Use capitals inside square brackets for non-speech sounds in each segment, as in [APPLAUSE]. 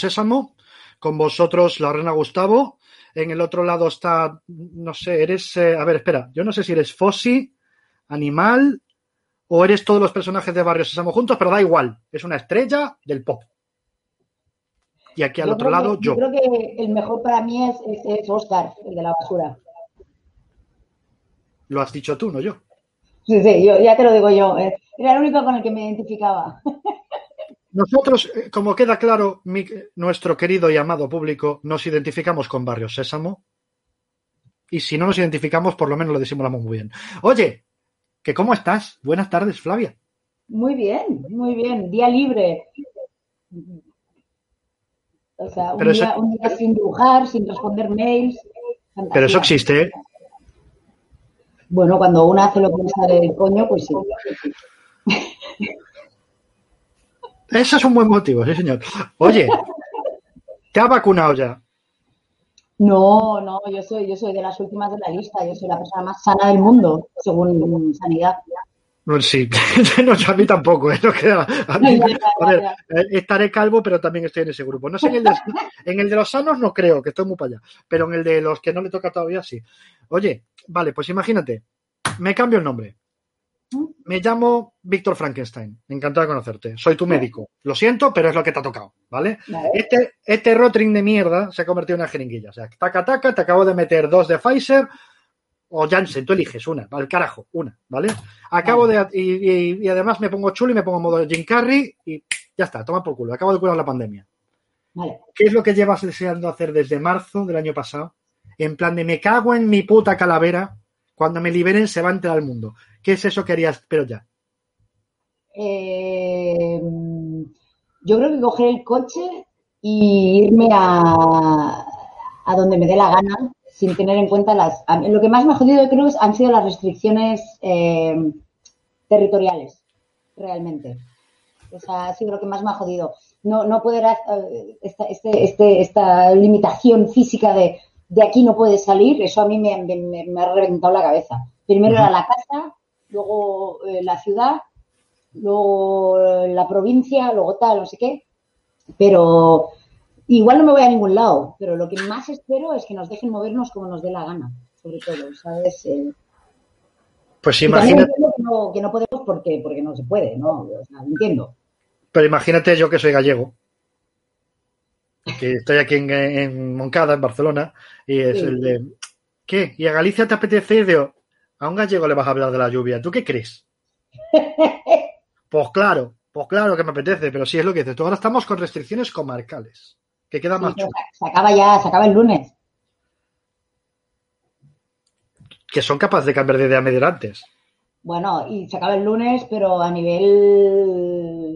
Sésamo, con vosotros la Reina Gustavo, en el otro lado está, no sé, eres, eh, a ver, espera, yo no sé si eres Fossi, Animal, o eres todos los personajes de Barrio Sésamo juntos, pero da igual, es una estrella del pop. Y aquí al Yo otro lado, que- yo. creo que el mejor para mí es, es, es Oscar, el de la basura. Lo has dicho tú, no yo. Sí, sí, yo, ya te lo digo yo. Era el único con el que me identificaba. [LAUGHS] Nosotros, eh, como queda claro, mi- nuestro querido y amado público, nos identificamos con Barrio Sésamo. Y si no nos identificamos, por lo menos lo disimulamos muy bien. Oye, que ¿cómo estás? Buenas tardes, Flavia. Muy bien, muy bien. Día libre. O sea, un, Pero eso- día, un día sin dibujar, sin responder mails. Pero eso existe, ¿eh? Bueno, cuando uno hace lo que le sale del coño, pues sí. Ese es un buen motivo, sí, señor. Oye, ¿te has vacunado ya? No, no, yo soy, yo soy de las últimas de la lista. Yo soy la persona más sana del mundo, según Sanidad. Sí, [LAUGHS] no, a mí tampoco, ¿eh? No queda- a mí- [LAUGHS] a ver, eh, estaré calvo, pero también estoy en ese grupo. No sé, en el, de, en el de los sanos no creo, que estoy muy para allá, pero en el de los que no le toca todavía sí. Oye, vale, pues imagínate, me cambio el nombre. Me llamo Víctor Frankenstein, encantado de conocerte. Soy tu médico. Lo siento, pero es lo que te ha tocado, ¿vale? Vale. Este, este Rotring de mierda se ha convertido en una jeringuilla. O sea, taca, taca, te acabo de meter dos de Pfizer o Janssen, tú eliges una, al carajo, una, ¿vale? Acabo de. Y, y- y además me pongo chulo y me pongo modo Jim Carrey y ya está, toma por culo. Acabo de curar la pandemia. Vale. ¿Qué es lo que llevas deseando hacer desde marzo del año pasado? En plan de me cago en mi puta calavera. Cuando me liberen se va a enterar el mundo. ¿Qué es eso que harías? Pero ya. Eh, yo creo que coger el coche y irme a, a donde me dé la gana, sin tener en cuenta las... Lo que más me ha jodido, creo, han sido las restricciones eh, territoriales, realmente. O sea, ha sido lo que más me ha jodido. No, no poder hacer esta, este- este- esta limitación física de, de aquí no puedes salir, eso a mí me, me- me- me ha reventado la cabeza. Primero era la casa, luego eh, la ciudad, luego eh, la provincia, luego tal, no sé qué. Pero igual no me voy a ningún lado, pero lo que más espero es que nos dejen movernos como nos dé la gana, sobre todo, ¿sabes? Eh, Pues imagínate, que no, que no podemos porque, porque no se puede, ¿no? O sea, entiendo. pero imagínate yo que soy gallego. Que estoy aquí en, en Moncada, en Barcelona, y es Sí. el de. ¿Qué? ¿Y a Galicia te apetece ir? Digo, a un gallego le vas a hablar de la lluvia. ¿Tú qué crees? [LAUGHS] Pues claro, pues claro que me apetece, pero sí es lo que dices. Tú ahora estamos con restricciones comarcales, que queda más chulo. se acaba ya, se acaba el lunes. Que son capaces de cambiar de idea medio antes. Bueno, y se acaba el lunes, pero a nivel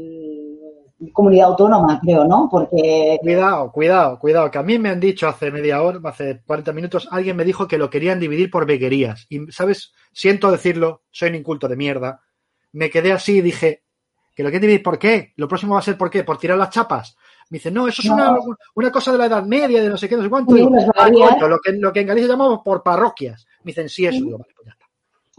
comunidad autónoma, creo, ¿no? Porque Cuidado, cuidado, cuidado, que a mí me han dicho hace media hora, hace 40 minutos, alguien me dijo que lo querían dividir por veguerías. Y, ¿sabes? Siento decirlo, soy un inculto de mierda. Me quedé así y dije, ¿que lo quieren dividir por qué? ¿Lo próximo va a ser por qué? ¿Por tirar las chapas? Me dice, no, eso es No. una, una cosa de la Edad Media, de no sé qué, no sé cuánto. Sí, "Ah, veguerías". coño, lo, que, lo que en Galicia llamamos por parroquias. Me dicen, sí, eso. Sí. Digo, vale, pues ya está.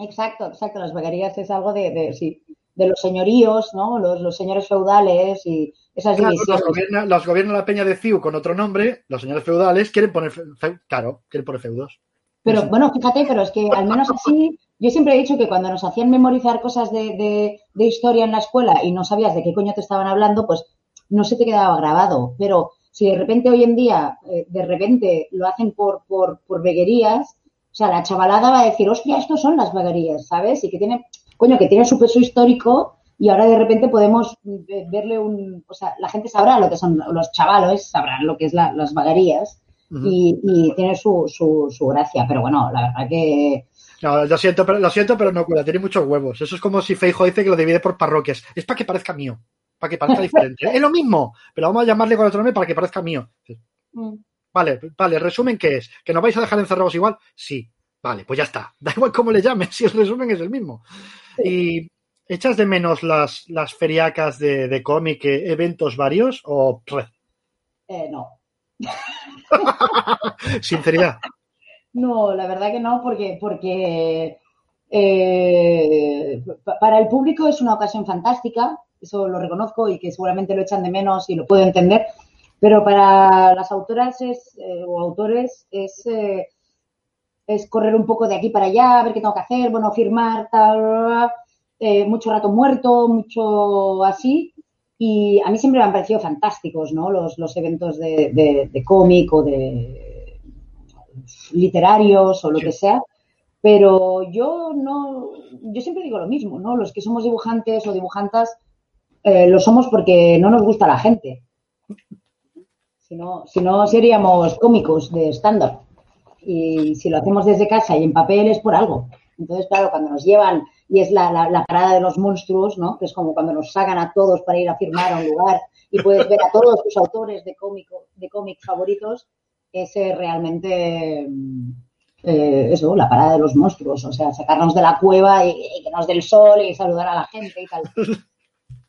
Exacto, exacto. Las veguerías es algo de, de, sí, de los señoríos, ¿no? Los, los señores feudales y esas Claro, divisiones. los, gobierna, la peña de Ciu con otro nombre, los señores feudales quieren poner, fe- claro, quieren poner feudos. Pero bueno, fíjate, pero es que al menos así, yo siempre he dicho que cuando nos hacían memorizar cosas de, de- de historia en la escuela y no sabías de qué coño te estaban hablando, pues no se te quedaba grabado. Pero si de repente hoy en día, eh, de repente lo hacen por, por, por veguerías, o sea, la chavalada va a decir, hostia, estos son las veguerías, ¿sabes? Y que tiene, coño, que tiene su peso histórico y ahora de repente podemos verle un, o sea, la gente sabrá lo que son los chavalos, sabrán lo que es la- las veguerías Ujú. y, y tiene su, su, su gracia. Pero bueno, la verdad que No, lo siento, pero, lo siento, pero no cuela, tiene muchos huevos. Eso es como si Feijo dice que lo divide por parroquias. Es para que parezca mío, para que parezca [LAUGHS] diferente. es lo mismo, pero vamos a llamarle con otro nombre para que parezca mío. mm, Vale, vale, resumen, ¿qué es? ¿Que nos vais a dejar encerrados igual? Sí. Vale, pues ya está. [LAUGHS] Da igual cómo le llames, si el resumen es el mismo. Y ¿echas de menos las, las feriacas de, de cómic, eh, eventos varios? O eh, no. [LAUGHS] sinceridad. No, la verdad que no, porque, porque eh, pa- para el público es una ocasión fantástica, eso lo reconozco y que seguramente lo echan de menos y lo puedo entender, Pero para las autoras es, eh, o autores es, eh, es correr un poco de aquí para allá, ver qué tengo que hacer, bueno, firmar, tal, eh, mucho rato muerto, mucho así. Y a mí siempre me han parecido fantásticos, ¿no? Los, los eventos de, de, de cómic o de literarios o lo Sí. que sea. Pero yo no, yo siempre digo lo mismo, ¿no? Los que somos dibujantes o dibujantas eh, lo somos porque no nos gusta la gente. Si no, si no seríamos cómicos de estándar. Y si lo hacemos desde casa y en papel es por algo. Entonces, claro, cuando nos llevan y es la, la, la parada de los monstruos, ¿no? Que es como cuando nos sacan a todos para ir a firmar a un lugar y puedes ver a todos tus autores de cómico, de cómic favoritos, ese realmente mm, eh, eso, la parada de los monstruos, o sea, sacarnos de la cueva y, y que nos dé el sol y saludar a la gente y tal. [LAUGHS]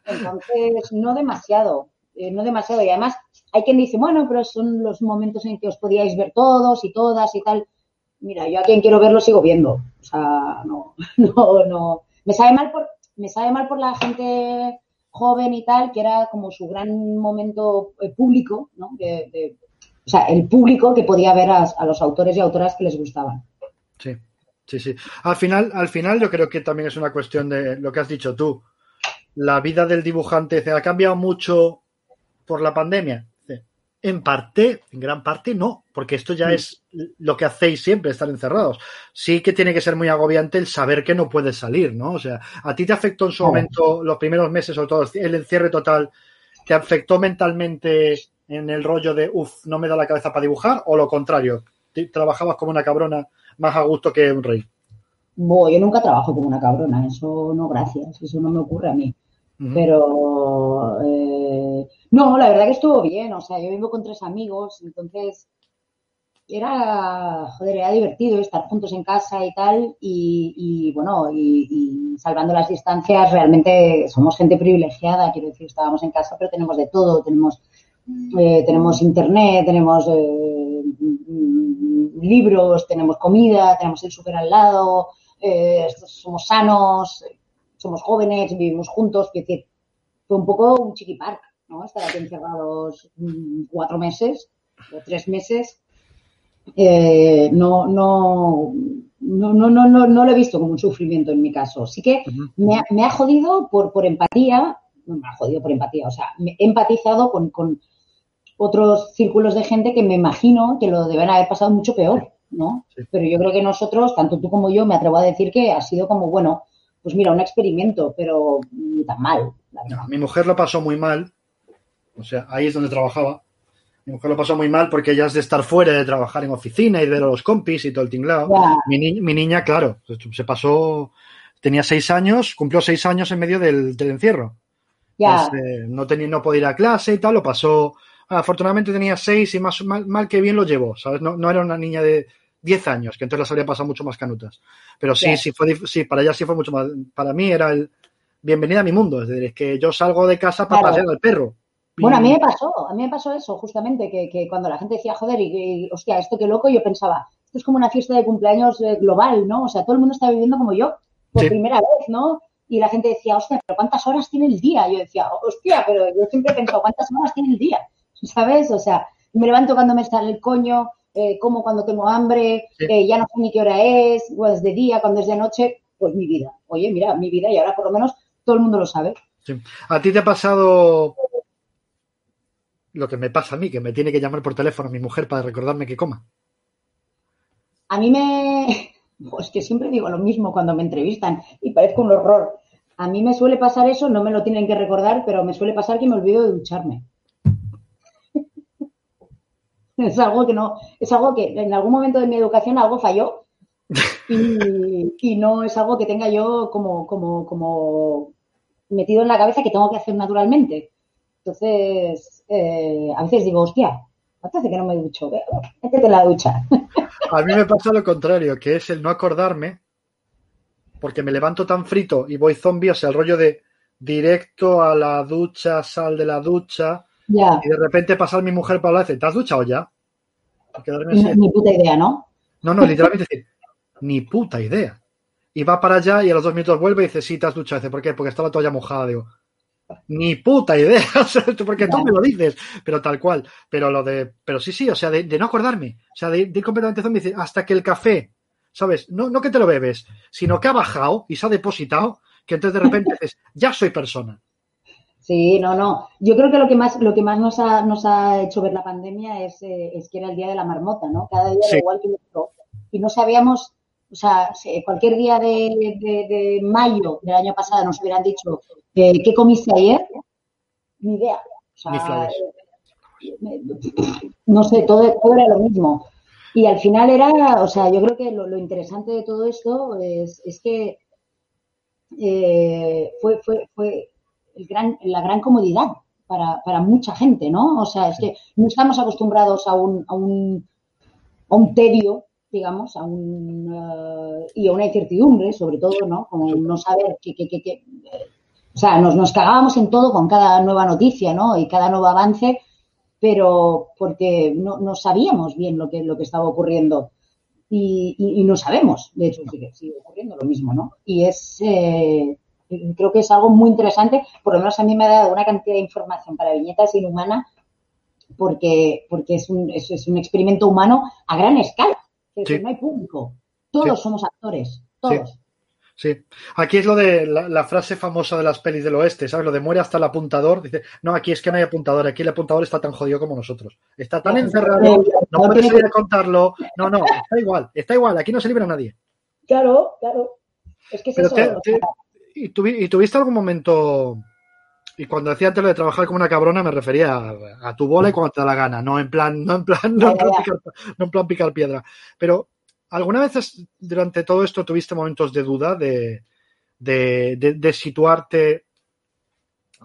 Entonces, no demasiado, eh, no demasiado. Y además, hay quien dice, bueno, pero son los momentos en que os podíais ver todos y todas y tal. Mira, yo a quien quiero verlo sigo viendo. O sea, no, [LAUGHS] no, no. Me sabe mal por, me sabe mal por la gente joven y tal, que era como su gran momento eh, público, ¿no? O sea, el público que podía ver a, a los autores y autoras que les gustaban. Sí, sí, sí. Al final, al final yo creo que también es una cuestión de lo que has dicho tú. La vida del dibujante ¿se ha cambiado mucho por la pandemia. En parte, en gran parte no, porque esto ya Sí. es lo que hacéis siempre, estar encerrados. Sí que tiene que ser muy agobiante el saber que no puedes salir, ¿no? O sea, ¿a ti te afectó en su momento los primeros meses, sobre todo el encierre total, te afectó mentalmente en el rollo de, uff, no me da la cabeza para dibujar? ¿O lo contrario? ¿Trabajabas como una cabrona más a gusto que un rey? Bo, yo nunca trabajo como una cabrona, eso no, gracias, eso no me ocurre a mí. Pero eh, no, la verdad que estuvo bien. O sea, yo vivo con tres amigos, entonces era, joder, era divertido estar juntos en casa y tal. Y, y, bueno, y, y salvando las distancias, realmente somos gente privilegiada. Quiero decir, estábamos en casa, pero tenemos de todo. Tenemos, eh, tenemos internet, tenemos eh, mm, libros, tenemos comida, tenemos el súper al lado, eh, somos sanos, somos jóvenes, vivimos juntos, es decir, fue un poco un chiquipark, ¿no? Estar aquí encerrados mm, cuatro meses o tres meses. Eh, no, no, no, no, no, no, no lo he visto como un sufrimiento en mi caso. Sí que me ha, me ha jodido por, por empatía, no me ha jodido por empatía, o sea, me he empatizado con, con otros círculos de gente que me imagino que lo deben haber pasado mucho peor, ¿no? Sí. Pero yo creo que nosotros, tanto tú como yo, me atrevo a decir que ha sido como, bueno, pues mira, un experimento, pero ni tan mal, la. No, mi mujer lo pasó muy mal. O sea, ahí es donde trabajaba. Mi mujer lo pasó muy mal porque ella es de estar fuera, de trabajar en oficina y ver a los compis y todo el tinglado. Mi, ni- mi niña, claro, se pasó, tenía seis años, cumplió seis años en medio del, del encierro. Ya, Pues, eh, no, tenía, no podía ir a clase y tal, lo pasó. Afortunadamente tenía seis y más mal, mal que bien lo llevó, ¿sabes? No, no era una niña de 10 años, que entonces las habría pasado mucho más canutas. Pero sí, sí, fue, sí, para ella sí fue mucho más. Para mí era el bienvenida a mi mundo, es decir, es que yo salgo de casa para Claro. pasear al perro. Bueno, a mí me pasó, a mí me pasó eso, justamente, que, que cuando la gente decía, joder, y, y, hostia, esto qué loco, yo pensaba, esto es como una fiesta de cumpleaños eh, global, ¿no? O sea, todo el mundo está viviendo como yo, por Sí. primera vez, ¿no? Y la gente decía, hostia, pero ¿cuántas horas tiene el día? Yo decía, hostia, pero yo siempre he pensado, ¿cuántas horas tiene el día? [LAUGHS] ¿Sabes? O sea, me levanto cuando me sale el coño, eh, como cuando tengo hambre, Sí. eh, ya no sé ni qué hora es, o es de día, cuando es de noche, pues mi vida. Oye, mira, mi vida, y ahora por lo menos todo el mundo lo sabe. Sí. ¿A ti te ha pasado lo que me pasa a mí, que me tiene que llamar por teléfono mi mujer para recordarme que coma? A mí me... [LAUGHS] Pues que siempre digo lo mismo cuando me entrevistan y parezco un horror. A mí me suele pasar eso, no me lo tienen que recordar, pero me suele pasar que me olvido de ducharme. [LAUGHS] Es algo que no, es algo que en algún momento de mi educación algo falló y, y no es algo que tenga yo como, como, como metido en la cabeza que tengo que hacer naturalmente. Entonces, eh, a veces digo, hostia, ¿cuánto hace que no me ducho? Métete la ducha. [LAUGHS] A mí me pasa lo contrario, que es el no acordarme, porque me levanto tan frito y voy zombie, o sea, el rollo de directo a la ducha, sal de la ducha, Ya, y de repente pasar mi mujer para hablar y dice, ¿te has duchado ya? Ni, ni puta idea, ¿no? No, no, literalmente decir, ni puta idea. Y va para allá y a los dos minutos vuelve y dice, sí, te has duchado. Dice, ¿por qué? Porque estaba toda mojada. Digo, Ni puta idea, [LAUGHS] porque tú me lo dices, pero tal cual. Pero lo de, pero sí, sí, o sea, de, no acordarme, o sea, de, ir completamente zombie, hasta que el café, ¿sabes? No, no que te lo bebes, sino que ha bajado y se ha depositado, que entonces de repente [LAUGHS] dices, ya soy persona. Sí, no, no. Yo creo que lo que más, lo que más nos ha, nos ha hecho ver la pandemia es, eh, es que era el día de la marmota, ¿no? Cada día era igual que otro. Y no sabíamos, o sea, cualquier día de, de, mayo del año pasado nos hubieran dicho eh, ¿qué comiste ayer? Ni idea. O sea, eh, no sé, todo, todo, era lo mismo. Y al final era, o sea, yo creo que lo, interesante de todo esto es, es que fue, fue, fue el gran, la gran comodidad para, para, mucha gente, ¿no? O sea, es que no estamos acostumbrados a un, a un, a un tedio, digamos, a un, uh, y a una incertidumbre, sobre todo, ¿no? Como no saber qué, qué, qué, o sea, nos, nos cagábamos en todo con cada nueva noticia, ¿no? Y cada nuevo avance, pero porque no, no sabíamos bien lo que, lo que estaba ocurriendo. Y, y, no sabemos, de hecho, sigue, sigue, ocurriendo lo mismo, ¿no? Y es, eh, creo que es algo muy interesante, por lo menos a mí me ha dado una cantidad de información para viñetas inhumana porque, porque es, un, es, un experimento humano a gran escala. que No hay público, todos somos actores, todos. Sí. Aquí es lo de la, frase famosa de las pelis del oeste, ¿sabes? Lo de muere hasta el apuntador. Dice, no, aquí es que no hay apuntador, aquí el apuntador está tan jodido como nosotros. Está tan encerrado, no puede salir a contarlo. No, no, está igual, está igual, aquí no se libra nadie. Claro, claro. Es que es eso, ¿Y, tuviste algún momento, y cuando decía antes lo de trabajar como una cabrona me refería a, tu bola y cuando te da la gana, no en plan, no en plan, no en plan, picar, piedra. Pero, ¿alguna vez durante todo esto tuviste momentos de duda de, situarte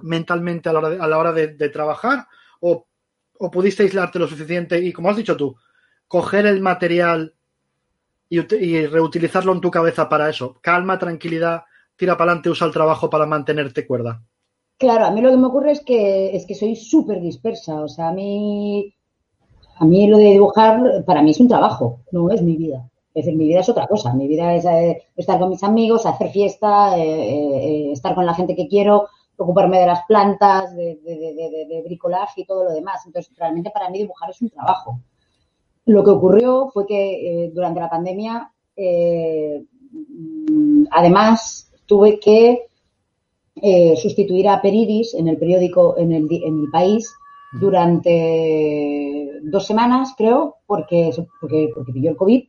mentalmente a la hora de, trabajar? ¿O, ¿O pudiste aislarte lo suficiente y, como has dicho tú, coger el material y, y, reutilizarlo en tu cabeza para eso. Calma, tranquilidad tira para adelante, usa el trabajo para mantenerte cuerda. Claro, a mí lo que me ocurre es que, es que soy súper dispersa. O sea, a mí, a mí lo de dibujar, para mí es un trabajo, no es mi vida. Es decir, mi vida es otra cosa. Mi vida es eh, estar con mis amigos, hacer fiesta, eh, eh, estar con la gente que quiero, ocuparme de las plantas, de, bricolaje y todo lo demás. Entonces, realmente para mí dibujar es un trabajo. Lo que ocurrió fue que durante la pandemia, mm, además, tuve que sustituir a Peridis en el periódico, en el, en mi país, durante dos semanas, creo, porque, porque, porque pilló el COVID.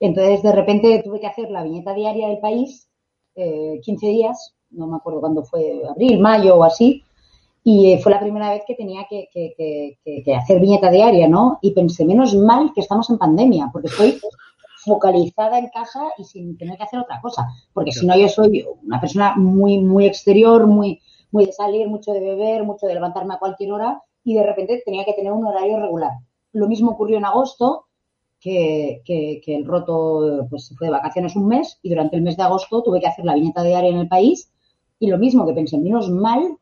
Entonces, de repente tuve que hacer la viñeta diaria del país, eh, 15 días, no me acuerdo cuándo fue, abril, mayo o así, y eh, fue la primera vez que tenía que, hacer viñeta diaria, ¿no? Y pensé, menos mal que estamos en pandemia, porque estoy focalizada en casa y sin tener que hacer otra cosa. Porque si no, yo soy una persona muy, muy exterior, muy, muy de salir, mucho de beber, mucho de levantarme a cualquier hora y de repente tenía que tener un horario regular. Lo mismo ocurrió en agosto, que, que, el roto pues, se fue de vacaciones un mes y durante el mes de agosto tuve que hacer la viñeta diaria en el país y lo mismo que pensé, menos mal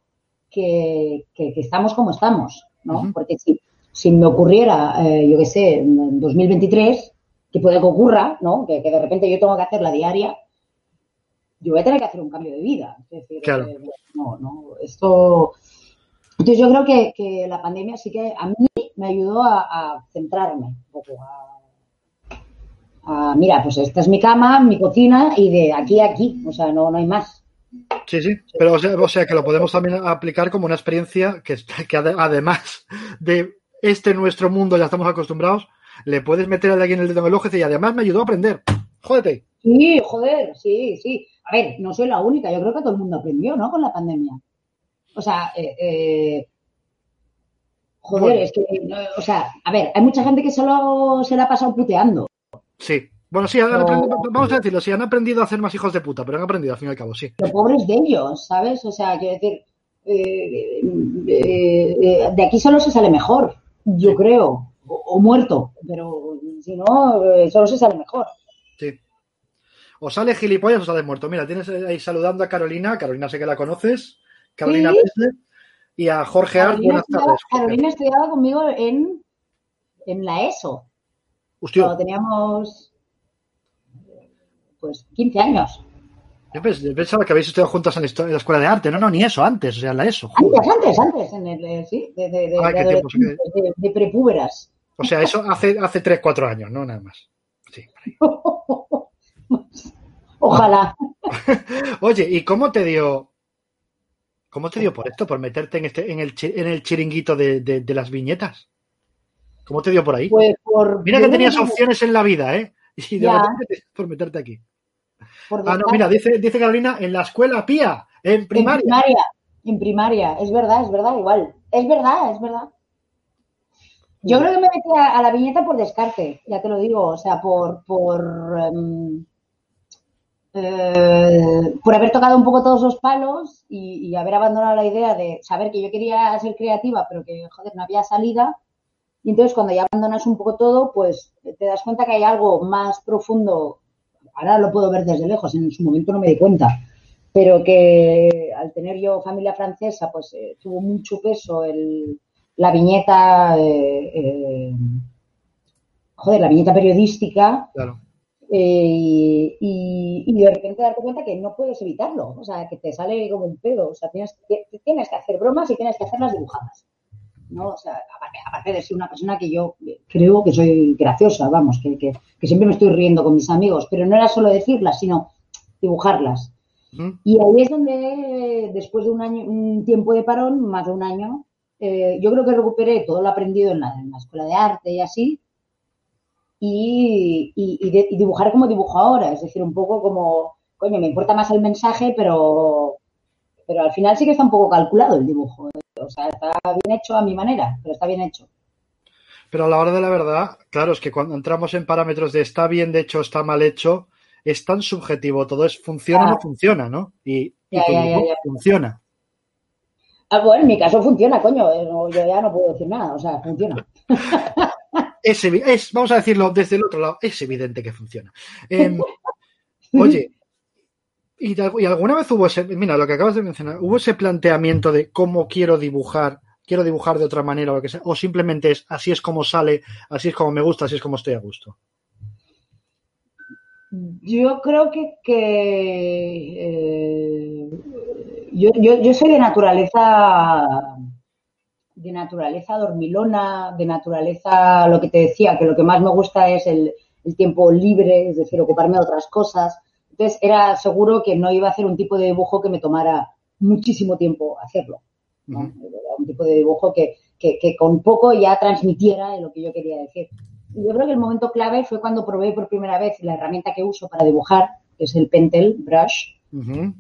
que, que, estamos como estamos, ¿no? Porque si, si me ocurriera, eh, yo qué sé, en 2023, que puede que ocurra, ¿no? Que, de repente yo tengo que hacer la diaria, yo voy a tener que hacer un cambio de vida. Es decir, claro. Eh, no, no, esto... Entonces yo creo que, la pandemia sí que a mí me ayudó a, centrarme un poco, a, mira, pues esta es mi cama, mi cocina y de aquí a aquí, o sea, no, no hay más. Sí, sí, pero o sea, que lo podemos también aplicar como una experiencia que, que además de este nuestro mundo ya estamos acostumbrados, le puedes meter a alguien el dedo en el ojo y además me ayudó a aprender. Jódete. Sí, joder, sí, sí. A ver, no soy la única, yo creo que todo el mundo aprendió, ¿no? Con la pandemia. O sea, eh, eh joder, es que, o sea, a ver, hay mucha gente que solo se la ha pasado puteando. Sí. Bueno, sí, vamos a decirlo, sí, han aprendido a hacer más hijos de puta, pero han aprendido al fin y al cabo, sí. Los pobres de ellos, ¿sabes? O sea, quiero decir, eh, eh, eh de aquí solo se sale mejor, yo creo o, muerto, pero si no, solo se sale mejor. Sí. O sale gilipollas o sale muerto. Mira, tienes ahí saludando a Carolina, Carolina sé que la conoces, Carolina y a Jorge Art, buenas tardes. Carolina estudiaba conmigo en, en la ESO. Cuando teníamos pues 15 años. Yo pensaba que habéis estudiado juntos en la escuela de arte. No, no, ni eso, antes, o sea, la ESO. Antes, antes, antes, en el, eh, sí, de, de, de, de, de, prepúberas. O sea, eso hace, hace 3, 4 años, ¿no? Nada más. Sí. [LAUGHS] Ojalá. [LAUGHS] Oye, ¿y cómo te dio ¿Cómo te dio por esto? Por meterte en, este, en, el, en el chiringuito de, de, de, las viñetas. ¿Cómo te dio por ahí? Pues por, mira que tenías opciones en la vida, ¿eh? Y de ya. repente por meterte aquí. Por ah, no, mira, dice, dice Carolina, en la escuela pía, en primaria. En primaria, en primaria. Es verdad, es verdad, igual. Es verdad, es verdad. Yo creo que me metí a, a la viñeta por descarte, ya te lo digo. O sea, por, por um, eh, por haber tocado un poco todos los palos y, y, haber abandonado la idea de saber que yo quería ser creativa, pero que, joder, no había salida. Y entonces cuando ya abandonas un poco todo, pues te das cuenta que hay algo más profundo. Ahora lo puedo ver desde lejos, en su momento no me di cuenta. Pero que al tener yo familia francesa, pues eh, tuvo mucho peso el, la viñeta, eh, eh, joder, la viñeta periodística. Claro y, y, de repente darte cuenta que no puedes evitarlo, o sea, que te sale como un pedo, o sea, tienes, tienes que hacer bromas y tienes que hacerlas dibujadas, ¿no? O sea, aparte, aparte, de ser una persona que yo creo que soy graciosa, vamos, que, que, que, siempre me estoy riendo con mis amigos, pero no era solo decirlas, sino dibujarlas. ¿Mm? Y ahí es donde, después de un año, un tiempo de parón, más de un año, eh, yo creo que recuperé todo lo aprendido en la, en la escuela de arte y así, y, y, de, y, dibujar como dibujo ahora, es decir, un poco como, coño, me importa más el mensaje, pero, pero al final sí que está un poco calculado el dibujo. O sea, está bien hecho a mi manera, pero está bien hecho. Pero a la hora de la verdad, claro, es que cuando entramos en parámetros de está bien de hecho, está mal hecho, es tan subjetivo, todo es funciona o no funciona, ¿no? Y, ya, y ya, ya, funciona. Ah, bueno, en mi caso funciona, coño, yo ya no puedo decir nada, o sea, funciona. [LAUGHS] es, es, vamos a decirlo desde el otro lado, es evidente que funciona. Eh, [LAUGHS] oye, y, alguna vez hubo ese, mira, lo que acabas de mencionar, hubo ese planteamiento de cómo quiero dibujar, quiero dibujar de otra manera o lo que sea, o simplemente es así es como sale, así es como me gusta, así es como estoy a gusto. Yo creo que, que eh, yo, yo, yo soy de naturaleza de naturaleza dormilona, de naturaleza, lo que te decía, que lo que más me gusta es el, el, tiempo libre, es decir, ocuparme de otras cosas. Entonces era seguro que no iba a hacer un tipo de dibujo que me tomara muchísimo tiempo hacerlo. ¿no? Uh -huh. Un tipo de dibujo que, que, que, con poco ya transmitiera lo que yo quería decir. Y yo creo que el momento clave fue cuando probé por primera vez la herramienta que uso para dibujar, que es el Pentel Brush. Uh -huh.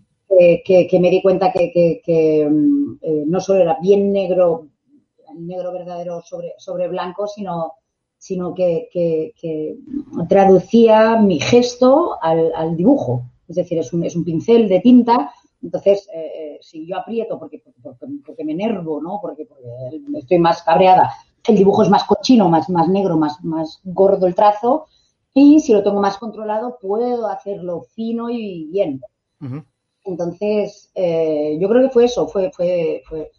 que, que, me di cuenta que, que eh, no solo era bien negro, negro verdadero sobre, sobre blanco, sino, sino que, que, que traducía mi gesto al, al, dibujo. Es decir, es un, es un pincel de tinta. Entonces, eh, si yo aprieto porque, porque, porque, me enervo, ¿no? Porque, porque estoy más cabreada, el dibujo es más cochino, más, más negro, más, más gordo el trazo. Y si lo tengo más controlado, puedo hacerlo fino y bien. Uh -huh. Entonces, eh, yo creo que fue eso, fue, fue, fue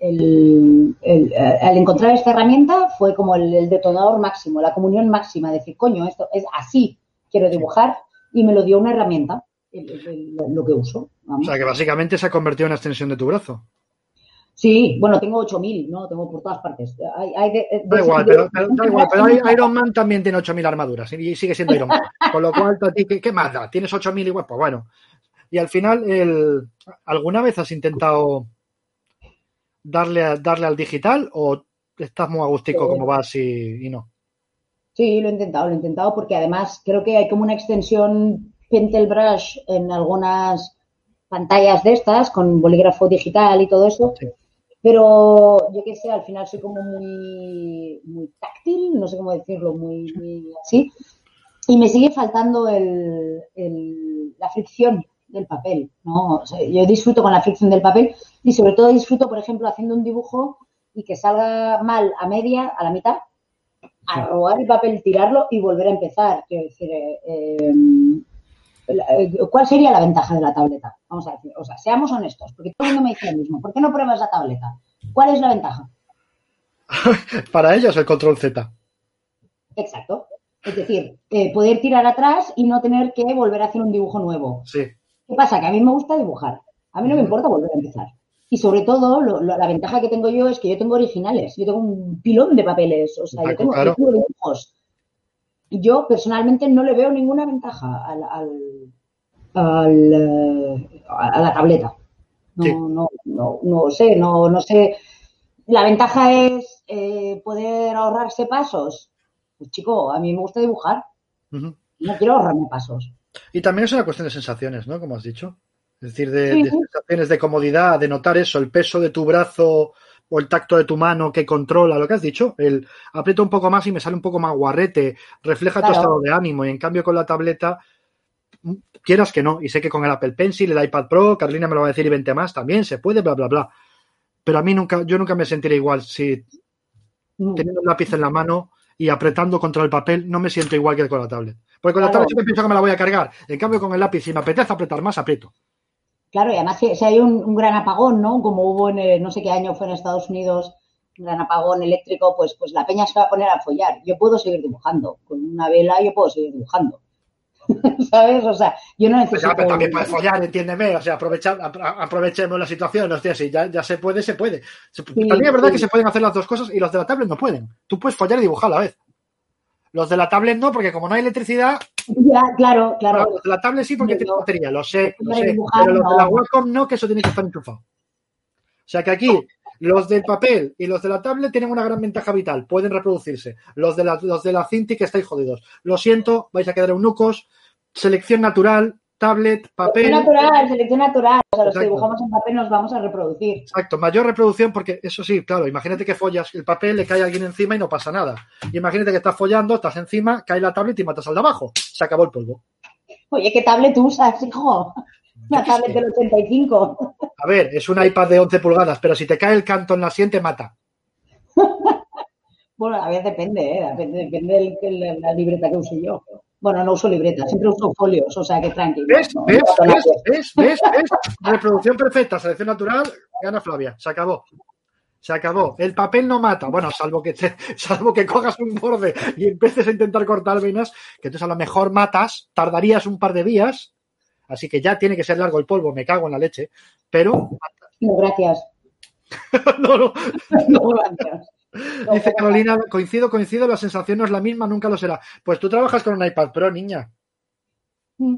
el, el, al encontrar esta herramienta fue como el, el, detonador máximo, la comunión máxima, decir, coño, esto es así, quiero dibujar, y me lo dio una herramienta, lo que uso. Vamos. O sea, que básicamente se ha convertido en una extensión de tu brazo. Sí, bueno, tengo 8000, ¿no? Tengo por todas partes. Hay, hay de, de, da igual, pero, pero, da igual, pero Iron Man también tiene 8000 armaduras y sigue siendo Iron Man. Con lo cual, ¿a ti qué, qué más da? Tienes 8000 igual, pues bueno. Y al final, el, ¿alguna vez has intentado darle, darle al digital o estás muy agustico sí. como vas y, y, no? Sí, lo he intentado, lo he intentado porque además creo que hay como una extensión Pentel Brush en algunas pantallas de estas con bolígrafo digital y todo eso. Sí. Pero yo qué sé, al final soy como muy, muy táctil, no sé cómo decirlo, muy, muy así. Y me sigue faltando el, el, la fricción del papel, ¿no? O sea, yo disfruto con la fricción del papel y sobre todo disfruto, por ejemplo, haciendo un dibujo y que salga mal a media, a la mitad, a robar el papel, tirarlo y volver a empezar. Quiero decir, eh, eh, ¿cuál sería la ventaja de la tableta? Vamos a decir, o sea, seamos honestos, porque todo el mundo me dice lo mismo. ¿Por qué no pruebas la tableta? ¿Cuál es la ventaja? [LAUGHS] Para ellos el control Z. Exacto. Es decir, eh, poder tirar atrás y no tener que volver a hacer un dibujo nuevo. Sí. ¿Qué pasa? Que a mí me gusta dibujar. A mí no me importa volver a empezar. Y sobre todo, lo- lo- la ventaja que tengo yo es que yo tengo originales. Yo tengo un pilón de papeles. O sea, yo tengo, claro. dibujos. Yo personalmente no le veo ninguna ventaja al, al, al, eh, a la tableta. No, Sí. no, no, no sé, no, no sé. La ventaja es eh, poder ahorrarse pasos. Pues chico, a mí me gusta dibujar. No quiero ahorrarme pasos. Y también es una cuestión de sensaciones, ¿no? Como has dicho. Es decir, de, Sí. de sensaciones de comodidad, de notar eso, el peso de tu brazo o el tacto de tu mano que controla lo que has dicho. El aprieto un poco más y me sale un poco más guarrete, refleja tu estado de ánimo. Y en cambio con la tableta, mm, quieras que no. Y sé que con el Apple Pencil, el iPad Pro, Carolina me lo va a decir y 20 más, también se puede, bla, bla, bla. Pero a mí nunca, yo nunca me sentiré igual si Mm. teniendo un lápiz en la mano y apretando contra el papel, no me siento igual que con la tablet. Porque con la Claro. tablet siempre pienso que me la voy a cargar. En cambio, con el lápiz, si me apetece apretar más, aprieto. Claro, y además si, si hay un, un gran apagón, ¿no? Como hubo en eh, no sé qué año fue en Estados Unidos, un gran apagón eléctrico, pues, pues la peña se va a poner a follar. Yo puedo seguir dibujando. Con una vela yo puedo seguir dibujando. [LAUGHS] ¿Sabes? O sea, yo no Pues necesito... ya, pero también puedes follar, entiéndeme. O sea, aprovecha, apro- aprovechemos la situación. Hostia, si ya, ya se puede, se puede. También es verdad sí. que se pueden hacer las dos cosas y los de la tablet no pueden. Tú puedes follar y dibujar a la vez. Los de la tablet no, porque como no hay electricidad, Ya, claro, claro. los de la tablet sí porque tiene batería, lo sé, lo sé. dibujar, Pero los de la Wacom no, que eso tiene que estar enchufado. O sea que aquí los del papel y los de la tablet tienen una gran ventaja vital, pueden reproducirse. Los de la, los de la Cintiq estáis jodidos. Lo siento, vais a quedar eunucos. Selección natural, tablet, papel. Selección natural, selección natural. O sea, los que dibujamos en papel nos vamos a reproducir. Exacto, mayor reproducción porque eso sí, claro, imagínate que follas el papel, le cae a alguien encima y no pasa nada. Imagínate que estás follando, estás encima, cae la tablet y matas al de abajo. Se acabó el polvo. Oye, ¿qué tablet tú usas, hijo? Una tablet del 85. A ver, es un iPad de 11 pulgadas, pero si te cae el canto en la sien te mata. [LAUGHS] Bueno, a veces depende, ¿eh? Depende, depende de la libreta que use yo. Bueno, no uso libreta, siempre uso folios, o sea que tranquilo. ¿Ves? no, ¿Ves? no ¿Ves? ¿Ves? ¿Ves? ¿Ves? Reproducción perfecta, selección natural, gana Flavia. Se acabó. Se acabó. El papel no mata. Bueno, salvo que te- [LAUGHS] salvo que cojas un borde y empieces a intentar cortar venas, que entonces a lo mejor matas, tardarías un par de días, así que ya tiene que ser largo el polvo, me cago en la leche. Pero, No, gracias. [LAUGHS] no, no. [LAUGHS] No, gracias. No, Dice no, Carolina, coincido, coincido, la sensación no es la misma, nunca lo será. Pues tú trabajas con un iPad Pro, niña. Mm.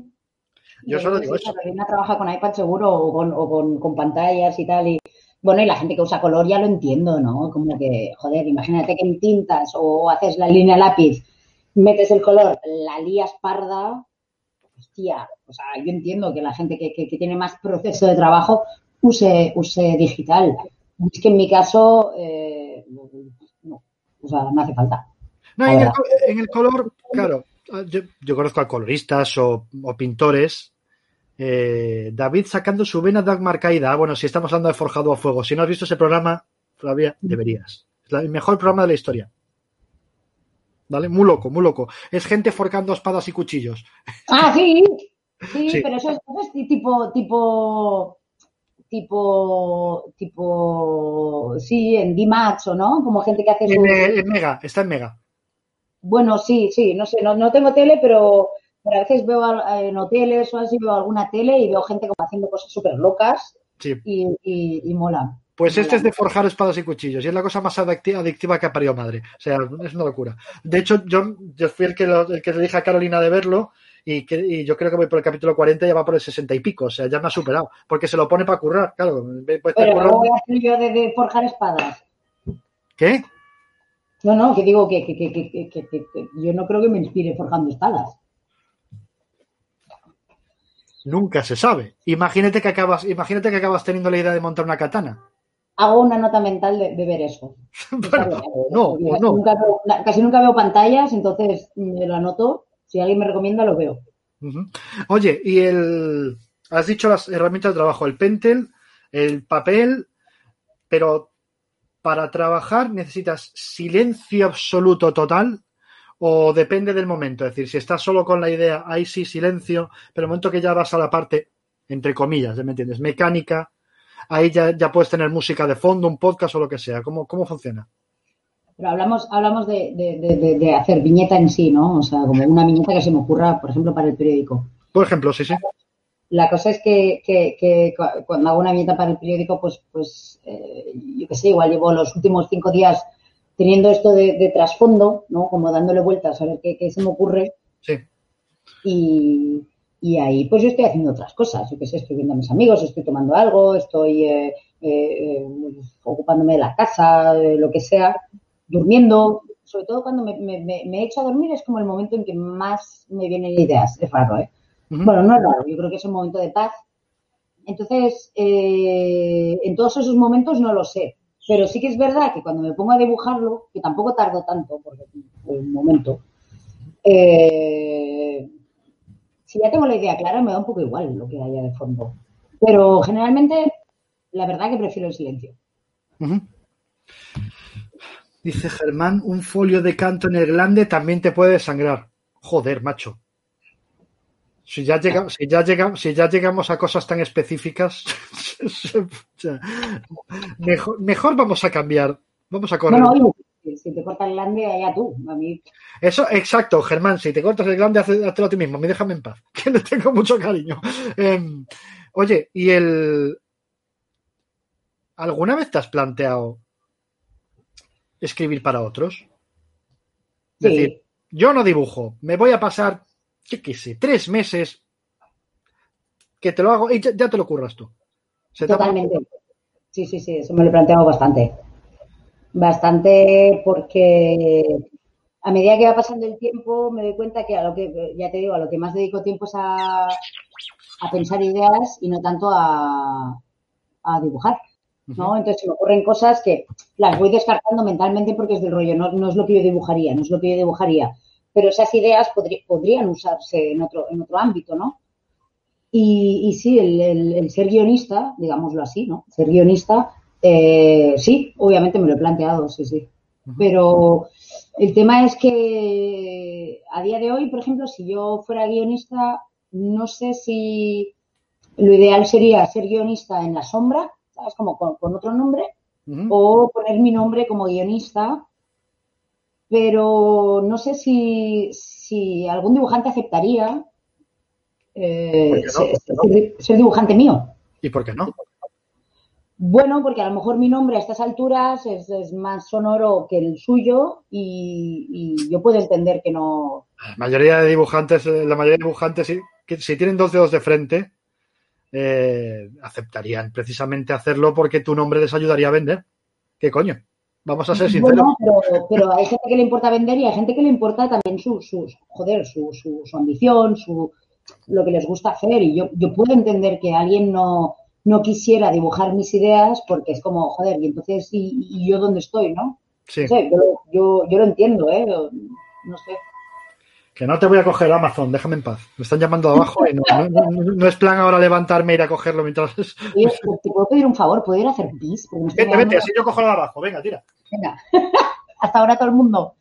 Yo solo digo sí, eso. Carolina trabaja con iPad seguro o, con, o con, con pantallas y tal. Y, bueno, y la gente que usa color ya lo entiendo, ¿no? Como que, joder, imagínate que en tintas o haces la línea lápiz, metes el color, la lías parda. Hostia, o sea, yo entiendo que la gente que, que- que tiene más proceso de trabajo use, use digital. Es que en mi caso, eh, no, o sea, no hace falta. No, en el, en color, claro, yo, yo conozco a coloristas o, o pintores. Eh, David sacando su vena Dagmar caída. Ah, Bueno, si estamos hablando de Forjado a Fuego. Si no has visto ese programa, Flavia, deberías. Es el mejor programa de la historia. ¿Vale? Muy loco, muy loco. Es gente forcando espadas y cuchillos. Ah, sí, [LAUGHS] sí, Sí. pero eso es, eso es tipo, tipo, tipo, tipo, sí, en D-Max o no, como gente que hace En, su... en Mega, está en Mega. Bueno, sí, sí, no sé, no, no tengo tele, pero, pero a veces veo en hoteles o así, veo alguna tele y veo gente como haciendo cosas súper locas Sí. y, y, y mola. Pues Mola. este es de forjar espadas y cuchillos y es la cosa más adicti- adictiva que ha parido madre. O sea, es una locura. De hecho, yo, yo fui el que, lo- el que le dije a Carolina de verlo y, que, y yo creo que voy por el capítulo 40 y ya va por el 60 y pico. O sea, ya me ha superado. Porque se lo pone para currar, claro. Estar Pero currando- no voy yo de, de forjar espadas. ¿Qué? No, no, que digo que, que, yo no creo que me inspire forjando espadas. Nunca se sabe. Imagínate que acabas, imagínate que acabas teniendo la idea de montar una katana. hago una nota mental de, de ver eso. [LAUGHS] Bueno, no, Porque o casi, no. Nunca veo, casi nunca veo pantallas, entonces me lo anoto. Si alguien me recomienda, lo veo. Oye, y el. Has dicho las herramientas de trabajo, el pentel, el papel, pero para trabajar necesitas silencio absoluto total o depende del momento. Es decir, si estás solo con la idea, ahí sí silencio, pero el momento que ya vas a la parte, entre comillas, ¿ya ¿me entiendes? Mecánica, ahí ya, ya puedes tener música de fondo, un podcast o lo que sea. ¿Cómo, cómo funciona? Pero hablamos, hablamos de, de, de, hacer viñeta en sí, ¿no? O sea, como una viñeta que se me ocurra, por ejemplo, para el periódico. Por ejemplo, sí, sí. La cosa es que, que, que cuando hago una viñeta para el periódico, pues, pues eh, yo qué sé, igual llevo los últimos cinco días teniendo esto de, trasfondo, ¿no? Como dándole vueltas a ver qué, qué se me ocurre. Sí. Y, y, ahí, pues yo estoy haciendo otras cosas. Yo qué sé, estoy viendo a mis amigos, estoy tomando algo, estoy eh, eh, ocupándome de la casa, de lo que sea durmiendo, sobre todo cuando me, me, me, echo a dormir, es como el momento en que más me vienen ideas. Es raro, ¿eh? Bueno, no es raro, yo creo que es un momento de paz. Entonces, eh, en todos esos momentos no lo sé. Pero sí que es verdad que cuando me pongo a dibujarlo, que tampoco tardo tanto, porque un momento, eh, si ya tengo la idea clara, me da un poco igual lo que haya de fondo. Pero generalmente, la verdad que prefiero el silencio. Dice Germán, un folio de canto en el glande también te puede sangrar. Joder, macho. Si ya, llegamos, si, ya llegamos, si ya llegamos a cosas tan específicas, [LAUGHS] mejor, mejor vamos a cambiar. Vamos a correr. No, si te cortas el glande, allá tú. A mí... Eso, exacto, Germán. Si te cortas el glande, hazlo a ti mismo. Me déjame en paz, [LAUGHS] que le tengo mucho cariño. Em, oye, ¿y el. ¿Alguna vez te has planteado escribir para otros. Es decir, yo no dibujo, me voy a pasar, qué qué sé, tres meses que te lo hago y ya, te lo curras tú. Totalmente. Sí, sí, sí, eso me lo he planteado bastante. Bastante porque a medida que va pasando el tiempo me doy cuenta que a lo que, ya te digo, a lo que más dedico tiempo es a, a pensar ideas y no tanto a, a dibujar. ¿No? Entonces se me ocurren cosas que las voy descartando mentalmente porque es del rollo, no, no es lo que yo dibujaría, no es lo que yo dibujaría. Pero esas ideas podrían usarse en otro, en otro ámbito, ¿no? Y, y sí, el, el, ser guionista, digámoslo así, ¿no? Ser guionista, eh, sí, obviamente me lo he planteado, sí, sí. Pero el tema es que a día de hoy, por ejemplo, si yo fuera guionista, no sé si lo ideal sería ser guionista en la sombra es Como con, otro nombre, o poner mi nombre como guionista, pero no sé si, si algún dibujante aceptaría eh, ser, dibujante mío. ¿Y por qué no? Bueno, porque a lo mejor mi nombre a estas alturas es, más sonoro que el suyo y, yo puedo entender que no. La mayoría de dibujantes, eh, la mayoría de dibujantes, si, si tienen dos dedos de frente, eh, aceptarían precisamente hacerlo porque tu nombre les ayudaría a vender. ¿Qué coño? Vamos a ser sinceros. pero, hay gente que le importa vender y hay gente que le importa también su, su joder, su, su, ambición, su, lo que les gusta hacer. Y yo, yo puedo entender que alguien no, no quisiera dibujar mis ideas porque es como, joder, y entonces, ¿y, yo dónde estoy, no? Sí. yo, yo, yo, lo entiendo, ¿eh? No sé. Que no te voy a coger Amazon, déjame en paz. Me están llamando abajo y no, es plan ahora levantarme e ir a cogerlo mientras. ¿te puedo pedir un favor? ¿Puedo ir a hacer pis? Vete, vete, así yo cojo de abajo. Venga, tira. Venga. [LAUGHS] Hasta ahora todo el mundo.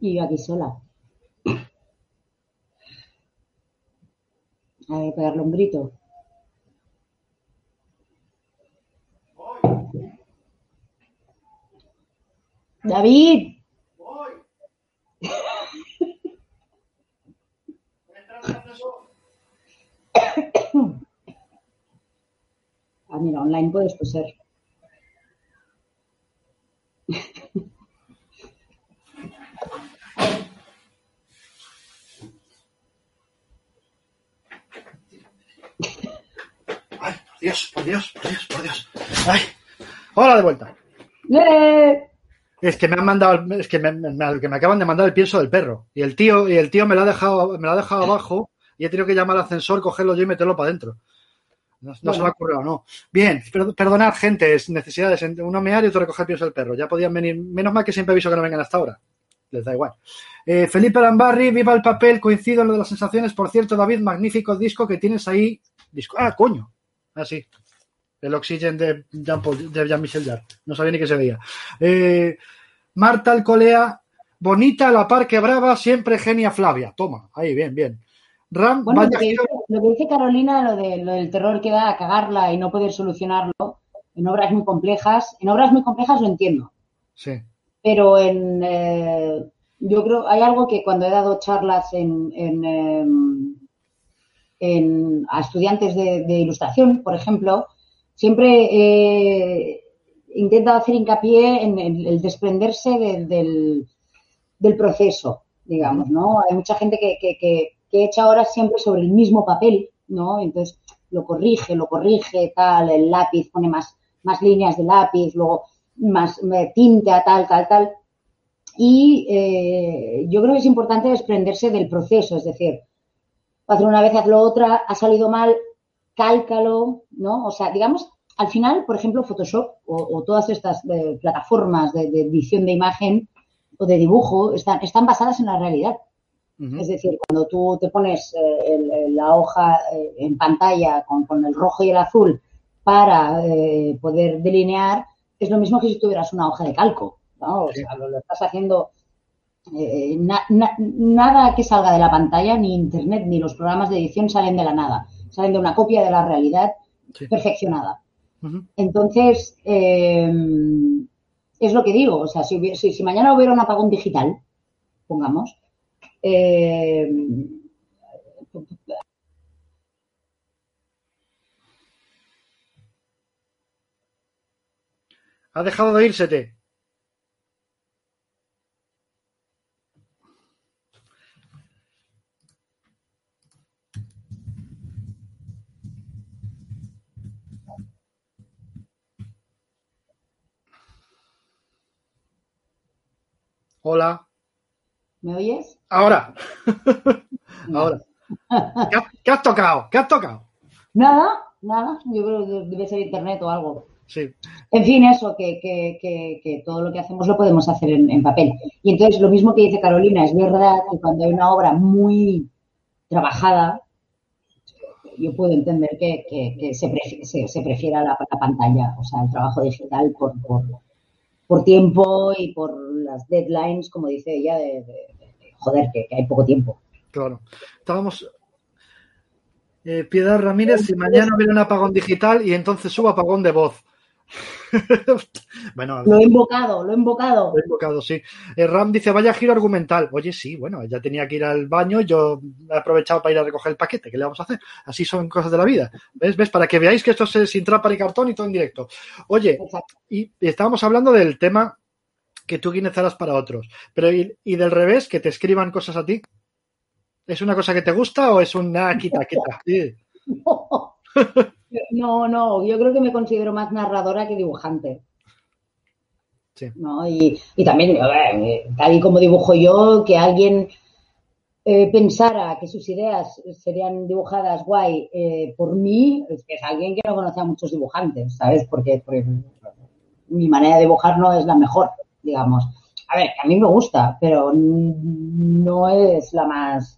Y yo aquí sola. A ver, pegarle un grito. David. [COUGHS] Ah, mira, online puedes ser. Dios, por Dios, por Dios, por Dios. Ay, hola de vuelta. ¡Eh! Es que me han mandado, es que me, me- que me acaban de mandar el pienso del perro. Y el tío, y el tío me lo ha dejado, me lo ha dejado abajo y he tenido que llamar al ascensor, cogerlo yo y meterlo para adentro. No, no se me ha ocurrido, no. Bien, per- perdonad, gente, es necesidades. Uno mear y otro recoger el pienso del perro. Ya podían venir, menos mal que siempre aviso que no vengan hasta ahora. Les da igual. Eh, Felipe Lambarri, viva el papel, coincido en lo de las sensaciones. Por cierto, David, magnífico disco que tienes ahí. Disco, ah, coño. Ah, sí. El Oxygen de Jean, Paul- de Jean-Michel Jarre. No sabía ni que se veía. Eh, Marta Alcolea, bonita la par que brava, siempre genia Flavia. Toma, ahí, bien, bien. Ram, Bueno, lo que, dice, lo que dice Carolina, lo, de, lo del terror que da a cagarla y no poder solucionarlo en obras muy complejas, en obras muy complejas lo entiendo, Sí, pero en eh, yo creo hay algo que cuando he dado charlas en, en, em, en- a estudiantes de, de ilustración, por ejemplo, siempre he intentado hacer hincapié en el, el desprenderse de- del, del proceso, digamos, ¿no? Hay mucha gente que, que, que, que echa horas siempre sobre el mismo papel, ¿no? Entonces lo corrige, lo corrige, tal, el lápiz pone más, más líneas de lápiz, luego más eh, tinta, tal, tal, tal. Y eh, yo creo que es importante desprenderse del proceso, es decir, hacer una vez, hazlo otra, ha salido mal, cálcalo, ¿no? O sea, digamos, al final, por ejemplo, Photoshop o, o todas estas eh, plataformas de, de edición de imagen o de dibujo están, están basadas en la realidad. Es decir, cuando tú te pones eh, el- la hoja eh, en pantalla con, con el rojo y el azul para eh, poder delinear, es lo mismo que si tuvieras una hoja de calco. ¿no? O Sí. sea, lo, lo estás haciendo. Eh, na- na- nada que salga de la pantalla, ni internet, ni los programas de edición salen de la nada. Salen de una copia de la realidad Sí. perfeccionada. Entonces, eh, es lo que digo, o sea, si, hubiera- si, si mañana hubiera un apagón digital, pongamos, eh, Ha dejado de írsete. Hola. ¿me oyes? Ahora. [LAUGHS] Ahora. ¿Qué has, qué has tocado? ¿Qué has tocado? Nada, nada, yo creo que debe ser internet o algo. Sí. En fin, eso, que, que, que, que todo lo que hacemos lo podemos hacer en, en papel. Y entonces, lo mismo que dice Carolina, es verdad que cuando hay una obra muy trabajada, yo puedo entender que, que, que se, prefi- se, se prefiera la, la pantalla, o sea, el trabajo digital por, por, por tiempo y por las deadlines, como dice ella, de, de- de- de- joder, que, que hay poco tiempo. Claro. Estábamos. Eh, Piedad Ramírez, si mañana hubiera un apagón digital y entonces subo apagón de voz. [LAUGHS] bueno, Lo he invocado, lo he invocado. Lo he invocado, sí. Eh, Ram dice, vaya giro argumental. Oye, sí, bueno, ya tenía que ir al baño, yo he aprovechado para ir a recoger el paquete. ¿Qué le vamos a hacer? Así son cosas de la vida. ¿Ves? ¿Ves? Para que veáis que esto es sin trampa ni cartón y todo en directo. Oye, Exacto. y estábamos hablando del tema que tú guinezarás para otros. Pero y, y del revés, que te escriban cosas a ti. ¿Es una cosa que te gusta o es una quita, quita? [LAUGHS] Sí. No, [LAUGHS] no, yo creo que me considero más narradora que dibujante. Sí. ¿no? Y, y también, eh, tal y como dibujo yo, que alguien eh, pensara que sus ideas serían dibujadas guay eh, por mí, es que es alguien que no conoce a muchos dibujantes, ¿sabes? Porque, porque mi manera de dibujar no es la mejor, digamos. A ver, que a mí me gusta, pero no es la más...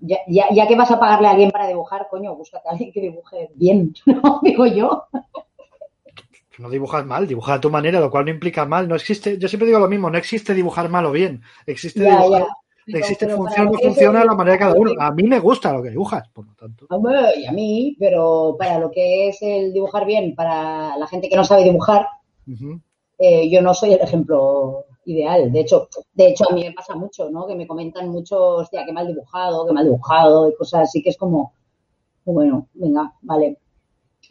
Ya, ya, ya que vas a pagarle a alguien para dibujar, coño, búscate a alguien que dibuje bien, [LAUGHS] ¿no? Digo yo. No dibujas mal, dibujas a tu manera, lo cual no implica mal. No existe, yo siempre digo lo mismo, no existe dibujar mal o bien. Existe Ya, dibujar. Pero- existe pero función para o lo que funciona a la manera de cada uno. A mí me gusta lo que dibujas, por lo tanto. Hombre, y a mí, pero para lo que es el dibujar bien, para la gente que no sabe dibujar, eh, yo no soy el ejemplo ideal. De hecho, de hecho, a mí me pasa mucho, ¿no? Que me comentan mucho, hostia, qué mal dibujado, qué mal dibujado, y cosas así que es como, bueno, venga, vale.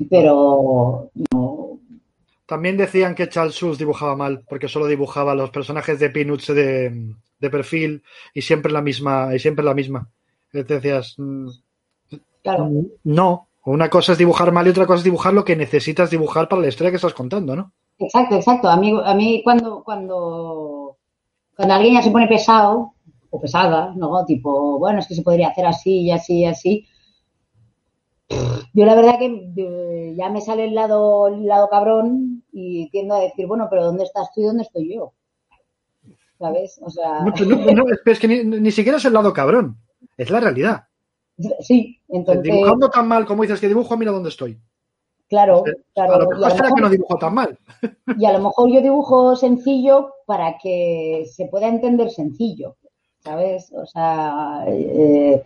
pero no. También decían que Charles Schulz dibujaba mal, porque solo dibujaba los personajes de Peanuts de, de perfil y siempre la misma, y siempre la misma. Decías, mm, Claro. no, una cosa es dibujar mal y otra cosa es dibujar lo que necesitas dibujar para la historia que estás contando, ¿no? Exacto, exacto. A mí, a mí cuando, cuando, cuando alguien ya se pone pesado o pesada, ¿no? Tipo, bueno, es que se podría hacer así y así y así. Yo la verdad que eh, ya me sale el lado, el lado cabrón y tiendo a decir, bueno, pero ¿dónde estás tú y dónde estoy yo? ¿Sabes? O sea, No, no, no, es- es que ni, ni siquiera es el lado cabrón, es la realidad. sí, entonces, Dibujando tan mal como dices que dibujo, mira dónde estoy. Claro, claro. A lo mejor a lo será que mejor- no dibujo tan mal. [LAUGHS] Y a lo mejor yo dibujo sencillo para que se pueda entender sencillo, ¿sabes? O sea, eh,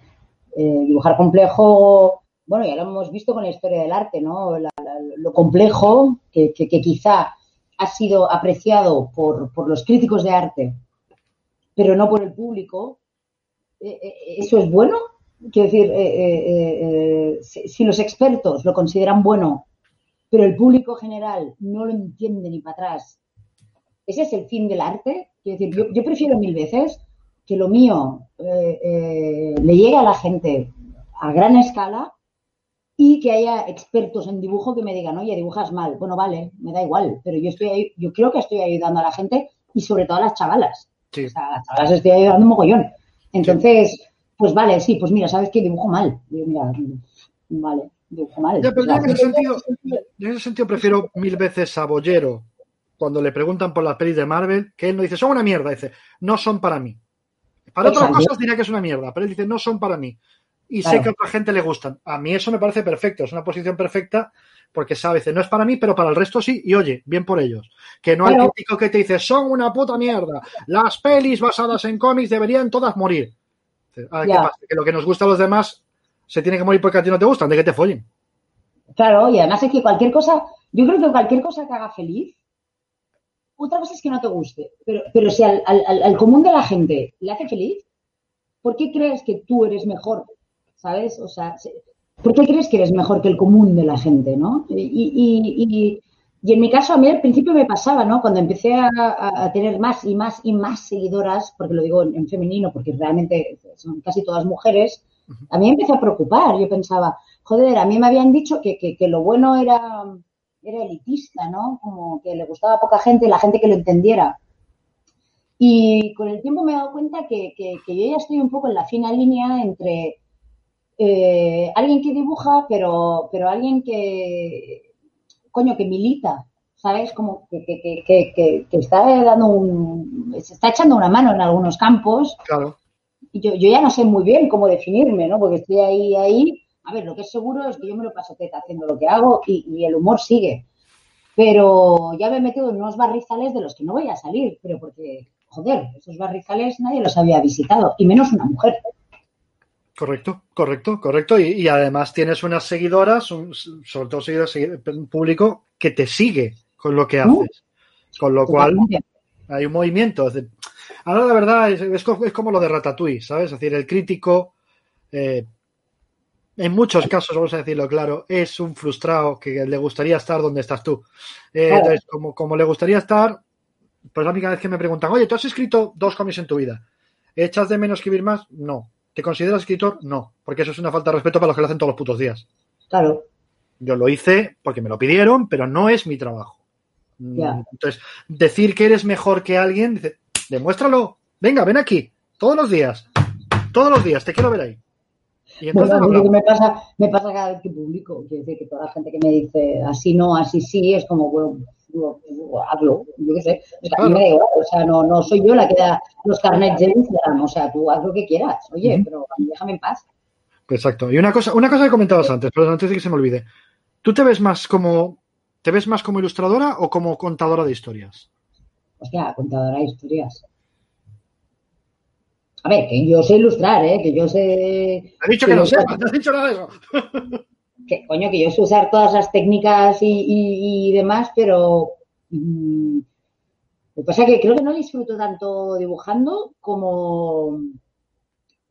eh, dibujar complejo, bueno, ya lo hemos visto con la historia del arte, ¿no? La- la- lo complejo que, que- que quizá ha sido apreciado por, por los críticos de arte, pero no por el público. Eh, ¿Eso es bueno? Quiero decir, eh, si, si los expertos lo consideran bueno pero el público general no lo entiende ni para atrás. Ese es el fin del arte. Quiero decir, yo, yo prefiero mil veces que lo mío eh, eh, le llegue a la gente a gran escala y que haya expertos en dibujo que me digan, oye, dibujas mal. Bueno, vale, me da igual, pero yo estoy ahí- yo creo que estoy ayudando a la gente y sobre todo a las chavalas. Sí. O sea, a las chavalas estoy ayudando un mogollón. Entonces, pues vale, sí, pues mira, sabes que dibujo mal. Mira, vale, Ya, pero yo en ese sentido, yo en ese sentido prefiero mil veces a Bollero cuando le preguntan por las pelis de Marvel, que él no dice, son una mierda, dice, no son para mí. Para otras Exacto. cosas diría que es una mierda, pero él dice, no son para mí. Y sé que a otra gente le gustan. A mí eso me parece perfecto, es una posición perfecta porque sabe, dice, no es para mí, pero para el resto sí, y oye, bien por ellos. Que no Claro. crítico que te dice, son una puta mierda, las pelis basadas en cómics deberían todas morir. Dice, "Ah, ¿qué Ya. pasa? Que lo que nos gusta a los demás se tiene que morir porque a ti no te gustan, de que te follen. Claro, y además es que cualquier cosa, yo creo que cualquier cosa que haga feliz, otra cosa es que no te guste, pero, pero si al, al- al- común de la gente le hace feliz, ¿por qué crees que tú eres mejor? ¿Sabes? O sea, se- ¿por qué crees que eres mejor que el común de la gente, no? Y, y- y- y en mi caso, a mí al principio me pasaba, ¿no? Cuando empecé a, a- a tener más y más y más seguidoras, porque lo digo en, en femenino, porque realmente son casi todas mujeres, a mí me empezó a preocupar. Yo pensaba, joder, a mí me habían dicho que, que- lo bueno era, era elitista, ¿no? Como que le gustaba a poca gente la gente que lo entendiera. Y con el tiempo me he dado cuenta que, que- yo ya estoy un poco en la fina línea entre eh, alguien que dibuja, pero, pero alguien que, coño, que milita, ¿sabes? Como que, que, que- que está dando un, se está echando una mano en algunos campos Claro. Yo, yo ya no sé muy bien cómo definirme, ¿no? Porque estoy ahí, ahí. A ver, lo que es seguro es que yo me lo paso teta haciendo lo que hago y, y el humor sigue. Pero ya me he metido en unos barrizales de los que no voy a salir, pero porque, joder, esos barrizales nadie los había visitado, y menos una mujer. Correcto, correcto, correcto. Y, y además tienes unas seguidoras, un- sobre todo seguidoras, segui- un público que te sigue con lo que haces. Con lo cual Totalmente. Hay un movimiento. Es decir, Ahora la verdad es, es es como lo de Ratatouille, ¿sabes? Es decir, el crítico, eh, en muchos casos, vamos a decirlo claro, es un frustrado que le gustaría estar donde estás tú. Eh. Entonces, como, como le gustaría estar, pues la única vez que me preguntan, oye, ¿tú has escrito dos cómics en tu vida? ¿Echas de menos escribir más? No. ¿Te consideras escritor? No, porque eso es una falta de respeto para los que lo hacen todos los putos días. Claro, Yo lo hice porque me lo pidieron, pero no es mi trabajo. Mm. Entonces, decir que eres mejor que alguien, dice, demuéstralo. Venga, ven aquí, todos los días. Todos los días, te quiero ver ahí. Y entonces Bueno, me pasa, me pasa cada vez que publico. Quiero decir que toda la gente que me dice así no, así sí, es como, bueno, hazlo, yo qué sé. O sea, Claro. me o no, no soy yo la que da los carnets de Instagram, o sea, tú haz lo que quieras, oye, pero déjame en paz. Exacto. Y una cosa, una cosa que comentabas antes, pero antes de que se me olvide. ¿Tú te ves más como te ves más como ilustradora o como contadora de historias? Hostia, contadora de historias. A ver, que yo sé ilustrar, ¿eh? Que yo sé... Te he dicho que no lo sé, no has dicho nada de eso. [LAUGHS] que coño, que yo sé usar todas las técnicas y, y- y demás, pero mm, lo que pasa es que creo que no disfruto tanto dibujando como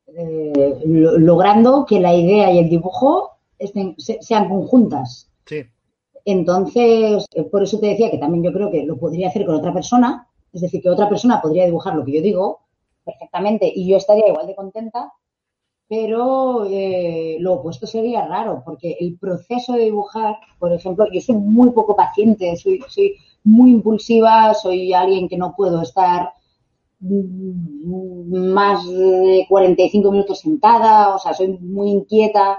eh, lo- logrando que la idea y el dibujo estén- se- sean conjuntas. Entonces, eh, por eso te decía que también yo creo que lo podría hacer con otra persona, es decir, que otra persona podría dibujar lo que yo digo perfectamente y yo estaría igual de contenta, pero eh, lo opuesto sería raro, porque el proceso de dibujar, por ejemplo, yo soy muy poco paciente, soy, soy muy impulsiva, soy alguien que no puedo estar mm, más de 45 minutos sentada, o sea, soy muy inquieta,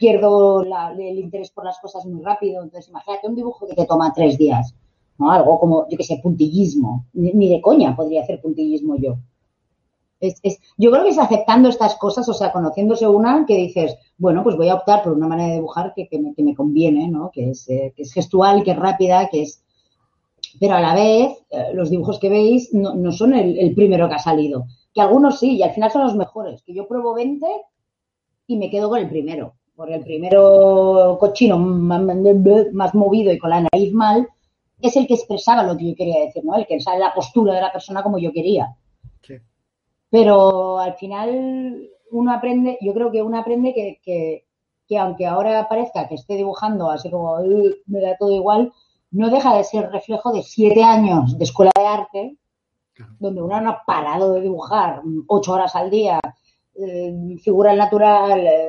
pierdo la, el interés por las cosas muy rápido. Entonces, imagínate un dibujo que te toma tres días, ¿no? Algo como, yo qué sé, puntillismo. Ni, de coña podría hacer puntillismo yo. Es, es, yo creo que es aceptando estas cosas, o sea, conociéndose una, que dices, bueno, pues voy a optar por una manera de dibujar que, que, me, que me, conviene, ¿no? Que es, eh, que es, gestual, que es rápida, que es... Pero a la vez, eh, los dibujos que veis no, no son el, el, primero que ha salido. Que algunos sí, y al final son los mejores. Que yo pruebo 20 y me quedo con el primero. Porque el primero cochino más, movido y con la nariz mal es el que expresaba lo que yo quería decir, ¿no? El que sale la postura de la persona como yo quería. Sí. Pero al final uno aprende, yo creo que uno aprende que, que, que aunque ahora parezca que esté dibujando así como me da todo igual, no deja de ser reflejo de siete años de escuela de arte, donde uno no ha parado de dibujar ocho horas al día, eh, figura natural, eh,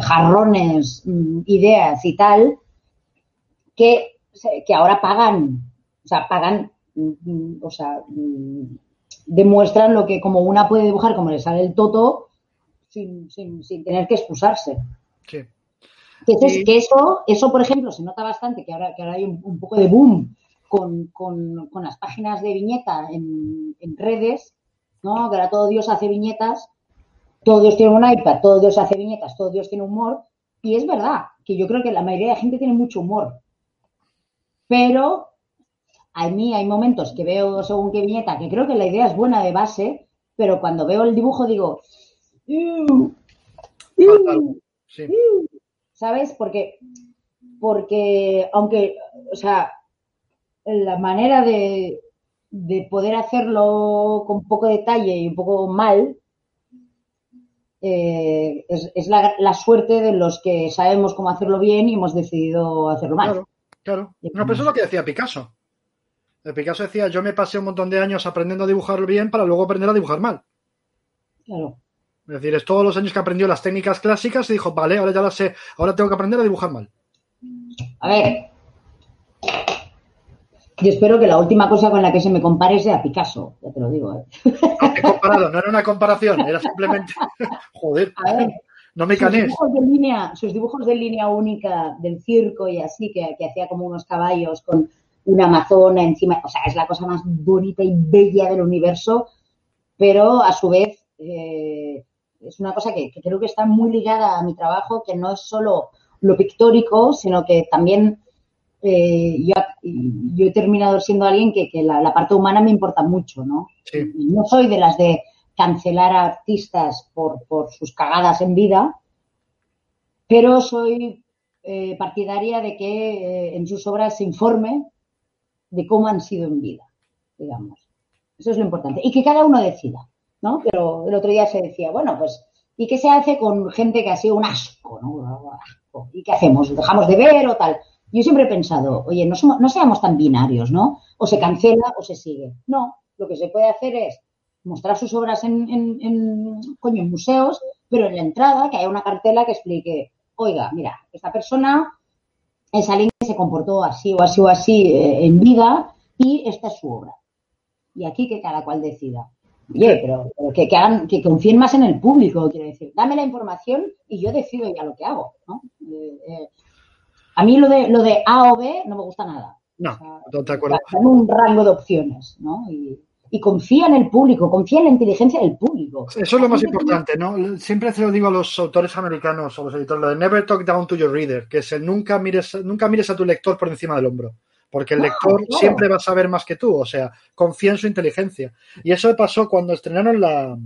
jarrones, mm, ideas y tal, que, que ahora pagan, o sea, pagan, mm, o sea, mm, demuestran lo que como una puede dibujar como le sale el toto sin, sin, sin tener que excusarse. Sí. Entonces, sí. que eso, eso, por ejemplo, se nota bastante que ahora, que ahora hay un, un poco de boom con, con, con, las páginas de viñeta en, en, redes, ¿no? Que ahora todo Dios hace viñetas, todo Dios tiene un iPad, todo Dios hace viñetas, todo Dios tiene humor. Y es verdad que yo creo que la mayoría de la gente tiene mucho humor. Pero a mí hay momentos que veo según qué viñeta, que creo que la idea es buena de base, pero cuando veo el dibujo digo, mm, mm, sí. ¿sabes? Porque, porque aunque, o sea, la manera de, de poder hacerlo con poco detalle y un poco mal, eh, es, es la, la, suerte de los que sabemos cómo hacerlo bien y hemos decidido hacerlo mal. Claro, claro. No, pero eso es lo que decía Picasso. El Picasso decía, yo me pasé un montón de años aprendiendo a dibujar bien para luego aprender a dibujar mal. Claro. Es decir, es todos los años que aprendió las técnicas clásicas y dijo, vale, ahora ya las sé, ahora tengo que aprender a dibujar mal. A ver. Yo espero que la última cosa con la que se me compare sea Picasso, ya te lo digo. ¿eh? No, he comparado, no era una comparación, era simplemente, [LAUGHS] joder, a ver, no me canes. Sus dibujos, de línea, sus dibujos de línea única del circo y así, que, que hacía como unos caballos con una amazona encima, o sea, es la cosa más bonita y bella del universo, pero a su vez eh, es una cosa que, que, creo que está muy ligada a mi trabajo, que no es solo lo pictórico, sino que también eh, yo, yo, he terminado siendo alguien que, que la, la, parte humana me importa mucho, ¿no? Sí. No soy de las de cancelar a artistas por, por sus cagadas en vida, pero soy eh, partidaria de que eh, en sus obras se informe de cómo han sido en vida, digamos. Eso es lo importante. Y que cada uno decida, ¿no? Pero el otro día se decía, bueno, pues, ¿y qué se hace con gente que ha sido un asco, ¿no? ¿Y qué hacemos? ¿Dejamos de ver o tal? Yo siempre he pensado, oye, no, somos, no seamos tan binarios, ¿no? O se cancela o se sigue. No, lo que se puede hacer es mostrar sus obras en, en, en, coño, en museos, pero en la entrada que haya una cartela que explique, oiga, mira, esta persona es alguien que se comportó así o así o así eh, en vida y esta es su obra. Y aquí que cada cual decida. Oye, pero, pero que, que, hagan, que confíen más en el público, quiero decir. Dame la información y yo decido ya lo que hago, ¿no? Eh, eh, a mí lo de, lo de A o B no me gusta nada. No, o sea, no te acuerdo. un rango de opciones, ¿no? Y, y, confía en el público, confía en la inteligencia del público. Eso es lo más importante, ¿no? Siempre se lo digo a los autores americanos o los editores, lo de never talk down to your reader, que es el nunca mires, nunca mires a tu lector por encima del hombro. Porque el lector claro. siempre va a saber más que tú, o sea, confía en su inteligencia. Y eso pasó cuando estrenaron la,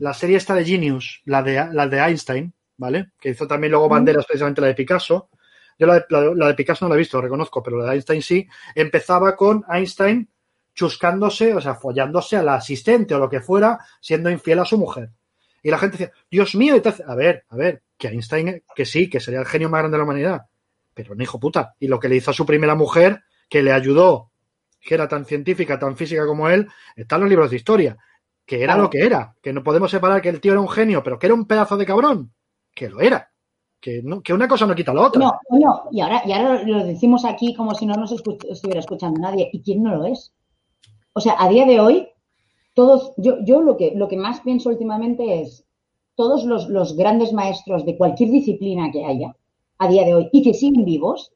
la serie esta de Genius, la de, la de Einstein, ¿vale? Que hizo también luego banderas, precisamente la de Picasso. Yo la de, la, la de, Picasso no la he visto, lo reconozco, pero la de Einstein sí. Empezaba con Einstein chuscándose, o sea, follándose a la asistente o lo que fuera, siendo infiel a su mujer. Y la gente decía, Dios mío, entonces, a ver, a ver, que Einstein, que sí, que sería el genio más grande de la humanidad, pero un hijo puta. Y lo que le hizo a su primera mujer, que le ayudó, que era tan científica, tan física como él, está en los libros de historia, que era Claro. lo que era, que no podemos separar que el tío era un genio, pero que era un pedazo de cabrón, que lo era. Que, no, que una cosa no quita la otra. No, coño, y ahora, y ahora lo decimos aquí como si no nos escu- estuviera escuchando nadie. ¿Y quién no lo es? O sea, a día de hoy, todos, yo, yo lo que, lo que más pienso últimamente es todos los, los grandes maestros de cualquier disciplina que haya a día de hoy y que siguen vivos,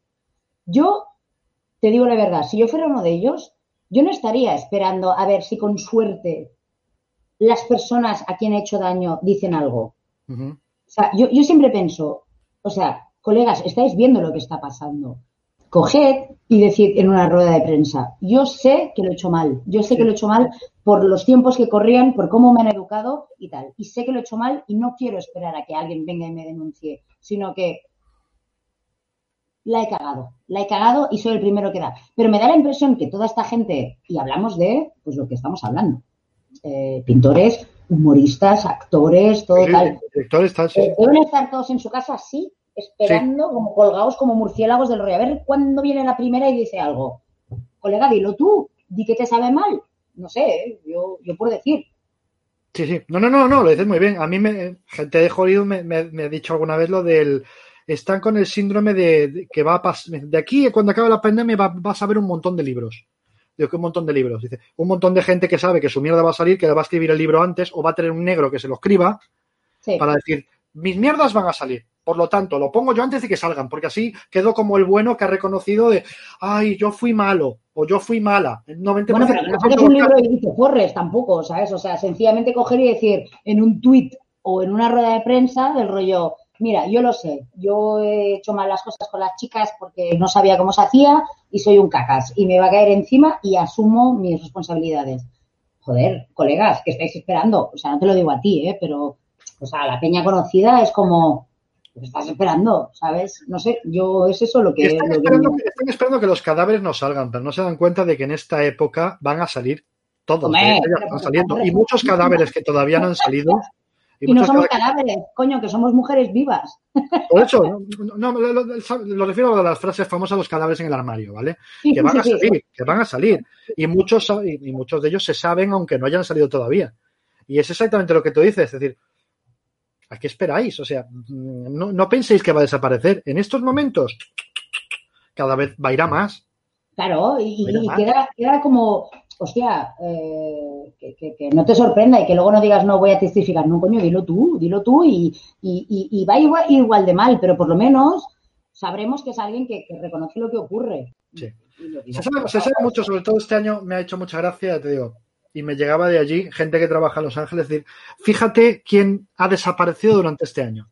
yo te digo la verdad, si yo fuera uno de ellos, yo no estaría esperando a ver si con suerte las personas a quien he hecho daño dicen algo. O sea, yo, yo siempre pienso, o sea, colegas, estáis viendo lo que está pasando. Coged y decid en una rueda de prensa, yo sé que lo he hecho mal, yo sé que lo he hecho mal por los tiempos que corrían, por cómo me han educado y tal. Y sé que lo he hecho mal y no quiero esperar a que alguien venga y me denuncie, sino que la he cagado, la he cagado y soy el primero que da. Pero me da la impresión que toda esta gente, y hablamos de, pues lo que estamos hablando, eh, pintores, humoristas, actores, todo Sí, tal. directores, tal, sí, sí. Eh, deben estar todos en su casa así, esperando, como colgados como murciélagos del rollo. A ver cuándo viene la primera y dice algo. Colega, dilo tú, di que te sabe mal. No sé, ¿eh? yo, yo por decir. Sí, sí. No, no, no, no, lo dices muy bien. A mí, me, gente de Hollywood me, me- me ha dicho alguna vez lo del. Están con el síndrome de, de que va a pasar. De aquí, cuando acabe la pandemia, va- vas a ver un montón de libros. Digo, que un montón de libros. Dice, un montón de gente que sabe que su mierda va a salir, que le va a escribir el libro antes, o va a tener un negro que se lo escriba, Sí. para decir, mis mierdas van a salir. Por lo tanto, lo pongo yo antes de que salgan, porque así quedo como el bueno que ha reconocido de, ay, yo fui malo, o yo fui mala. El 90% Bueno, pero de no casos- un libro y te corres tampoco, ¿sabes? O sea, sencillamente coger y decir en un tuit o en una rueda de prensa del rollo, mira, yo lo sé, yo he hecho mal las cosas con las chicas porque no sabía cómo se hacía y soy un cacas y me va a caer encima y asumo mis responsabilidades. Joder, colegas, ¿qué estáis esperando? O sea, no te lo digo a ti, ¿eh? Pero, o sea, la peña conocida es como, ¿qué estás esperando? ¿Sabes? No sé, yo es eso lo que... están, lo esperando, me- están esperando que los cadáveres no salgan, pero no se dan cuenta de que en esta época van a salir todos. Están saliendo. Y muchos cadáveres que todavía no han salido. [LAUGHS] Y no somos cadáveres, coño, que somos mujeres vivas. [LAUGHS] Por eso, no, no, lo, refiero a las frases famosas, los cadáveres en el armario, ¿vale? Sí, Que van sí, a sí. salir, que van a salir. Y muchos, y muchos de ellos se saben aunque no hayan salido todavía. Y es exactamente lo que tú dices, es decir, ¿a qué esperáis? O sea, mm, no, no penséis que va a desaparecer. En estos momentos, cada vez va a ir a más. Claro, y, queda, queda como, hostia, eh, que, que- que no te sorprenda y que luego no digas no voy a testificar. No, coño, dilo tú, dilo tú y, y- va igual, igual de mal, pero por lo menos sabremos que es alguien que, que reconoce lo que ocurre. Sí. Se sabe, se sabe mucho, sobre todo este año me ha hecho mucha gracia, te digo, y me llegaba de allí gente que trabaja en Los Ángeles, decir, fíjate quién ha desaparecido durante este año.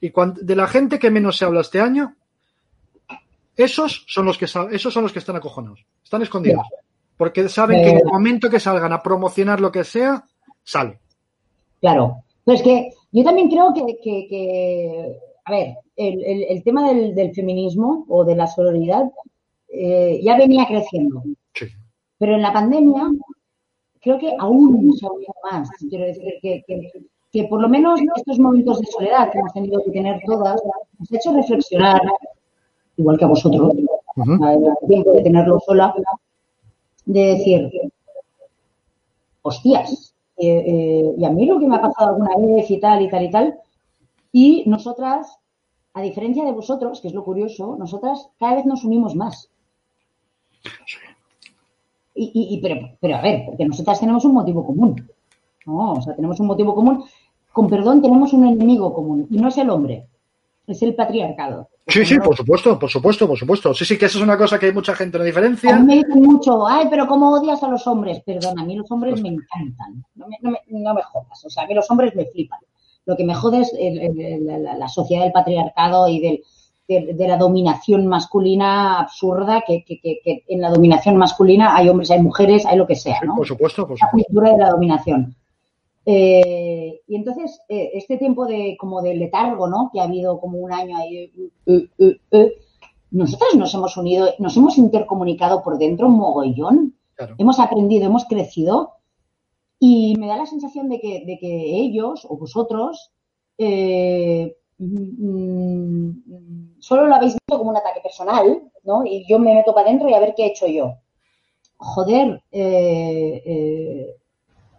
Y cuan- de la gente que menos se habla este año, esos son los que esos son los que están acojonados, están escondidos, porque saben que en el momento que salgan a promocionar lo que sea, sale. Claro. Pero es que yo también creo que, que- que- a ver, el, el- el tema del, del feminismo o de la sororidad eh, ya venía creciendo. Sí. Pero en la pandemia creo que aún se ha unido más. Quiero decir que, que- que por lo menos estos momentos de soledad que hemos tenido que tener todas nos ha hecho reflexionar, igual que a vosotros, Ujú. al tiempo de tenerlo sola, de decir, hostias, eh, eh, y a mí lo que me ha pasado alguna vez y tal y tal y tal, y nosotras, a diferencia de vosotros, que es lo curioso, nosotras cada vez nos unimos más. Y- y- pero, pero a ver, porque nosotras tenemos un motivo común. No, o sea, tenemos un motivo común. Con perdón, tenemos un enemigo común. Y no es el hombre, es el patriarcado. Sí, sí, por supuesto, por supuesto, por supuesto. Sí, sí, que eso es una cosa que hay mucha gente no A diferencia. mí me dicen mucho, ay, pero ¿cómo odias a los hombres? Perdona, a mí los hombres me encantan. No me, no me- no me jodas. O sea, a mí los hombres me flipan. Lo que me jode es el- el- el- la, la sociedad del patriarcado y del, de, de la dominación masculina absurda, que, que- que- que en la dominación masculina hay hombres, hay mujeres, hay lo que sea, Sí, ¿no? por supuesto, por la supuesto. cultura de la dominación. Eh, y entonces, eh, este tiempo de como de letargo, ¿no? Que ha habido como un año ahí, uh, uh, uh, uh, nosotros nos hemos unido, nos hemos intercomunicado por dentro un mogollón, Claro. hemos aprendido, hemos crecido, y me da la sensación de que, de que ellos o vosotros eh, mm, mm, solo lo habéis visto como un ataque personal, ¿no? Y yo me meto para adentro y a ver qué he hecho yo. Joder, eh, eh,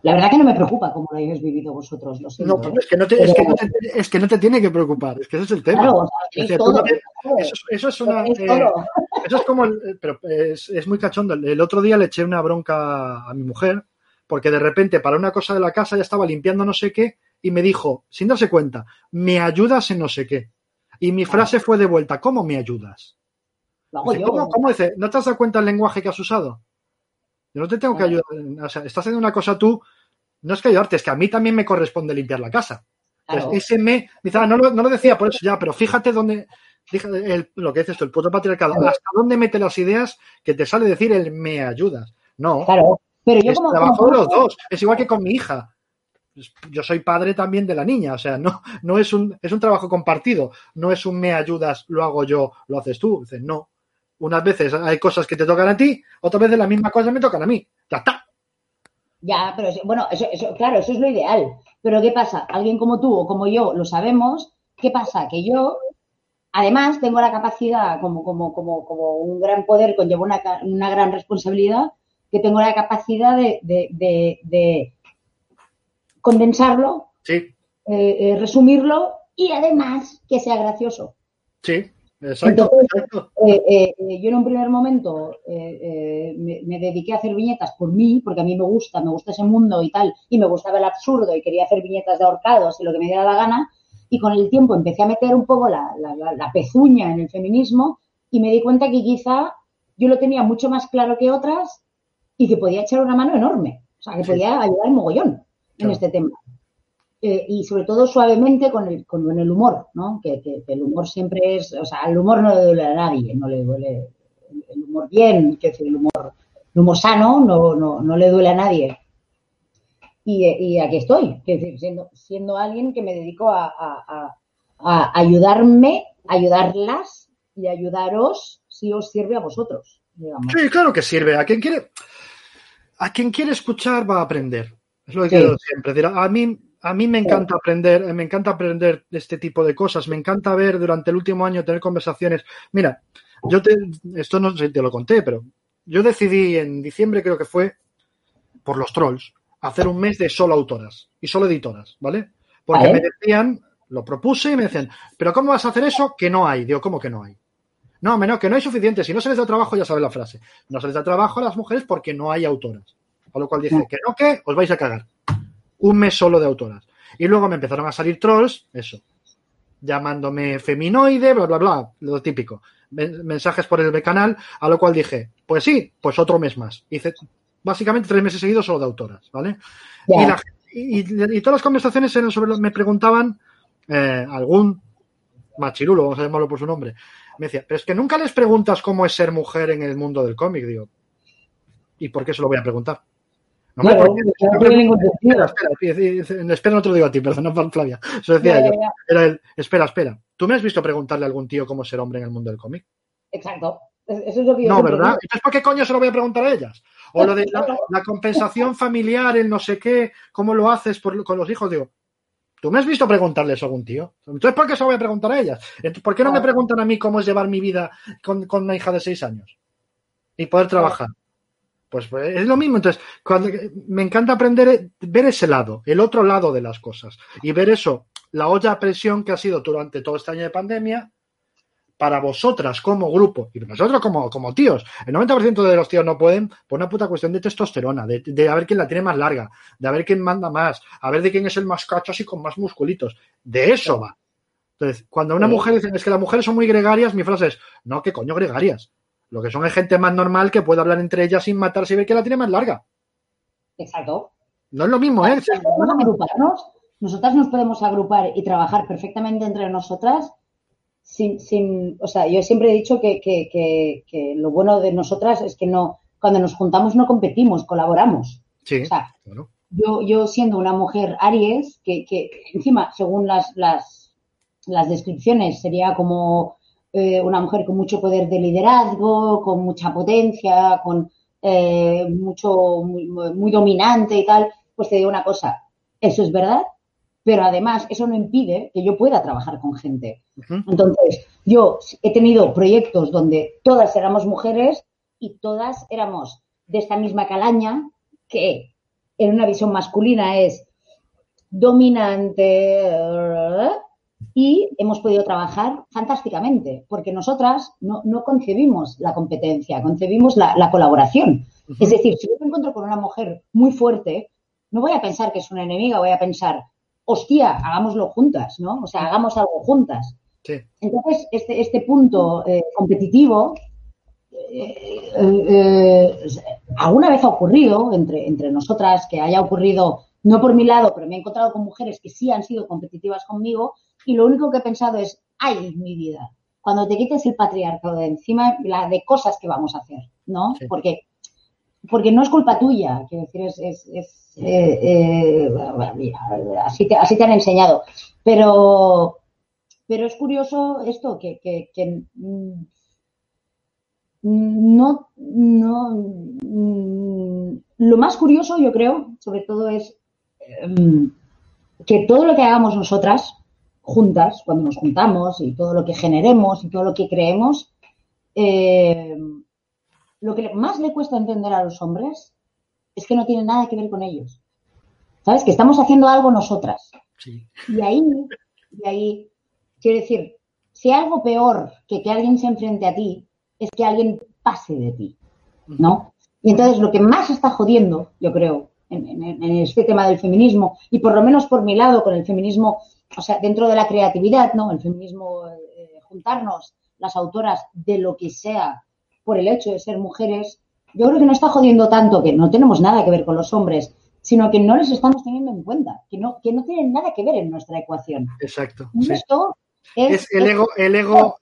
la verdad que no me preocupa cómo lo hayáis vivido vosotros. Lo siento, No, ¿eh? es que no, te, es, que no te, es que no te tiene que preocupar, es que ese es el tema. Claro, o sea, todo, te- eso, eso es una. Eh. Eso es como, el- pero es, es muy cachondo. El otro día le eché una bronca a mi mujer porque de repente para una cosa de la casa ya estaba limpiando no sé qué y me dijo, sin darse cuenta, me ayudas en no sé qué. Y mi frase fue de vuelta, ¿cómo me ayudas? Dice. ¿Cómo, cómo dice? ¿No te has dado cuenta del lenguaje que has usado? Yo no te tengo que ayudar. O sea, estás haciendo una cosa tú, no es que ayudarte, es que a mí también me corresponde limpiar la casa. Claro. Ese me, dice, ah, no, lo, no lo decía por eso ya, pero fíjate dónde, fíjate el- lo que dices tú, el puto patriarcado, Claro. hasta dónde mete las ideas que te sale decir el me ayudas. No, Claro, pero yo es como, trabajo como los dos. Es igual que con mi hija. Yo soy padre también de la niña, o sea, no, no es un, es un trabajo compartido, no es un me ayudas, lo hago yo, lo haces tú. Dices, no. Unas veces hay cosas que te tocan a ti, otras veces las mismas cosas me tocan a mí. Ya está. Ya, pero bueno, eso, eso, claro, eso es lo ideal. Pero ¿qué pasa? Alguien como tú o como yo lo sabemos. ¿Qué pasa? Que yo, además, tengo la capacidad, como, como, como, como un gran poder conlleva una, una gran responsabilidad, que tengo la capacidad de condensarlo, Sí, eh, eh, resumirlo y además que sea gracioso. sí, exacto, Entonces. Eh, yo en un primer momento me, me dediqué a hacer viñetas por mí, porque a mí me gusta, me gusta ese mundo y tal, y me gustaba el absurdo y quería hacer viñetas de ahorcados y lo que me diera la gana. Y con el tiempo empecé a meter un poco la, la- la- la pezuña en el feminismo y me di cuenta que quizá yo lo tenía mucho más claro que otras y que podía echar una mano enorme. O sea, que podía ayudar mogollón en este tema. Eh, y sobre todo suavemente con el, con el humor, ¿no? Que, que- que el humor siempre es, o sea, el humor no le duele a nadie, no le duele el humor bien, que el humor, el humor sano no, no, no le duele a nadie. Y, y aquí estoy, que decir, siendo, siendo alguien que me dedico a, a- a- a ayudarme, ayudarlas y ayudaros si os sirve a vosotros, digamos. Sí, claro que sirve. A quien quiere, a quien quiere escuchar va a aprender. Es lo que Sí. digo siempre. Decir, A mí, a mí me encanta aprender, me encanta aprender de este tipo de cosas. Me encanta ver durante el último año tener conversaciones. Mira, yo te, esto no sé si te lo conté, pero yo decidí en diciembre, creo que fue, por los trolls, hacer un mes de solo autoras y solo editoras, ¿vale? Porque me decían, lo propuse y me decían, ¿pero cómo vas a hacer eso? Que no hay. Digo, ¿cómo que no hay? No, menos que no hay suficiente. Si no se les da trabajo, ya sabes la frase. No se les da trabajo a las mujeres porque no hay autoras. A lo cual dije, que no, que os vais a cagar. Un mes solo de autoras. Y luego me empezaron a salir trolls, eso, llamándome feminoide, bla, bla, bla, lo típico. Men- Mensajes por el canal, a lo cual dije, pues sí, pues otro mes más. Hice básicamente tres meses seguidos solo de autoras, ¿vale? Y, la- y- y todas las conversaciones eran sobre, lo- me preguntaban eh, algún machirulo, vamos a llamarlo por su nombre, me decía, pero es que nunca les preguntas cómo es ser mujer en el mundo del cómic, digo, ¿y por qué se lo voy a preguntar? No, Claro, porque- no tiene ningún sentido. espera, espera, no te lo digo a ti, perdona, Flavia. Eso decía Ya, yo. ya, ya. Era el, espera, espera. ¿Tú me has visto preguntarle a algún tío cómo ser hombre en el mundo del cómic? Exacto. Eso es lo que yo No, ¿verdad? digo. Entonces, ¿por qué coño se lo voy a preguntar a ellas? O lo de la, la compensación familiar, el no sé qué, cómo lo haces por- con los hijos, digo, ¿tú me has visto preguntarle eso a algún tío? Entonces, ¿por qué se lo voy a preguntar a ellas? ¿Por qué no me preguntan a mí cómo es llevar mi vida con, con una hija de seis años? Y poder trabajar. Pues, pues, es lo mismo. Entonces, cuando me encanta aprender, eh, ver ese lado, el otro lado de las cosas. Y ver eso, la olla a presión que ha sido durante todo este año de pandemia, para vosotras como grupo y nosotros como, como tíos. El 90% de los tíos no pueden por una puta cuestión de testosterona, de, de a ver quién la tiene más larga, de a ver quién manda más, a ver de quién es el más cacho así con más musculitos. De eso va. Entonces, cuando una mujer dice es que las mujeres son muy gregarias, mi frase es, no, ¿qué coño gregarias? Lo que son es gente más normal que puede hablar entre ellas sin matarse y ver quién la tiene más larga. Exacto. No es lo mismo, ¿eh? Podemos agruparnos, nosotras nos podemos agrupar y trabajar perfectamente entre nosotras sin, sin o sea, yo siempre he dicho que, que, que, que lo bueno de nosotras es que no, cuando nos juntamos no competimos, colaboramos. Sí, O sea, claro. yo, yo siendo una mujer Aries, que, que encima, según las, las, las descripciones, sería como eh, una mujer con mucho poder de liderazgo, con mucha potencia, con eh, mucho, muy, muy dominante y tal, pues te digo una cosa, ¿eso es verdad? pero además eso no impide que yo pueda trabajar con gente. Entonces, yo he tenido proyectos donde todas éramos mujeres y todas éramos de esta misma calaña, que en una visión masculina es dominante y hemos podido trabajar fantásticamente, porque nosotras no, concebimos la competencia, concebimos la, colaboración. Es decir, si yo me encuentro con una mujer muy fuerte, no voy a pensar que es una enemiga, voy a pensar, hostia, hagámoslo juntas, ¿no? O sea, hagamos algo juntas. Entonces, este, este punto eh, competitivo eh, eh, alguna vez ha ocurrido entre, entre nosotras que haya ocurrido, no por mi lado, pero me he encontrado con mujeres que sí han sido competitivas conmigo y lo único que he pensado es, ay, mi vida, cuando te quites el patriarcado de encima, la de cosas que vamos a hacer, ¿no? Porque, porque no es culpa tuya, quiero decir, es, es, eh, así, te, así te han enseñado. Pero, pero es curioso esto, que, que, que mm, no, no, mm, lo más curioso, yo creo, sobre todo es em, que todo lo que hagamos nosotras juntas, cuando nos juntamos y todo lo que generemos y todo lo que creemos, em, lo que más le cuesta entender a los hombres es que no tiene nada que ver con ellos. ¿Sabes? Que estamos haciendo algo nosotras. Y ahí, y ahí, quiero decir, si algo peor que que alguien se enfrente a ti es que alguien pase de ti, ¿no? Y entonces lo que más está jodiendo, yo creo, en, este tema del feminismo, y por lo menos por mi lado con el feminismo, o sea, dentro de la creatividad, ¿no? El feminismo, eh, juntarnos las autoras de lo que sea por el hecho de ser mujeres, yo creo que no está jodiendo tanto que no tenemos nada que ver con los hombres, sino que no les estamos teniendo en cuenta, que no, que no tienen nada que ver en nuestra ecuación. Exacto. Esto es, el ego, el ego,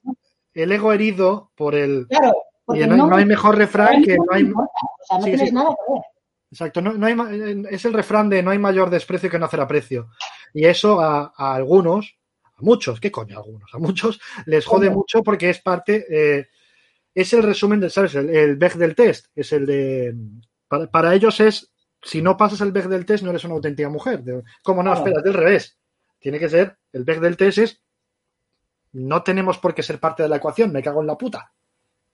el ego herido por el. Claro, no, hay mejor refrán que no hay. O sea, no tienes nada que ver. Exacto, no, hay, es el refrán de no hay mayor desprecio que no hacer aprecio. Y eso a, algunos, a muchos, ¿qué coño? A algunos, a muchos les jode mucho porque es parte, eh, es el resumen del, ¿sabes? El, el del test, es el de, para, ellos es, si no pasas el Beg del test no eres una auténtica mujer. ¿Cómo no? Espera, del revés. Tiene que ser, el Beg del test es no tenemos por qué ser parte de la ecuación, me cago en la puta.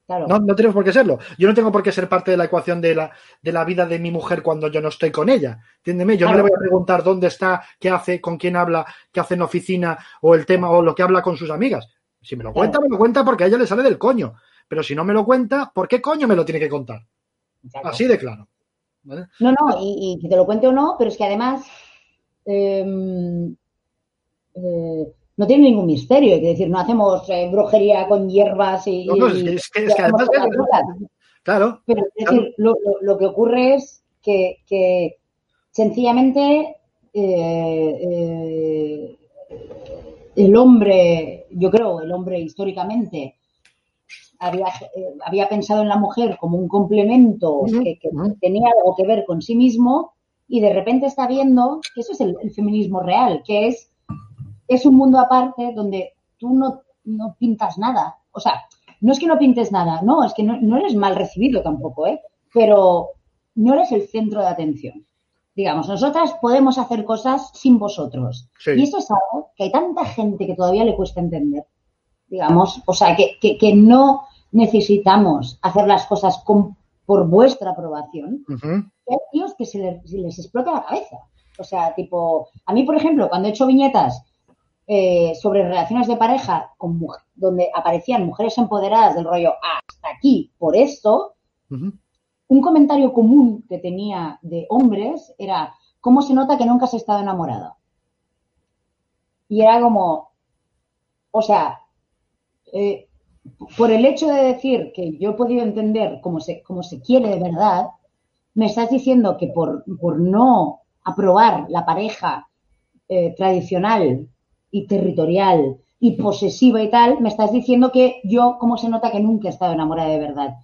No, no tenemos por qué serlo. Yo no tengo por qué ser parte de la ecuación de la, de la vida de mi mujer cuando yo no estoy con ella. Entiéndeme, yo no le voy a preguntar dónde está, qué hace, con quién habla, qué hace en oficina o el tema o lo que habla con sus amigas. Si me lo cuenta, me lo cuenta porque a ella le sale del coño. Pero si no me lo cuenta, ¿por qué coño me lo tiene que contar? Así de claro. No, no, y, que te lo cuente o no, pero es que además em, eh, no tiene ningún misterio. Es decir, no hacemos eh, brujería con hierbas y. No, es que, además. claro. Pero es decir, lo, que ocurre es que, sencillamente eh, eh, el hombre, yo creo, el hombre históricamente había, había pensado en la mujer como un complemento que, tenía algo que ver con sí mismo y de repente está viendo que eso es el feminismo real, que es es un mundo aparte donde tú no, no pintas nada. O sea, no es que no pintes nada, no, es que no, eres mal recibido tampoco, ¿eh? Pero no eres el centro de atención. Digamos, nosotras podemos hacer cosas sin vosotros. Y eso es algo que hay tanta gente que todavía le cuesta entender. Digamos, o sea, que, que, no necesitamos hacer las cosas con, por vuestra aprobación. Hay tíos que se les, se les explota la cabeza. O sea, tipo, a mí, por ejemplo, cuando he hecho viñetas eh, sobre relaciones de pareja con donde aparecían mujeres empoderadas del rollo hasta aquí por esto, un comentario común que tenía de hombres era ¿cómo se nota que nunca has estado enamorada? Y era como, o sea, eh, por el hecho de decir que yo he podido entender cómo se, cómo se quiere de verdad, me estás diciendo que por, por no aprobar la pareja eh, tradicional y territorial y posesiva y tal, me estás diciendo que yo, ¿cómo se nota que nunca he estado enamorada de verdad?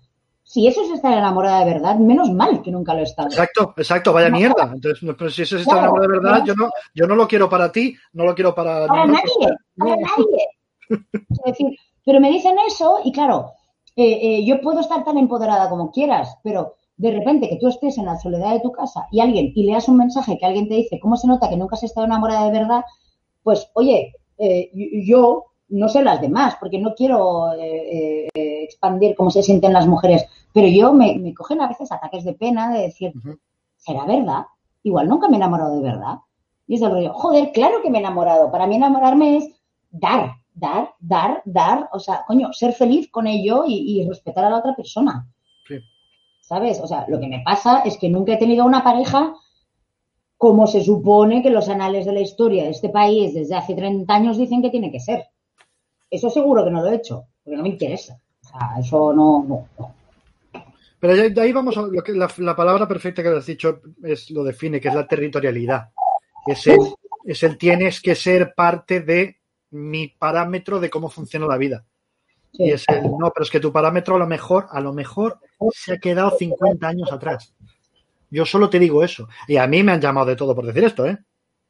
Si eso es estar enamorada de verdad, menos mal que nunca lo he estado. Exacto, exacto, vaya mierda. Entonces, pero si eso es estar enamorada de verdad, yo no, yo no lo quiero para ti, no lo quiero para, para nadie, para nadie. [LAUGHS] Es decir, pero me dicen eso y claro, eh, eh, yo puedo estar tan empoderada como quieras, pero de repente que tú estés en la soledad de tu casa y alguien, y leas un mensaje que alguien te dice, ¿cómo se nota que nunca has estado enamorada de verdad? Pues, oye, eh, yo no sé las demás, porque no quiero eh, eh, expandir cómo se sienten las mujeres, pero yo me, me, cogen a veces ataques de pena de decir, ¿será verdad? Igual nunca me he enamorado de verdad. Y es el rollo, joder, claro que me he enamorado. Para mí enamorarme es dar, dar, dar, dar, o sea, coño, ser feliz con ello y, y respetar a la otra persona. ¿sabes? O sea, lo que me pasa es que nunca he tenido una pareja como se supone que los anales de la historia de este país desde hace 30 años dicen que tiene que ser. Eso seguro que no lo he hecho, porque no me interesa. O sea, eso no. no, Pero de ahí vamos a lo que la, la, palabra perfecta que has dicho es lo define, que es la territorialidad. Es el, es el tienes que ser parte de mi parámetro de cómo funciona la vida. Sí. Y es el, no, pero es que tu parámetro a lo mejor, a lo mejor se ha quedado 50 años atrás. Yo solo te digo eso. Y a mí me han llamado de todo por decir esto, ¿eh?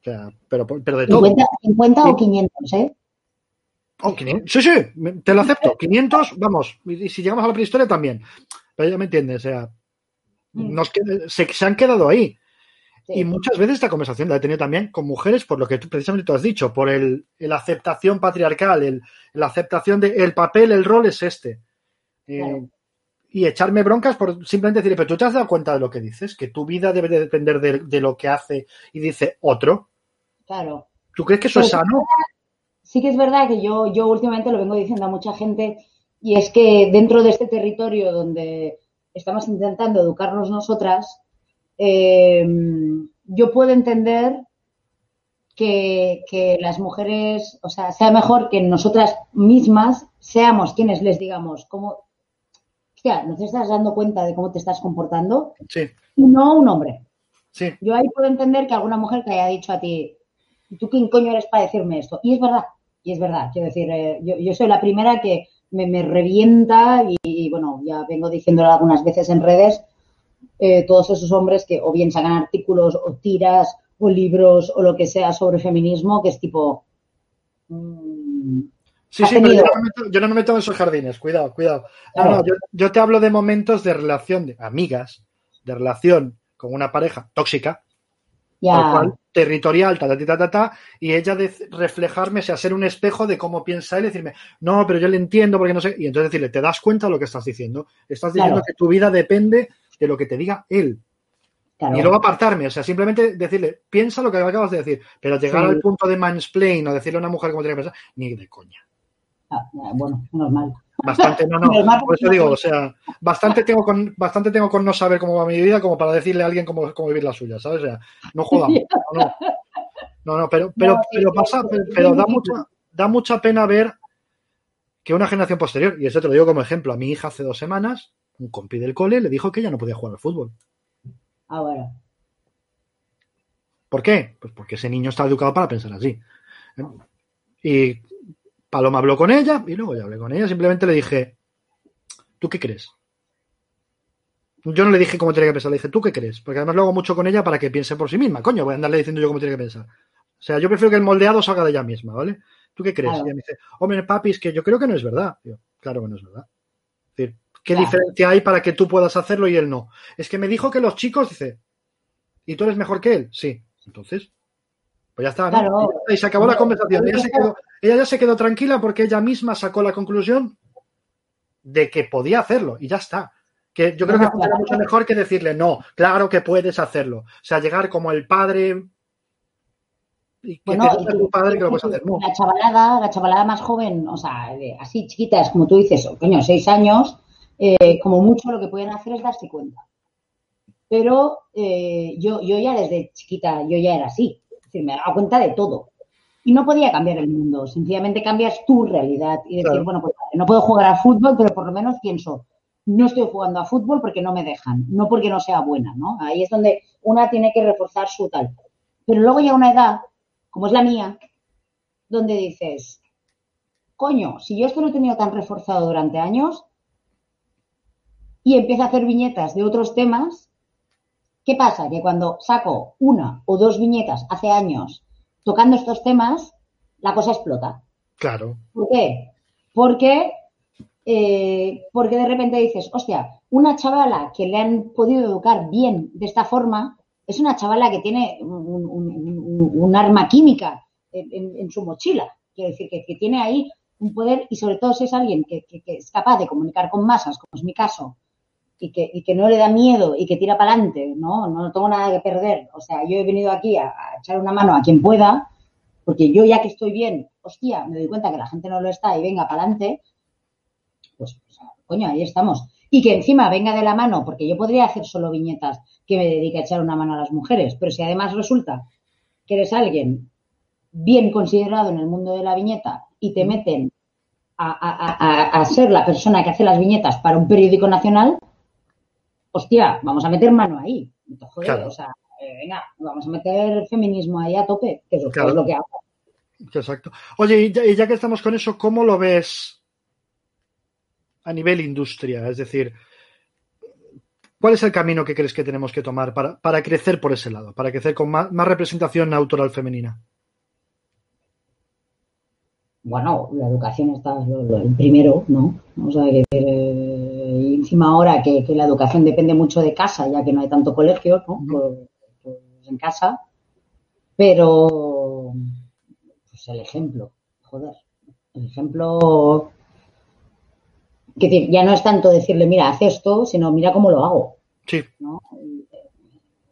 O sea, pero, pero de todo. 50, 50 o 500, ¿eh? Oh, 500. Sí, sí, te lo acepto. 500, vamos. Y si llegamos a la prehistoria también. Pero ya me entiendes, o sea, nos, se, se han quedado ahí. Sí. Y muchas veces esta conversación la he tenido también con mujeres por lo que tú, precisamente tú has dicho, por el, el aceptación patriarcal, el, la aceptación de el papel, el rol es este. Claro. Y echarme broncas por simplemente decir, pero tú te has dado cuenta de lo que dices, que tu vida debe de depender de, de lo que hace y dice otro. Claro. ¿Tú crees que eso Pero es sano? Sí que es verdad que yo, yo últimamente lo vengo diciendo a mucha gente y es que dentro de este territorio donde estamos intentando educarnos nosotras, eh, yo puedo entender que, que, las mujeres, o sea, sea mejor que nosotras mismas seamos quienes les digamos cómo, hostia, ¿no te estás dando cuenta de cómo te estás comportando? Sí. Y no un hombre. Sí. Yo ahí puedo entender que alguna mujer te haya dicho a ti, ¿tú quién coño eres para decirme esto? Y es verdad, y es verdad. Quiero decir, eh, yo, yo, soy la primera que me, me revienta y, y, bueno, ya vengo diciéndolo algunas veces en redes, eh, todos esos hombres que o bien sacan artículos o tiras o libros o lo que sea sobre feminismo, que es tipo... Mmm, Sí, sí, pero yo no, meto, yo no, me meto en esos jardines, cuidado, cuidado. Claro. No, no, yo, yo, te hablo de momentos de relación, de amigas, de relación con una pareja tóxica, cual, territorial, ta, ta, ta, ta, ta, y ella de reflejarme, o sea, ser un espejo de cómo piensa él y decirme, no, pero yo le entiendo porque no sé, y entonces decirle, ¿te das cuenta de lo que estás diciendo? Estás diciendo claro. que tu vida depende de lo que te diga él. Claro. Y luego apartarme, o sea, simplemente decirle, piensa lo que acabas de decir, pero llegar sí. al punto de mansplain o decirle a una mujer cómo tiene que pensar, ni de coña. Ah, bueno, normal. Bastante, no, no. [LAUGHS] Por eso digo, o sea, bastante tengo con, bastante tengo con no saber cómo va mi vida como para decirle a alguien cómo, cómo vivir la suya, ¿sabes? O sea, no jodamos. [LAUGHS] No, no, no, pero, pero, no, pero pasa, pero, pero da mucha, da mucha pena ver que una generación posterior, y eso te lo digo como ejemplo, a mi hija hace dos semanas, un compi del cole le dijo que ella no podía jugar al fútbol. Ah, bueno. ¿Por qué? Pues porque ese niño está educado para pensar así. Y Paloma habló con ella y luego ya hablé con ella. Simplemente le dije, ¿tú qué crees? Yo no le dije cómo tenía que pensar, le dije, ¿tú qué crees? Porque además lo hago mucho con ella para que piense por sí misma. Coño, voy a andarle diciendo yo cómo tiene que pensar. O sea, yo prefiero que el moldeado salga de ella misma, ¿vale? ¿Tú qué crees? Claro. Y ella me dice, hombre, papi, es que yo creo que no es verdad. Yo, claro que no es verdad. Es decir, ¿qué claro. diferencia hay para que tú puedas hacerlo y él no? Es que me dijo que los chicos, dice, ¿y tú eres mejor que él? Sí. Entonces, pues ya está, ¿no? Claro. Y se acabó la conversación. Se quedó, ella, ya se quedó tranquila porque ella misma sacó la conclusión de que podía hacerlo y ya está. Que yo creo que funciona mucho mejor que decirle, no, claro que puedes hacerlo. O sea, llegar como el padre y que bueno, te tu padre que lo puedes hacer. No. La chavalada, la chavalada más joven, o sea, así chiquitas, como tú dices, coño, seis años, eh, como mucho lo que pueden hacer es darse cuenta. Pero eh, yo, yo ya desde chiquita, yo ya era así decir, me daba cuenta de todo. Y no podía cambiar el mundo, sencillamente cambias tu realidad y decir, claro. bueno, pues no puedo jugar a fútbol, pero por lo menos pienso, no estoy jugando a fútbol porque no me dejan, no porque no sea buena, ¿no? Ahí es donde una tiene que reforzar su tal. Pero luego llega una edad, como es la mía, donde dices, coño, si yo esto lo he tenido tan reforzado durante años y empiezo a hacer viñetas de otros temas, ¿Qué pasa? Que cuando saco una o dos viñetas hace años tocando estos temas, la cosa explota. Claro. ¿Por qué? Porque eh, porque de repente dices, hostia, una chavala que le han podido educar bien de esta forma es una chavala que tiene un, arma química en, su mochila. Quiero decir, que, tiene ahí un poder y sobre todo si es alguien que, es capaz de comunicar con masas, como es mi caso, y que, no le da miedo y que tira para adelante, ¿no? No tengo nada que perder. O sea, yo he venido aquí a, echar una mano a quien pueda, porque yo ya que estoy bien, hostia, me doy cuenta que la gente no lo está y venga para adelante, pues, coño, ahí estamos. Y que encima venga de la mano, porque yo podría hacer solo viñetas que me dedique a echar una mano a las mujeres, pero si además resulta que eres alguien bien considerado en el mundo de la viñeta y te meten a, ser la persona que hace las viñetas para un periódico nacional, hostia, vamos a meter mano ahí. o sea, eh, venga, vamos a meter feminismo ahí a tope, que es, lo que hago. Exacto. Oye, y ya, que estamos con eso, ¿cómo lo ves a nivel industria? Es decir, ¿cuál es el camino que crees que tenemos que tomar para, crecer por ese lado, para crecer con más, más representación autoral femenina? bueno, la educación está el primero, ¿no? O sea, que eh, encima ahora que, la educación depende mucho de casa, ya que no hay tanto colegio, ¿no? Pues, pues, en casa, pero pues el ejemplo, joder, el ejemplo que ya no es tanto decirle, mira, haz esto, sino mira cómo lo hago. Sí. ¿no?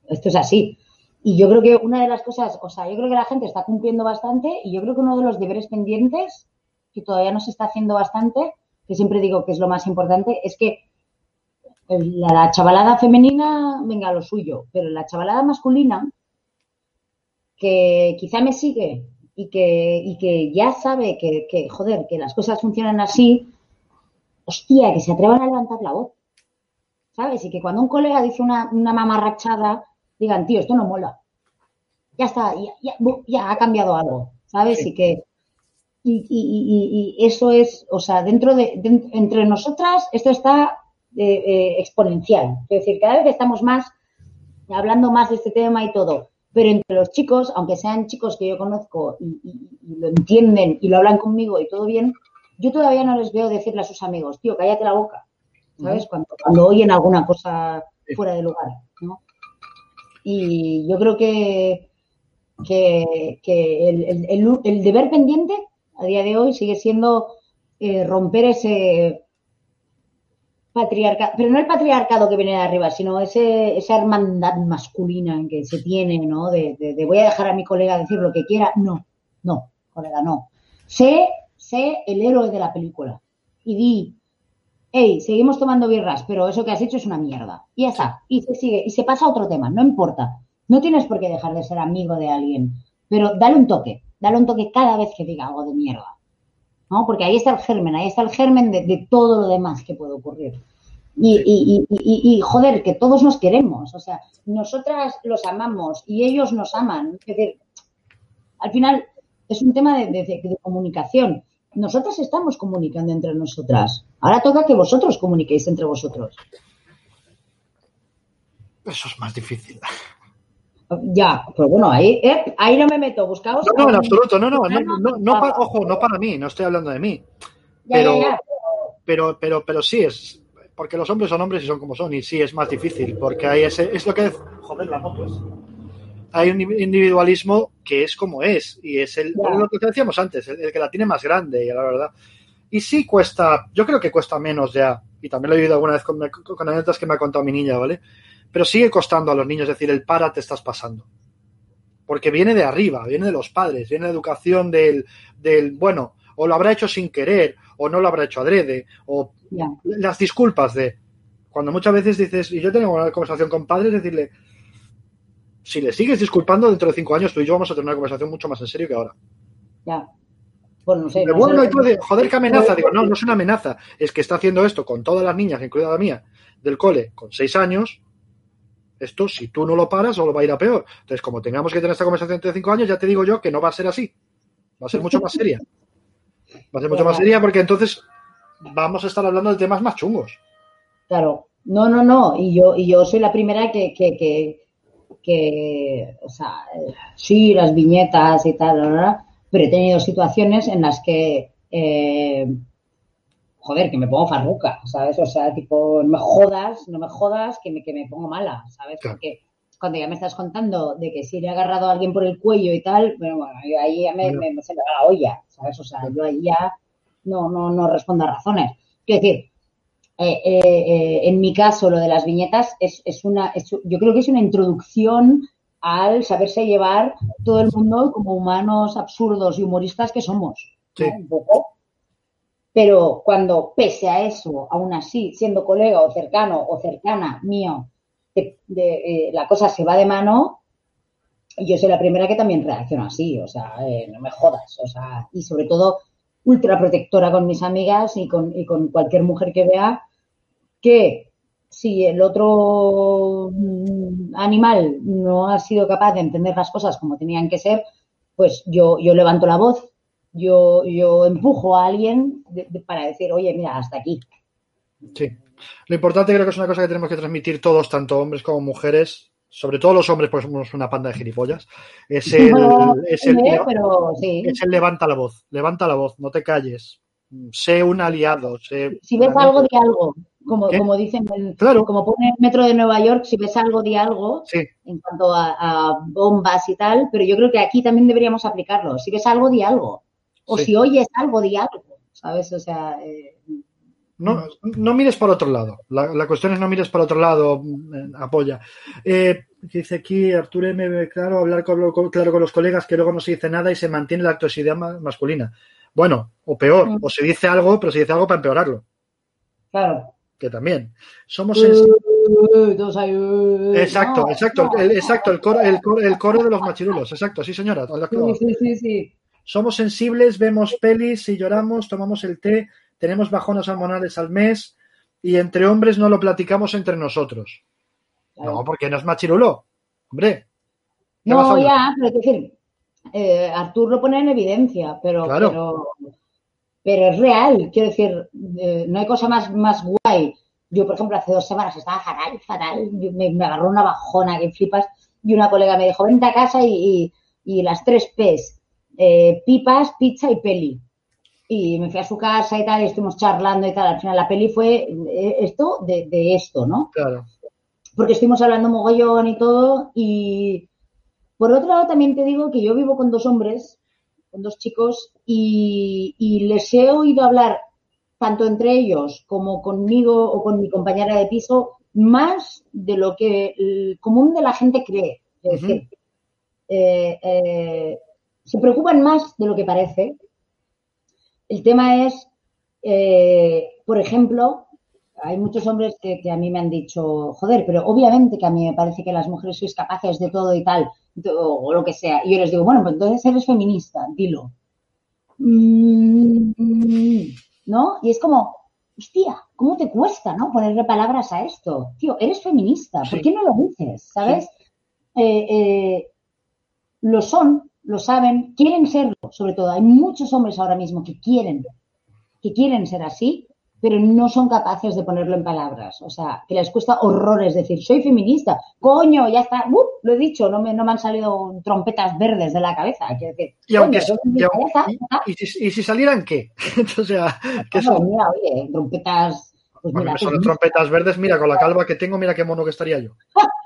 Esto es así. Y yo creo que una de las cosas, o sea, yo creo que la gente está cumpliendo bastante y yo creo que uno de los deberes pendientes, que todavía no se está haciendo bastante, que siempre digo que es lo más importante, es que la, chavalada femenina venga lo suyo, pero la chavalada masculina, que quizá me sigue y que, y que ya sabe que, que, joder, que las cosas funcionan así, hostia, que se atrevan a levantar la voz. ¿Sabes? Y que cuando un colega dice una, una mamarrachada, digan, tío, esto no mola. Ya está, ya, ha cambiado algo, ¿sabes? Y que y, eso es, o sea, dentro de, entre nosotras esto está eh, exponencial. Es decir, cada vez estamos más hablando más de este tema y todo. Pero entre los chicos, aunque sean chicos que yo conozco y, lo entienden y lo hablan conmigo y todo bien, yo todavía no les veo decirle a sus amigos, tío, cállate la boca, ¿sabes? Cuando, cuando oyen alguna cosa fuera de lugar, ¿no? Y yo creo que, que, el, deber pendiente a día de hoy sigue siendo eh, romper ese patriarcado, pero no el patriarcado que viene de arriba, sino ese, esa hermandad masculina en que se tiene, ¿no? De, de, voy a dejar a mi colega decir lo que quiera. No, no, colega, no. Sé, sé el héroe de la película y di hey, seguimos tomando birras, pero eso que has hecho es una mierda. Y ya está. Y se sigue, y se pasa a otro tema, no importa. No tienes por qué dejar de ser amigo de alguien, pero dale un toque, dale un toque cada vez que diga algo de mierda. ¿No? Porque ahí está el germen, ahí está el germen de, todo lo demás que puede ocurrir. Y, y, joder, que todos nos queremos. O sea, nosotras los amamos y ellos nos aman. Es decir, al final es un tema de comunicación nosotras estamos comunicando entre nosotras. Ahora toca que vosotros comuniquéis entre vosotros. Eso es más difícil. Ya, pues bueno, ahí, eh, ahí no me meto, buscaos. No, no, en absoluto, no, no, no, no, ojo, no para mí, no estoy hablando de mí. pero, pero, pero, pero sí es, porque los hombres son hombres y son como son, y sí es más difícil, porque hay ese, es lo que, joder, la moto es hay un individualismo que es como es y es el, lo que decíamos antes, el, que la tiene más grande, y la verdad. Y sí cuesta, yo creo que cuesta menos ya, y también lo he oído alguna vez con, con anécdotas que me ha contado mi niña, ¿vale? Pero sigue costando a los niños decir el para te estás pasando. Porque viene de arriba, viene de los padres, viene de educación del, del bueno, o lo habrá hecho sin querer, o no lo habrá hecho adrede, o las disculpas de. Cuando muchas veces dices, y yo tengo una conversación con padres, decirle, si le sigues disculpando, dentro de cinco años tú y yo vamos a tener una conversación mucho más en serio que ahora. Ya. Bueno, no sé. bueno, y puede, joder, qué amenaza. Digo, no, no es una amenaza. Es que está haciendo esto con todas las niñas, incluida la mía, del cole, con seis años. Esto, si tú no lo paras, solo va a ir a peor. Entonces, como tengamos que tener esta conversación dentro de cinco años, ya te digo yo que no va a ser así. Va a ser mucho más seria. Va a ser mucho más seria porque entonces vamos a estar hablando de temas más chungos. Claro. No, no, no. Y yo, y yo soy la primera que, que que, o sea, sí, las viñetas y tal, pero he tenido situaciones en las que, eh, joder, que me pongo farruca, ¿sabes? O sea, tipo, no me jodas, no me jodas, que me, que me pongo mala, ¿sabes? Claro. Porque cuando ya me estás contando de que si le ha agarrado a alguien por el cuello y tal, bueno, bueno, ahí ya me, No. me- me se me va la olla, ¿sabes? O sea, yo ahí ya no, no, no respondo a razones. Quiero decir, eh, eh, eh, en mi caso, lo de las viñetas es, es una, es- yo creo que es una introducción al saberse llevar todo el mundo como humanos absurdos y humoristas que somos. ¿no? Sí. Un poco. Pero cuando, pese a eso, aún así, siendo colega o cercano o cercana mío, eh, la cosa se va de mano, yo soy la primera que también reacciono así, o sea, eh, no me jodas, o sea, y sobre todo ultra protectora con mis amigas y con, y con cualquier mujer que vea que si el otro mm, animal no ha sido capaz de entender las cosas como tenían que ser, pues yo, yo levanto la voz, yo, yo empujo a alguien de- de- para decir, oye, mira, hasta aquí. Sí. Lo importante creo que es una cosa que tenemos que transmitir todos, tanto hombres como mujeres, sobre todo los hombres, porque somos una panda de gilipollas, es [LAUGHS] el, No, es el, eh, pero sí. es el levanta la voz, levanta la voz, no te calles, sé un aliado, sé... Si ves algo, di algo. Como, como dicen, en- Claro. como pone el metro de Nueva York, si ves algo, di algo. Sí, en cuanto a, a bombas y tal, pero yo creo que aquí también deberíamos aplicarlo. Si ves algo, di algo. O Sí. si oyes algo, di algo. ¿Sabes? O sea, eh, no, no mires para otro lado. La, la cuestión es no mires para otro lado, eh, apoya. Eh, dice aquí Arturo M. Claro, hablar con, con- claro con los colegas que luego no se dice nada y se mantiene la toxicidad ma- masculina. Bueno, o peor, Mm. o se dice algo, pero se dice algo para empeorarlo, claro. que también. Somos Exacto, exacto, el, exacto, el coro, el, coro, el coro de los machirulos, exacto, sí señora. Sí, sí, sí, sí. Somos sensibles, vemos pelis y lloramos, tomamos el té, tenemos bajones hormonales al mes y entre hombres no lo platicamos entre nosotros. No, porque no es machirulo. Hombre. ¿qué vas a No, ya, pero es decir, eh, Artur lo pone en evidencia, pero, Claro. pero, pero es real. Quiero decir, eh, no hay cosa más, más guay. Yo, por ejemplo, hace dos semanas estaba fatal, fatal. Yo- Me, me agarró una bajona que flipas y una colega me dijo, vente a casa y, y- y las tres P's, eh, pipas, pizza y peli. Y me fui a su casa y tal, y estuvimos charlando y tal. Al final la peli fue eh, esto de, de esto, ¿no? Claro. porque estuvimos hablando mogollón y todo. Y por otro lado, también te digo que yo vivo con dos hombres, con dos chicos, y, y les he oído hablar, tanto entre ellos como conmigo o con mi compañera de piso, más de lo que el común de la gente cree. Es decir, eh, eh, se preocupan más de lo que parece. El tema es, eh, por ejemplo, hay muchos hombres que, que a mí me han dicho, joder, pero obviamente que a mí me parece que las mujeres sois capaces de todo y tal, o, lo que sea. Y yo les digo, bueno, pues entonces eres feminista, dilo. Mm, ¿No? Y es como, hostia, ¿cómo te cuesta, no? Ponerle palabras a esto. Tío, eres feminista, ¿por qué no lo dices? ¿Sabes? Eh, eh, lo son, lo saben, quieren serlo, sobre todo. Hay muchos hombres ahora mismo que quieren, que quieren ser así, pero no son capaces de ponerlo en palabras. O sea, que les cuesta horrores decir, soy feminista. Coño, ya está, ¡uh! lo he dicho, no me, no me han salido trompetas verdes de la cabeza. Quiero decir, Y aunque si, y si salieran qué? [LAUGHS] o sea, que Bueno, son, mira, oye, trompetas, pues mira, son pues, trompetas verdes, mira, con la calva que tengo, mira qué mono que estaría yo. [LAUGHS]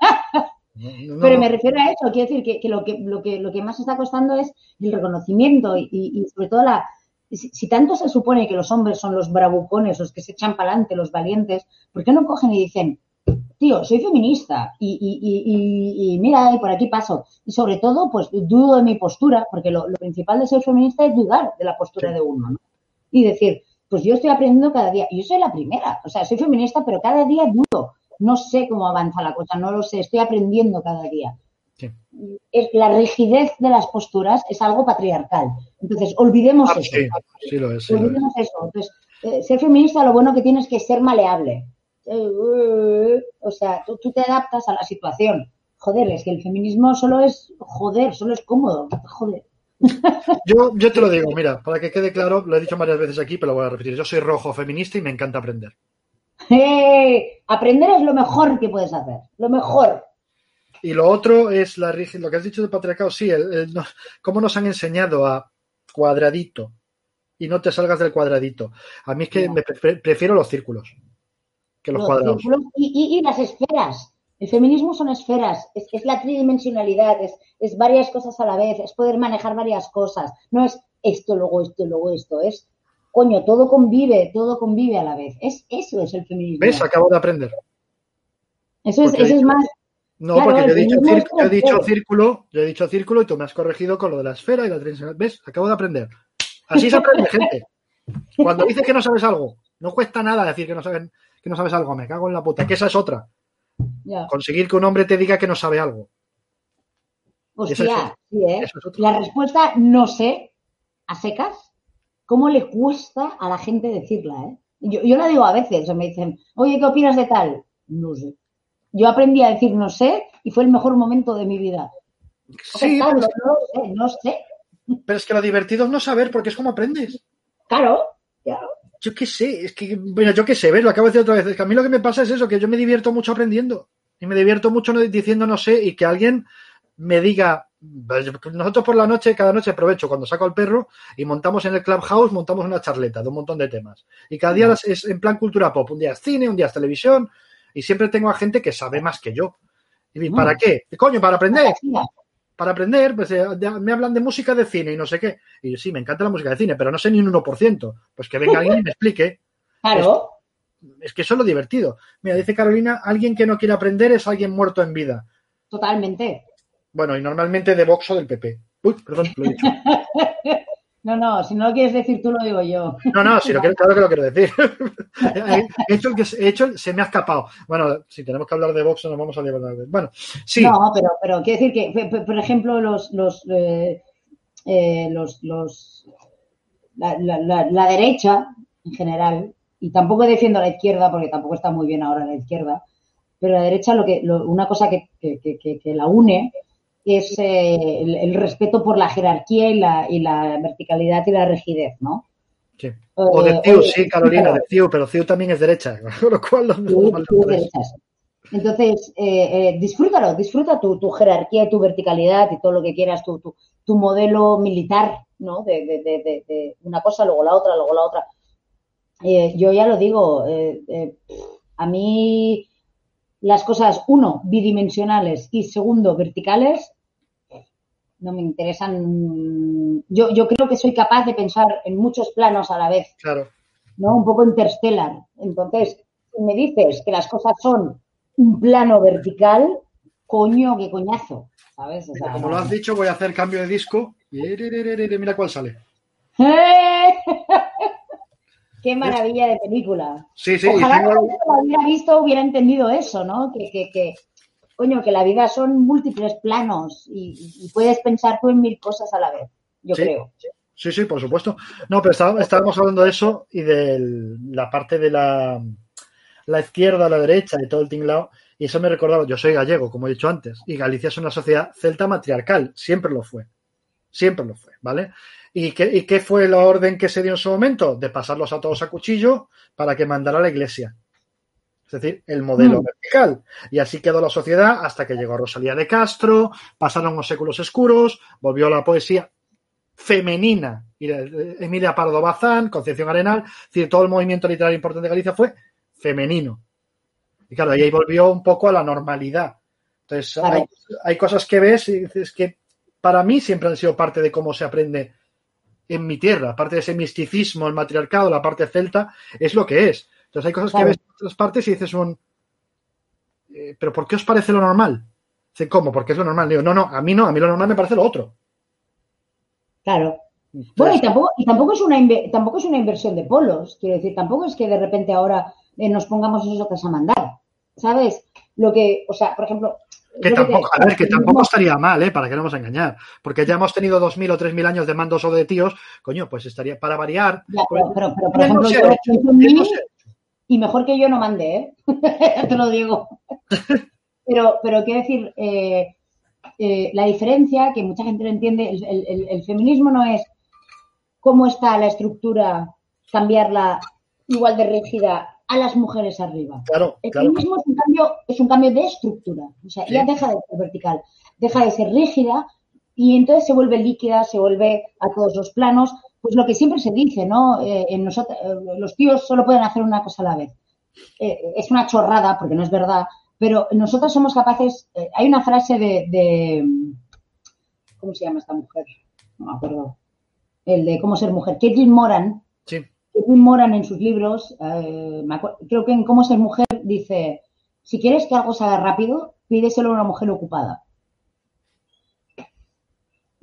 No, Pero me refiero a eso, quiero decir que, que lo que lo que lo que más está costando es el reconocimiento y, sobre todo la si, si tanto se supone que los hombres son los bravucones, los que se echan para adelante, los valientes, ¿por qué no cogen y dicen, tío, soy feminista y, y- y- y- y mira, y por aquí paso? Y sobre todo, pues dudo de mi postura, porque lo, lo principal de ser feminista es dudar de la postura Sí. de uno, ¿no? Y decir, pues yo estoy aprendiendo cada día, y yo soy la primera, o sea, soy feminista, pero cada día dudo, no sé cómo avanza la cosa, no lo sé, estoy aprendiendo cada día Sí. es, la rigidez de las posturas es algo patriarcal. Entonces, olvidemos Ah, eso. sí, sí lo es. lo es. olvidemos eso. Entonces, eh, ser feminista lo bueno que tienes que ser maleable. Eh, eh, o sea, tú, tú te adaptas a la situación. Joder, es que el feminismo solo es joder, solo es cómodo. Joder. [LAUGHS] Yo, yo te lo digo, mira, para que quede claro, lo he dicho varias veces aquí, pero lo voy a repetir. Yo soy rojo feminista y me encanta aprender. Eh, aprender es lo mejor que puedes hacer. Lo mejor. Y lo otro es la lo que has dicho del patriarcado, sí, el, el- no- cómo nos han enseñado a cuadradito, y no te salgas del cuadradito. A mí es que No. me pre- prefiero los círculos que los, Los cuadrados. círculos y, y- y las esferas. El feminismo son esferas, es, es la tridimensionalidad, es, es varias cosas a la vez, es poder manejar varias cosas. No es esto, luego esto, luego esto, es, coño, todo convive, todo convive a la vez. Es, eso es el feminismo. ¿Ves? Acabo de aprender. Eso es, eso es más, No, Claro, porque yo he, dicho es yo he dicho círculo, yo he dicho círculo y tú me has corregido con lo de la esfera y la tridimensional. ¿Ves? Acabo de aprender. Así se aprende, [LAUGHS] gente. Cuando dices que no sabes algo, no cuesta nada decir que no sabes, que no sabes algo. Me cago en la puta. Que esa es otra. ya, Conseguir que un hombre te diga que no sabe algo. Eso es hostia, sí, ¿eh? Eso es otra. La respuesta no sé, a secas, ¿cómo le cuesta a la gente decirla, eh? Yo, yo la digo a veces, o me dicen, oye, ¿qué opinas de tal? No sé. Yo aprendí a decir no sé y fue el mejor momento de mi vida. Sí, Claro, pero es, no sé, no sé. pero es que lo divertido es no saber porque es como aprendes. Claro, claro. Yo qué sé, es que, bueno, yo qué sé, ves, lo acabo de decir otra vez. Es que a mí lo que me pasa es eso, que yo me divierto mucho aprendiendo. Y me divierto mucho diciendo no sé y que alguien me diga. Nosotros por la noche, cada noche aprovecho cuando saco al perro y montamos en el Clubhouse, montamos una charleta de un montón de temas. Y cada día es en plan cultura pop. Un día es cine, un día es televisión. Y siempre tengo a gente que sabe más que yo. ¿Y Mm. para qué? Coño, para aprender para aprender, pues eh, me hablan de música de cine y no sé qué. Y yo, sí, me encanta la música de cine, pero no sé ni un 1%. Pues que venga alguien y me explique. Claro, Es que eso es lo divertido. Mira, dice Carolina, alguien que no quiere aprender es alguien muerto en vida. totalmente. Bueno, y normalmente de Vox o del PP. Uy, perdón, lo he dicho. [LAUGHS] No, no, si no lo quieres decir tú, lo digo yo. No, no, si lo quiero, claro que lo quiero decir. [LAUGHS] [LAUGHS] he, hecho el que, he hecho se me ha escapado. Bueno, si tenemos que hablar de Vox, nos vamos a llevar. Bueno, sí, No, pero, pero quiero decir que, por ejemplo, los, los, eh, eh, los, los la, la- la- la derecha en general, y tampoco defiendo la izquierda porque tampoco está muy bien ahora la izquierda, pero la derecha lo que lo- una cosa que- que- que- que la une es eh, el, el respeto por la jerarquía y la, y la verticalidad y la rigidez, ¿no? sí. O de Eh, CIU, sí, Carolina, claro, de CIU, pero CIU también es derecha. [LAUGHS] Con lo cual, derechas. Entonces, eh, eh, disfrútalo, disfruta tu, tu jerarquía y tu verticalidad y todo lo que quieras, tu, tu, tu modelo militar, ¿no? De, de, de, de- de una cosa, luego la otra, luego la otra. Eh, yo ya lo digo, eh, eh, a mí las cosas, uno, bidimensionales y segundo, verticales, no me interesan. Yo, yo creo que soy capaz de pensar en muchos planos a la vez. Claro. ¿no? Un poco interstellar. Entonces, si me dices que las cosas son un plano vertical, coño, qué coñazo, ¿sabes? O sea, Como lo has dicho, voy a hacer cambio de disco. Y mira cuál sale. ¡Qué maravilla de película! Sí, sí, Ojalá que la hubiera visto hubiera entendido eso, ¿no? Que, que, que, coño, que la vida son múltiples planos y, y puedes pensar tú en mil cosas a la vez, yo Sí. creo. Sí, sí, por supuesto. No, pero estábamos hablando de eso y de la parte de la, la izquierda, la derecha y todo el tinglao. Y eso me recordaba, yo soy gallego, como he dicho antes, y Galicia es una sociedad celta matriarcal, siempre lo fue. Siempre lo fue, ¿vale? ¿Y qué, ¿Y qué fue la orden que se dio en su momento? De pasarlos a todos a cuchillo para que mandara la iglesia. Es decir, el modelo Mm. vertical. Y así quedó la sociedad hasta que llegó Rosalía de Castro, pasaron los séculos oscuros, volvió la poesía femenina. Y, eh, Emilia Pardo Bazán, Concepción Arenal, es decir, todo el movimiento literario importante de Galicia fue femenino. Y claro, y ahí volvió un poco a la normalidad. Entonces, hay, hay cosas que ves y dices que para mí siempre han sido parte de cómo se aprende en mi tierra, parte de ese misticismo, el matriarcado, la parte celta, es lo que es. Entonces hay cosas Claro. que ves en otras partes y dices un... eh, ¿Pero por qué os parece lo normal? Dice, ¿cómo? Porque es lo normal. Digo, no, no, a mí no, a mí lo normal me parece lo otro. Claro. Entonces, Bueno, y tampoco, y tampoco es una tampoco es una inversión de polos, quiero decir, tampoco es que de repente ahora eh, nos pongamos esos que a mandar, ¿sabes? Lo que, o sea, por ejemplo, que tampoco, a ver, que tampoco estaría mal, ¿eh? Para que no a engañar. Porque ya hemos tenido 2.000 o 3.000 años de mandos o de tíos, coño, pues estaría para variar. Ya, pero, pero, pero, por ejemplo, yo hecho, y mejor que yo no mande, ¿eh? [LAUGHS] Te lo digo. [LAUGHS] Pero, pero quiero decir, eh, eh, la diferencia, que mucha gente no entiende, el- el feminismo no es cómo está la estructura, cambiarla igual de rígida a las mujeres arriba. Claro, El claro. feminismo es un cambio, es un cambio de estructura. O sea, Sí. ya deja de ser vertical, deja de ser rígida y entonces se vuelve líquida, se vuelve a todos los planos, pues lo que siempre se dice, ¿no? Eh, en nosotros, los tíos solo pueden hacer una cosa a la vez. es una chorrada, porque no es verdad, pero nosotros somos capaces. hay una frase de, ¿Cómo se llama esta mujer? No me acuerdo. El de cómo ser mujer. Caitlin Moran. Sí. Caitlin Moran en sus libros, creo que en cómo ser mujer dice: si quieres que algo se haga rápido, pídeselo a una mujer ocupada.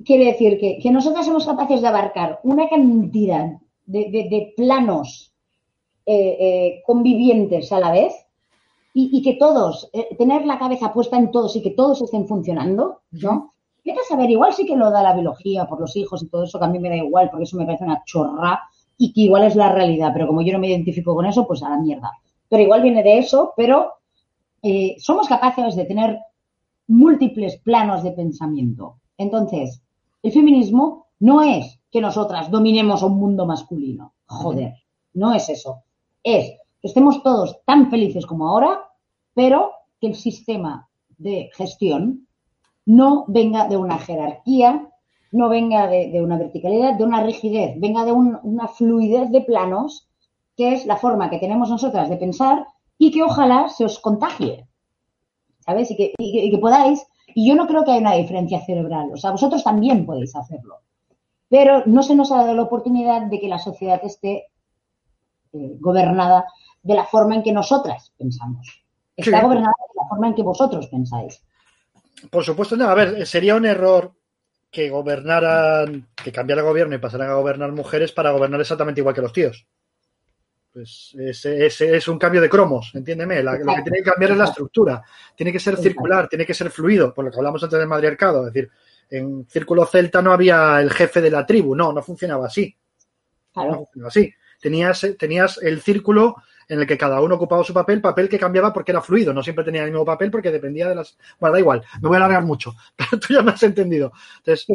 Quiere decir que, que nosotros somos capaces de abarcar una cantidad de, planos eh, eh, convivientes a la vez y, que todos, eh, tener la cabeza puesta en todos y que todos estén funcionando, ¿no? Vete a saber, igual sí que lo da la biología por los hijos y todo eso, que a mí me da igual, porque eso me parece una chorra y que igual es la realidad, pero como yo no me identifico con eso, pues a la mierda. Pero igual viene de eso, pero somos capaces de tener múltiples planos de pensamiento. Entonces, el feminismo no es que nosotras dominemos un mundo masculino. Joder, no es eso. Es que estemos todos tan felices como ahora, pero que el sistema de gestión no venga de una jerarquía, no venga de, una verticalidad, de una rigidez, venga de una fluidez de planos, que es la forma que tenemos nosotras de pensar y que ojalá se os contagie. ¿Sabes? y que podáis y yo no creo que haya una diferencia cerebral. O sea, vosotros también podéis hacerlo. Pero no se nos ha dado la oportunidad de que la sociedad esté eh, gobernada de la forma en que nosotras pensamos. Está gobernada de la forma en que vosotros pensáis. Por supuesto, no. A ver, sería un error que gobernaran, que cambiara el gobierno y pasaran a gobernar mujeres para gobernar exactamente igual que los tíos. Pues ese, es un cambio de cromos, entiéndeme. lo que tiene que cambiar es la estructura. Tiene que ser circular, tiene que ser fluido, por lo que hablamos antes del matriarcado. Es decir, en Círculo Celta no había el jefe de la tribu, no, no funcionaba así. No funcionaba así. Tenías, tenías el círculo en el que cada uno ocupaba su papel, papel que cambiaba porque era fluido, no siempre tenía el mismo papel porque dependía de las... Bueno, da igual, me voy a alargar mucho, [LAUGHS] pero tú ya me has entendido. Entonces,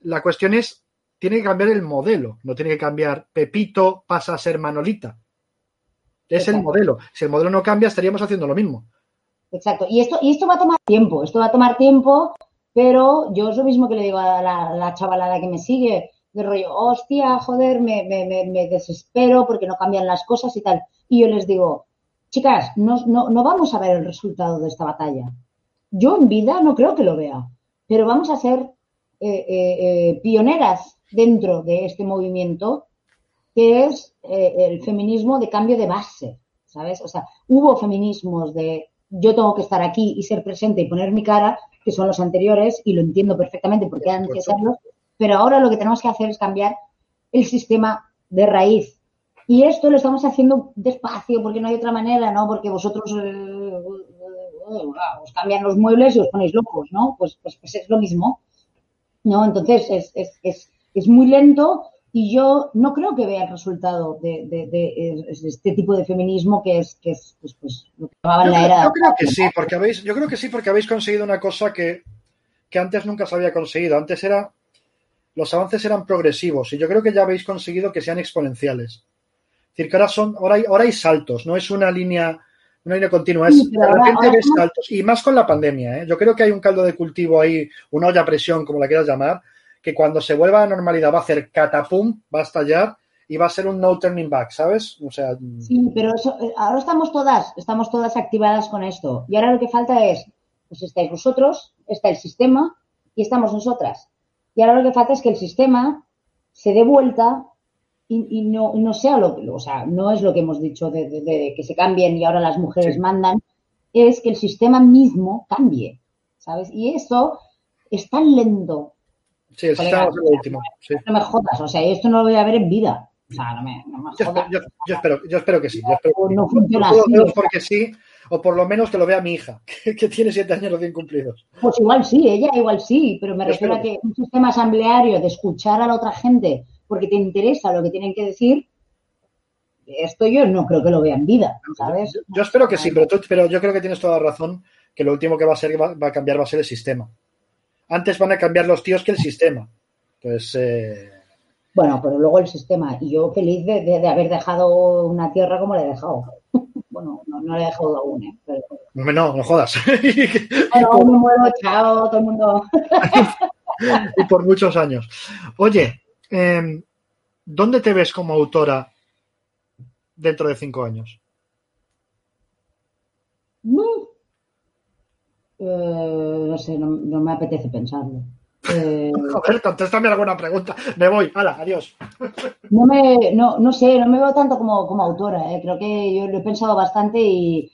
la cuestión es tiene que cambiar el modelo, no tiene que cambiar Pepito pasa a ser Manolita. Es el modelo. Si el modelo no cambia, estaríamos haciendo lo mismo. Exacto. Y esto, y esto va a tomar tiempo, esto va a tomar tiempo, pero yo es lo mismo que le digo a la, chavalada que me sigue, de rollo, hostia, joder, me, me, desespero porque no cambian las cosas y tal. Y yo les digo, chicas, no, no vamos a ver el resultado de esta batalla. Yo en vida no creo que lo vea, pero vamos a ser eh, eh, eh, pioneras dentro de este movimiento, que es el feminismo de cambio de base, ¿sabes? O sea, hubo feminismos de yo tengo que estar aquí y ser presente y poner mi cara, que son los anteriores, y lo entiendo perfectamente porque que serlo, pero ahora lo que tenemos que hacer es cambiar el sistema de raíz. Y esto lo estamos haciendo despacio, porque no hay otra manera, ¿no? Porque vosotros os cambian los muebles y os ponéis locos, ¿no? Pues, pues, pues es lo mismo. ¿no? Entonces es, es, es, es muy lento y yo no creo que vea el resultado de, de, este tipo de feminismo que es, que es pues, pues, lo que llamaban la era. Yo creo que sí, porque habéis, yo creo que sí, porque habéis conseguido una cosa que, que antes nunca se había conseguido. Antes era, los avances eran progresivos y yo creo que ya habéis conseguido que sean exponenciales. Decir, que ahora son, ahora hay, ahora hay saltos, no es una línea una línea continua. Es, de repente ves saltos. Y más con la pandemia. ¿eh? Yo creo que hay un caldo de cultivo ahí, una olla a presión, como la quieras llamar, que cuando se vuelva a la normalidad va a hacer catapum, va a estallar y va a ser un no turning back, ¿sabes? O sea. Sí, pero eh, ahora estamos todas, estamos todas activadas con esto. Y ahora lo que falta es, pues estáis vosotros, está el sistema y estamos nosotras. Y ahora lo que falta es que el sistema se dé vuelta y, no, no sea lo o sea, no es lo que hemos dicho de, que se cambien y ahora las mujeres mandan, es que el sistema mismo cambie, ¿sabes? Y eso es tan lento. Sí, el sistema es lo último. No me jodas, o sea, esto no lo voy a ver en vida. O sea, no me, no me jodas. Yo, espero, yo, espero, que sí. Yo espero, no funciona así. Porque sí, o por lo menos que lo vea mi hija, [LAUGHS] que, tiene siete años bien cumplidos. Pues igual sí, ella igual sí, pero me refiero a que un sistema asambleario de escuchar a la otra gente porque te interesa lo que tienen que decir, esto yo no creo que lo vea en vida, ¿sabes? Yo, espero que sí, pero, pero yo creo que tienes toda la razón, que lo último que va a ser va, a cambiar va a ser el sistema. Antes van a cambiar los tíos que el sistema. Entonces, eh... Bueno, pero luego el sistema. Y yo feliz de, haber dejado una tierra como la he dejado. [LAUGHS] bueno, no, no la he dejado aún, ¿eh? Pero... No, no jodas. [LAUGHS] Pero me muero, chao, todo el mundo. [LAUGHS] y por muchos años. Oye, Em, ¿dónde te ves como autora dentro de cinco años? No, eh, no sé, no, no me apetece pensarlo. Eh, [LAUGHS] ver, contéstame alguna pregunta. Me voy. Hala, adiós. [LAUGHS] no me, no, no sé, no me veo tanto como, como autora. eh. Creo que yo lo he pensado bastante y,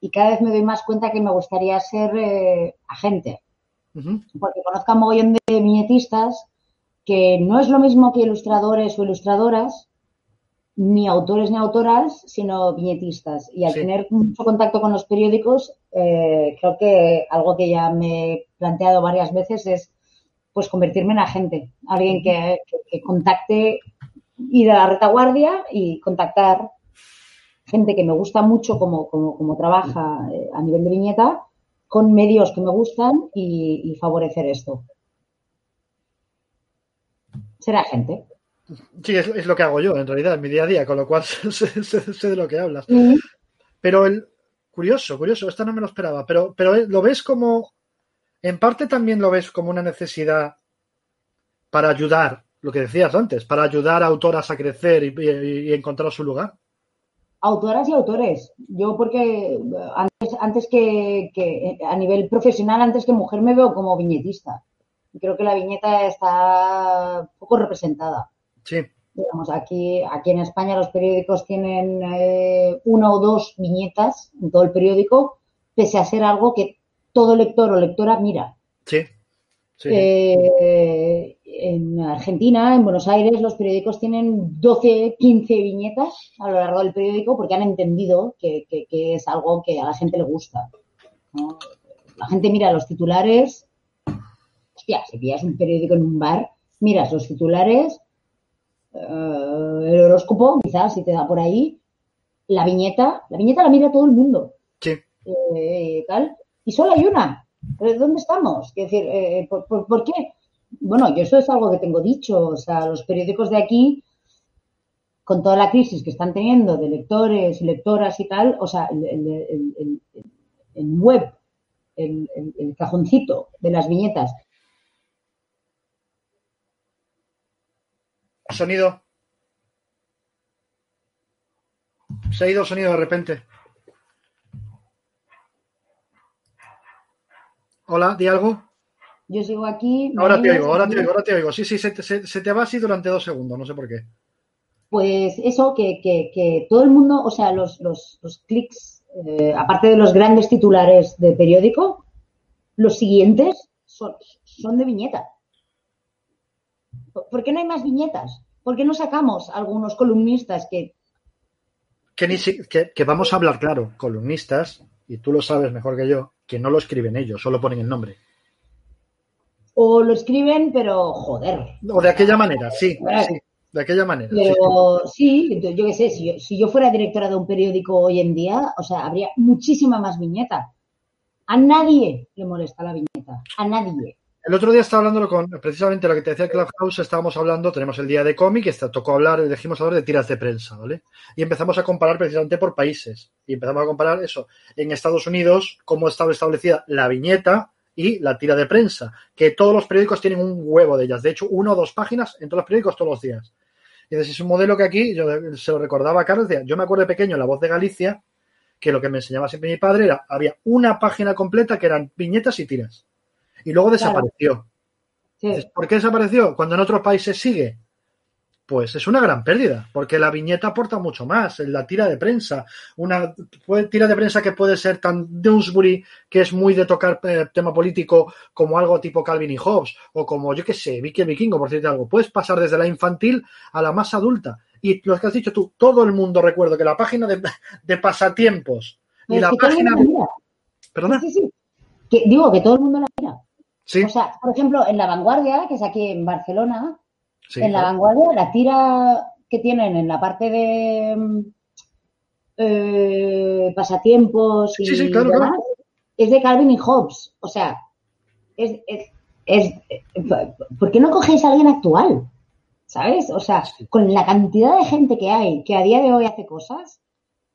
y cada vez me doy más cuenta que me gustaría ser eh, agente. Porque conozco a un mogollón de viñetistas que no es lo mismo que ilustradores o ilustradoras, ni autores ni autoras, sino viñetistas. Y al Sí. tener mucho contacto con los periódicos, eh, creo que algo que ya me he planteado varias veces es pues convertirme en agente, alguien que, que- que contacte, ir a la retaguardia y contactar gente que me gusta mucho como, como, como trabaja eh, a nivel de viñeta con medios que me gustan y, y favorecer esto. Ser agente. Sí, es, es lo que hago yo, en realidad, en mi día a día, con lo cual [LAUGHS] sé, sé- sé de lo que hablas. Pero el curioso, curioso, esto no me lo esperaba, pero, pero eh, lo ves como, en parte también lo ves como una necesidad para ayudar, lo que decías antes, para ayudar a autoras a crecer y, y- y encontrar su lugar. Autoras y autores. Yo porque eh, antes, antes que, que eh, a nivel profesional, antes que mujer, me veo como viñetista. Creo que la viñeta está poco representada. Sí, Digamos, aquí, aquí en España los periódicos tienen eh, una o dos viñetas en todo el periódico, pese a ser algo que todo lector o lectora mira. sí. sí. Eh, en Argentina, en Buenos Aires, los periódicos tienen 12, 15 viñetas a lo largo del periódico porque han entendido que, que- que es algo que a la gente le gusta. ¿no? La gente mira los titulares. Hostia, si pillas un periódico en un bar, miras los titulares, eh, el horóscopo, quizás, si te da por ahí, la viñeta, la viñeta la mira todo el mundo sí. eh, tal, y solo hay una. ¿Pero ¿Dónde estamos? Es decir, eh, ¿por, por, por qué? Bueno, yo eso es algo que tengo dicho. O sea, los periódicos de aquí, con toda la crisis que están teniendo de lectores y lectoras y tal, o sea, el, el, el, el- web, el cajoncito de las viñetas, Sonido. Se ha ido el sonido de repente. Hola, di algo. yo sigo aquí. ¿me Ahora te oigo, ahora te oigo, ahora te oigo. Sí, sí, se, te- se- se te va así durante dos segundos, no sé por qué. Pues eso, que, que, que todo el mundo, o sea, los, los, los clics, eh, aparte de los grandes titulares de periódico, los siguientes son, son de viñeta. ¿Por qué no hay más viñetas? ¿Por qué no sacamos algunos columnistas que Que, ni si- que, que vamos a hablar claro, columnistas, y tú lo sabes mejor que yo, que no lo escriben ellos, solo ponen el nombre. o lo escriben, pero joder? O de aquella manera, sí, sí, de aquella manera. sí. Pero sí, yo, yo qué sé, si yo, si yo fuera directora de un periódico hoy en día, o sea, habría muchísima más viñeta. A nadie le molesta la viñeta, a nadie. El otro día estaba hablando con, precisamente lo que te decía Clubhouse, estábamos hablando, tenemos el día de cómic, este, tocó hablar, elegimos hablar de tiras de prensa, ¿vale? Y empezamos a comparar precisamente por países. Y empezamos a comparar eso, en Estados Unidos, cómo estaba establecida la viñeta y la tira de prensa, que todos los periódicos tienen un huevo de ellas. De hecho, una o dos páginas en todos los periódicos todos los días. Y es un modelo que aquí, yo se lo recordaba a Carlos, yo me acuerdo de pequeño en La Voz de Galicia, que lo que me enseñaba siempre mi padre era, había una página completa que eran viñetas y tiras. Y luego desapareció. Sí. ¿Por qué desapareció? Cuando en otros países sigue. Pues es una gran pérdida, porque la viñeta aporta mucho más. La tira de prensa, una tira de prensa que puede ser tan Dewsbury, que es muy de tocar eh, tema político, como algo tipo Calvin y Hobbes, o como, yo qué sé, Vicky el Vikingo, por decirte algo. Puedes pasar desde la infantil a la más adulta. Y lo que has dicho tú, todo el mundo recuerdo que la página de, de pasatiempos y Pero la página de... ¿Perdona? Sí, sí, sí. Que, digo que todo el mundo la mira. Sí, O sea, por ejemplo, en La Vanguardia, que es aquí en Barcelona, sí, en La claro. Vanguardia, la tira que tienen en la parte de eh, pasatiempos y Sí, sí, claro, demás, claro. es de Calvin y Hobbes. O sea, es, es, es- ¿por qué no cogéis a alguien actual? ¿Sabes? O sea, con la cantidad de gente que hay que a día de hoy hace cosas,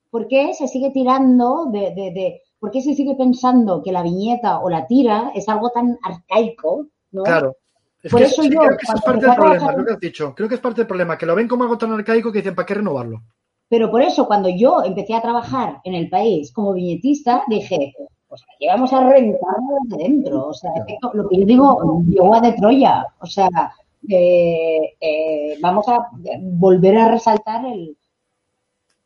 ¿por qué se sigue tirando de, de, de por qué se sigue pensando que la viñeta o la tira es algo tan arcaico, ¿no? Claro. Es Por que eso yo, creo que eso es parte del problema, trabajar- lo que has dicho. Creo que es parte del problema, que lo ven como algo tan arcaico que dicen, ¿para qué renovarlo? Pero por eso, cuando yo empecé a trabajar en el país como viñetista, dije, pues aquí vamos a rentarlo desde dentro. O sea, efecto- lo que yo digo, llegó a de Troya. O sea, eh, eh, vamos a volver a resaltar el,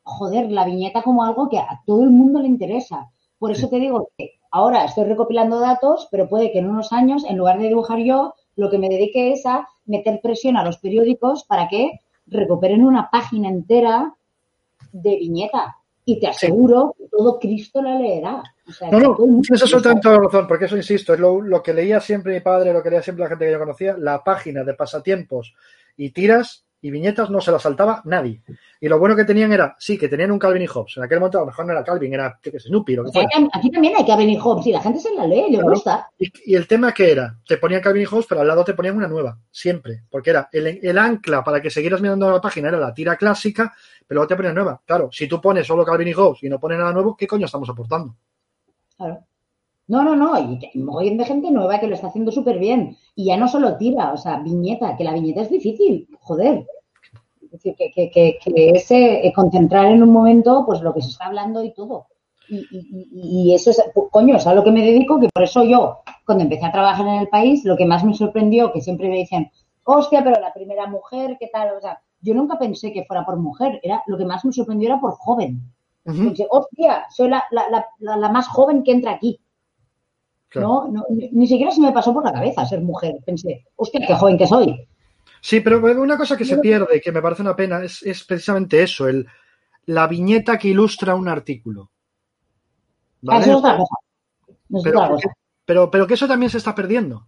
joder, la viñeta como algo que a todo el mundo le interesa. Por eso te digo que ahora estoy recopilando datos, pero puede que en unos años, en lugar de dibujar yo, lo que me dedique es a meter presión a los periódicos para que recuperen una página entera de viñeta. Y te aseguro que todo Cristo la leerá. O sea, No, no, tienes absolutamente toda la razón, porque eso, insisto, es lo, lo que leía siempre mi padre, lo que leía siempre la gente que yo conocía, la página de pasatiempos y tiras y viñetas no se la saltaba nadie. Y lo bueno que tenían era, sí, que tenían un Calvin y Hobbes. En aquel momento a lo mejor no era Calvin, era sé, Snoopy, lo que O sea, fuera. aquí- también hay que venir Hobbes y la gente se la lee, le Claro. gusta. Y, y el tema que era, te ponían Calvin y Hobbes, pero al lado te ponían una nueva, siempre. Porque era el, el ancla para que siguieras mirando la página, era la tira clásica, pero luego te ponían nueva. Claro, si tú pones solo Calvin y Hobbes y no pones nada nuevo, ¿qué coño estamos aportando? Claro. No, no, no, y que hay un mogollón de gente nueva que lo está haciendo súper bien. Y ya no solo tira, o sea, viñeta, que la viñeta es difícil, joder. Es decir, que, que, que, que es eh, concentrar en un momento pues lo que se está hablando y todo. Y, y, y- eso es, coño, es a lo que me dedico, que por eso yo, cuando empecé a trabajar en el país, lo que más me sorprendió, que siempre me dicen, hostia, pero la primera mujer, ¿qué tal? O sea, yo nunca pensé que fuera por mujer, era lo que más me sorprendió era por joven. Ujú, Pensé, hostia, soy la, la- la más joven que entra aquí. Claro. No, no, ni, siquiera se me pasó por la cabeza ser mujer. Pensé, hostia, qué joven que soy. Sí, pero una cosa que se pierde, que me parece una pena, es, es precisamente eso, el, la viñeta que ilustra un artículo. Ah, ¿Vale? Eso es otra cosa. Es pero, otra cosa. pero, pero que eso también se está perdiendo.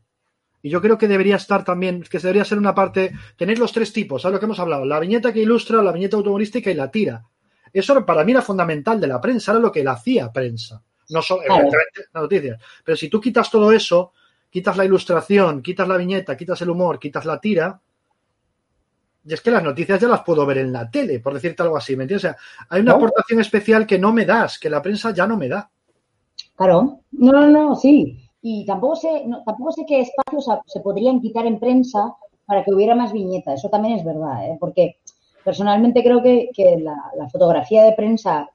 Y yo creo que debería estar también, que debería ser una parte, tener los tres tipos, ¿sabes lo que hemos hablado? La viñeta que ilustra, la viñeta automovilística y la tira. Eso para mí era fundamental de la prensa, era lo que la hacía prensa. No evidentemente, las noticias. Pero si tú quitas todo eso, quitas la ilustración, quitas la viñeta, quitas el humor, quitas la tira, y es que las noticias ya las puedo ver en la tele, por decirte algo así, ¿me entiendes? O sea, hay una ¿No? aportación especial que no me das, que la prensa ya no me da. Claro. No, no, no, sí. Y tampoco sé, no, tampoco sé qué espacios se podrían quitar en prensa para que hubiera más viñeta. Eso también es verdad, ¿eh? porque personalmente creo que, que la, la fotografía de prensa,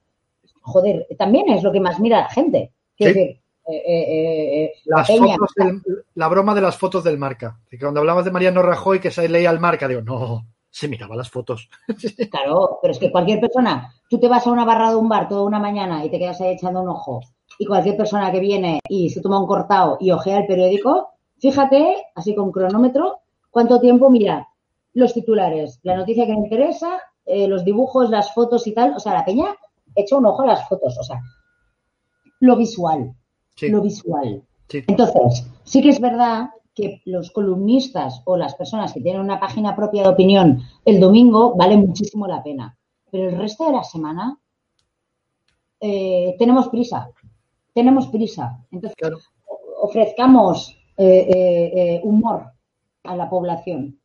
joder, también es lo que más mira la gente. Quiero Sí. decir, eh, eh, eh, la Las peña, fotos del- la broma de las fotos del marca. Que cuando hablabas de Mariano Rajoy, que se leía el marca, digo, no, se miraba las fotos. [LAUGHS] Claro, pero es que cualquier persona, tú te vas a una barra de un bar toda una mañana y te quedas ahí echando un ojo, y cualquier persona que viene y se toma un cortado y ojea el periódico, fíjate, así con cronómetro, cuánto tiempo mira los titulares, la noticia que le interesa, los dibujos, las fotos y tal. O sea, la peña echa un ojo a las fotos, o sea, lo visual, Sí, lo visual. sí. Entonces, sí que es verdad que los columnistas o las personas que tienen una página propia de opinión el domingo vale muchísimo la pena. Pero el resto de la semana eh, tenemos prisa. Tenemos prisa. Entonces, Claro. ofrezcamos eh, eh, humor a la población.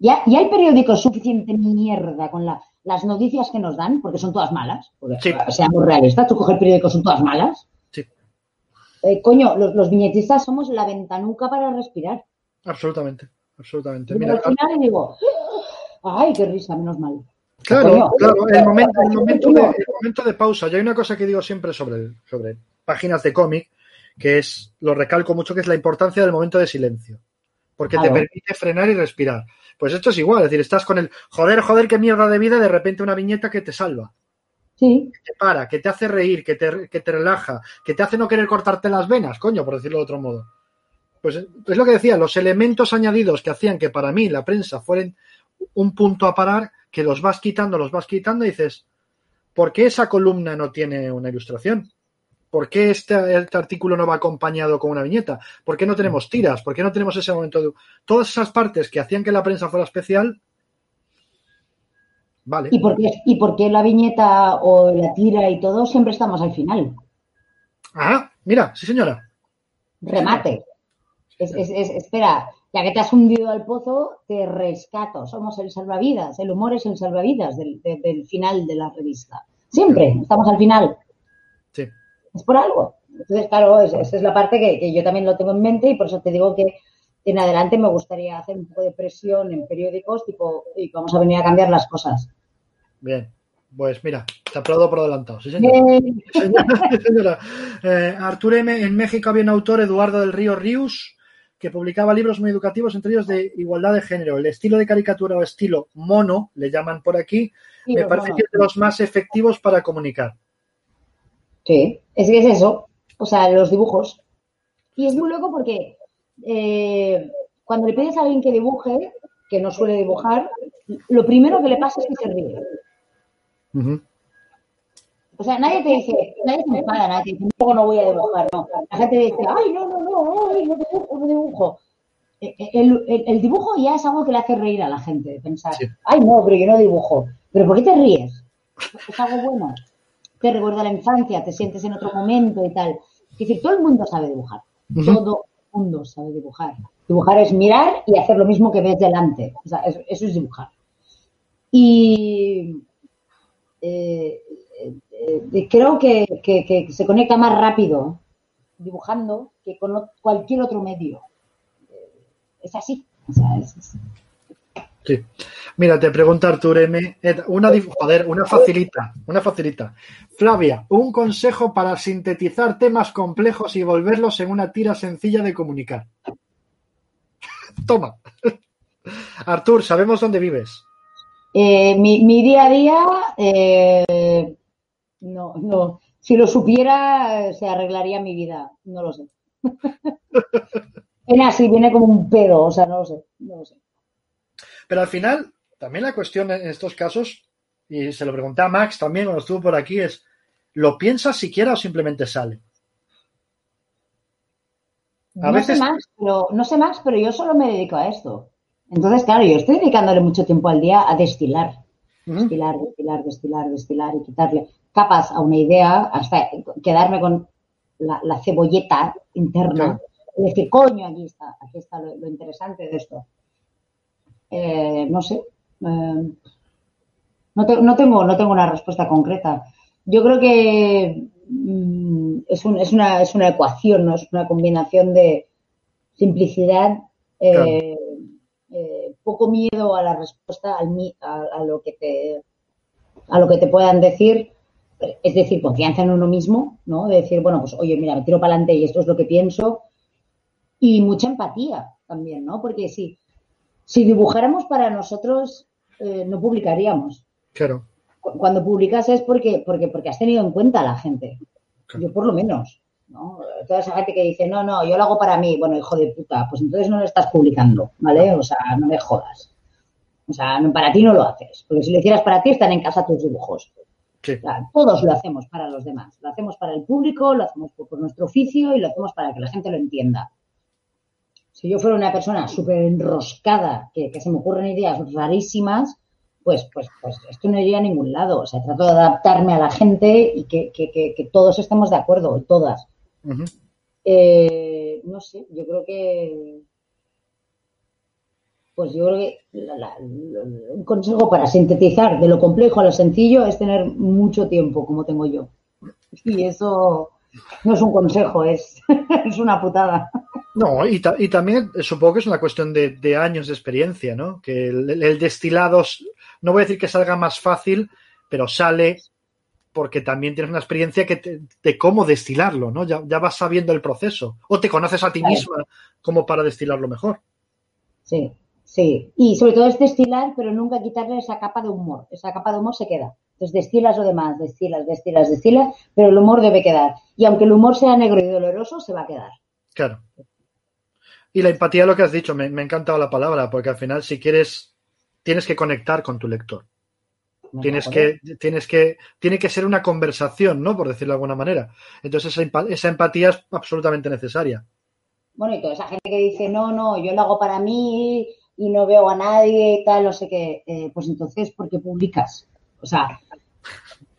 Ya, ya hay periódicos suficiente mierda con la- las noticias que nos dan, porque son todas malas. Porque, Sí. Seamos realistas, tú coges periódicos, son todas malas. Sí. Eh, coño, los, los viñetistas somos la ventanuca para respirar. Absolutamente, absolutamente. Mira, al final digo, ay, qué risa, menos mal. claro, Coño. claro, el momento, el momento, de, el momento de pausa. Yo hay una cosa que digo siempre sobre, sobre páginas de cómic, que es, lo recalco mucho, que es la importancia del momento de silencio. Porque te permite frenar y respirar. Pues esto es igual, es decir, estás con el joder, joder, qué mierda de vida, de repente una viñeta que te salva. Sí, te para, que te hace reír, que te, que te relaja, que te hace no querer cortarte las venas, coño, por decirlo de otro modo. Pues es lo que decía, los elementos añadidos que hacían que para mí la prensa fueran un punto a parar, que los vas quitando, los vas quitando y dices, ¿por qué esa columna no tiene una ilustración? ¿Por qué este, este artículo no va acompañado con una viñeta? ¿Por qué no tenemos tiras? ¿Por qué no tenemos ese momento de... Todas esas partes que hacían que la prensa fuera especial, vale. ¿Y por, qué, ¿y por qué la viñeta o la tira y todo siempre estamos al final? Ah, mira, sí señora. Remate. Es, es- es- espera, ya que te has hundido al pozo, te rescato. Somos el salvavidas. El humor es el salvavidas del, de- del final de la revista. Siempre estamos al final. Sí. Es por algo. Entonces, claro, es- esa es la parte que, que yo también lo tengo en mente y por eso te digo que en adelante me gustaría hacer un poco de presión en periódicos, tipo, y vamos a venir a cambiar las cosas. Bien, pues mira, te aplaudo por adelantado. Sí, señora. [LAUGHS] señora. Eh, Artur M. En México había un autor, Eduardo del Río Rius, que publicaba libros muy educativos, entre ellos de igualdad de género. El estilo de caricatura o estilo mono, le llaman por aquí, Sí, me parece que es de los más efectivos para comunicar. Sí, es que es eso, o sea, los dibujos. Y es muy loco porque eh, cuando le pides a alguien que dibuje, que no suele dibujar, lo primero que le pasa es que se ríe. O sea, nadie te dice, nadie te enfada, nadie te dice, no, no voy a dibujar, no. La gente dice, ay, no, no, no, ay, no dibujo, no dibujo. Eh, eh, El, el- el dibujo ya es algo que le hace reír a la gente, de pensar, Sí. ay, no, pero yo no dibujo. ¿Pero por qué te ríes? Es algo bueno. Te recuerda la infancia, te sientes en otro momento y tal. Es decir, todo el mundo sabe dibujar. Todo el mundo sabe dibujar. Dibujar es mirar y hacer lo mismo que ves delante. O sea, eso, eso es dibujar. Y eh, eh, creo que, que- que se conecta más rápido dibujando que con cualquier otro medio. Es así. O sea, es- es- Sí. Mira, te pregunta Artur M. Una, joder, una facilita, una facilita. Flavia, un consejo para sintetizar temas complejos y volverlos en una tira sencilla de comunicar. [LAUGHS] Toma. Artur, sabemos dónde vives. Eh, mi, mi día a día, eh, no, no. Si lo supiera, eh, se arreglaría mi vida. No lo sé. [LAUGHS] Viene así, viene como un pedo, o sea, no lo sé. No lo sé. Pero al final, también la cuestión en estos casos, y se lo pregunté a Max también cuando estuvo por aquí, es, ¿lo piensas siquiera o simplemente sale? A no veces- sé más, pero no sé más, pero yo solo me dedico a esto. Entonces, claro, yo estoy dedicándole mucho tiempo al día a destilar, destilar, destilar, destilar, destilar y quitarle capas a una idea hasta quedarme con la, la cebolleta interna Claro. y decir, coño, aquí está, aquí está lo, lo interesante de esto. Eh, no sé. eh, no, te- no tengo, no tengo una respuesta concreta. Yo creo que mm, es, un- es, una, es una ecuación, ¿no? Es una combinación de simplicidad, eh, eh, poco miedo a la respuesta, al, a, a lo que te, a lo que te puedan decir, es decir, confianza en uno mismo, ¿no? De decir, bueno, pues oye, mira, me tiro para adelante y esto es lo que pienso. Y mucha empatía también, ¿no? Porque si, si dibujáramos para nosotros, eh, no publicaríamos. Claro. Cu- Cuando publicas es porque, porque, porque has tenido en cuenta a la gente. Claro. Yo por lo menos. ¿no? Toda esa gente que dice, no, no, yo lo hago para mí. Bueno, hijo de puta, pues entonces no lo estás publicando, ¿vale? O sea, no me jodas. O sea, no- para ti no lo haces. Porque si lo hicieras para ti, están en casa tus dibujos. Sí. O sea, todos lo hacemos para los demás. Lo hacemos para el público, lo hacemos por, por nuestro oficio y lo hacemos para que la gente lo entienda. Si yo fuera una persona súper enroscada, que, que se me ocurren ideas rarísimas, pues, pues, pues esto no iría a ningún lado. O sea, trato de adaptarme a la gente y que, que- que- todos estemos de acuerdo, todas. Eh, no sé, yo creo que. Pues yo creo que la- la- la- un consejo para sintetizar de lo complejo a lo sencillo es tener mucho tiempo, como tengo yo. Y eso no es un consejo, es, [LAUGHS] es una putada. No, y, ta- y también eh, supongo que es una cuestión de, de años de experiencia, ¿no? Que el, el destilado, no voy a decir que salga más fácil, pero sale porque también tienes una experiencia que te- de cómo destilarlo, ¿no? Ya, ya vas sabiendo el proceso. O te conoces a ti Claro. misma como para destilarlo mejor. Sí, sí. Y sobre todo es destilar, pero nunca quitarle esa capa de humor. Esa capa de humor se queda. Entonces destilas lo demás, destilas, destilas, destilas, pero el humor debe quedar. Y aunque el humor sea negro y doloroso, se va a quedar. Claro. Y la empatía, lo que has dicho, me, me ha encantado la palabra, porque al final, si quieres, tienes que conectar con tu lector. ¿No Tienes que, tienes que, tiene que ser una conversación, ¿no? Por decirlo de alguna manera. Entonces, esa, esa empatía es absolutamente necesaria. Bueno, y toda esa gente que dice, no, no, yo lo hago para mí y no veo a nadie y tal, no sé qué, eh, pues entonces, ¿por qué publicas? O sea,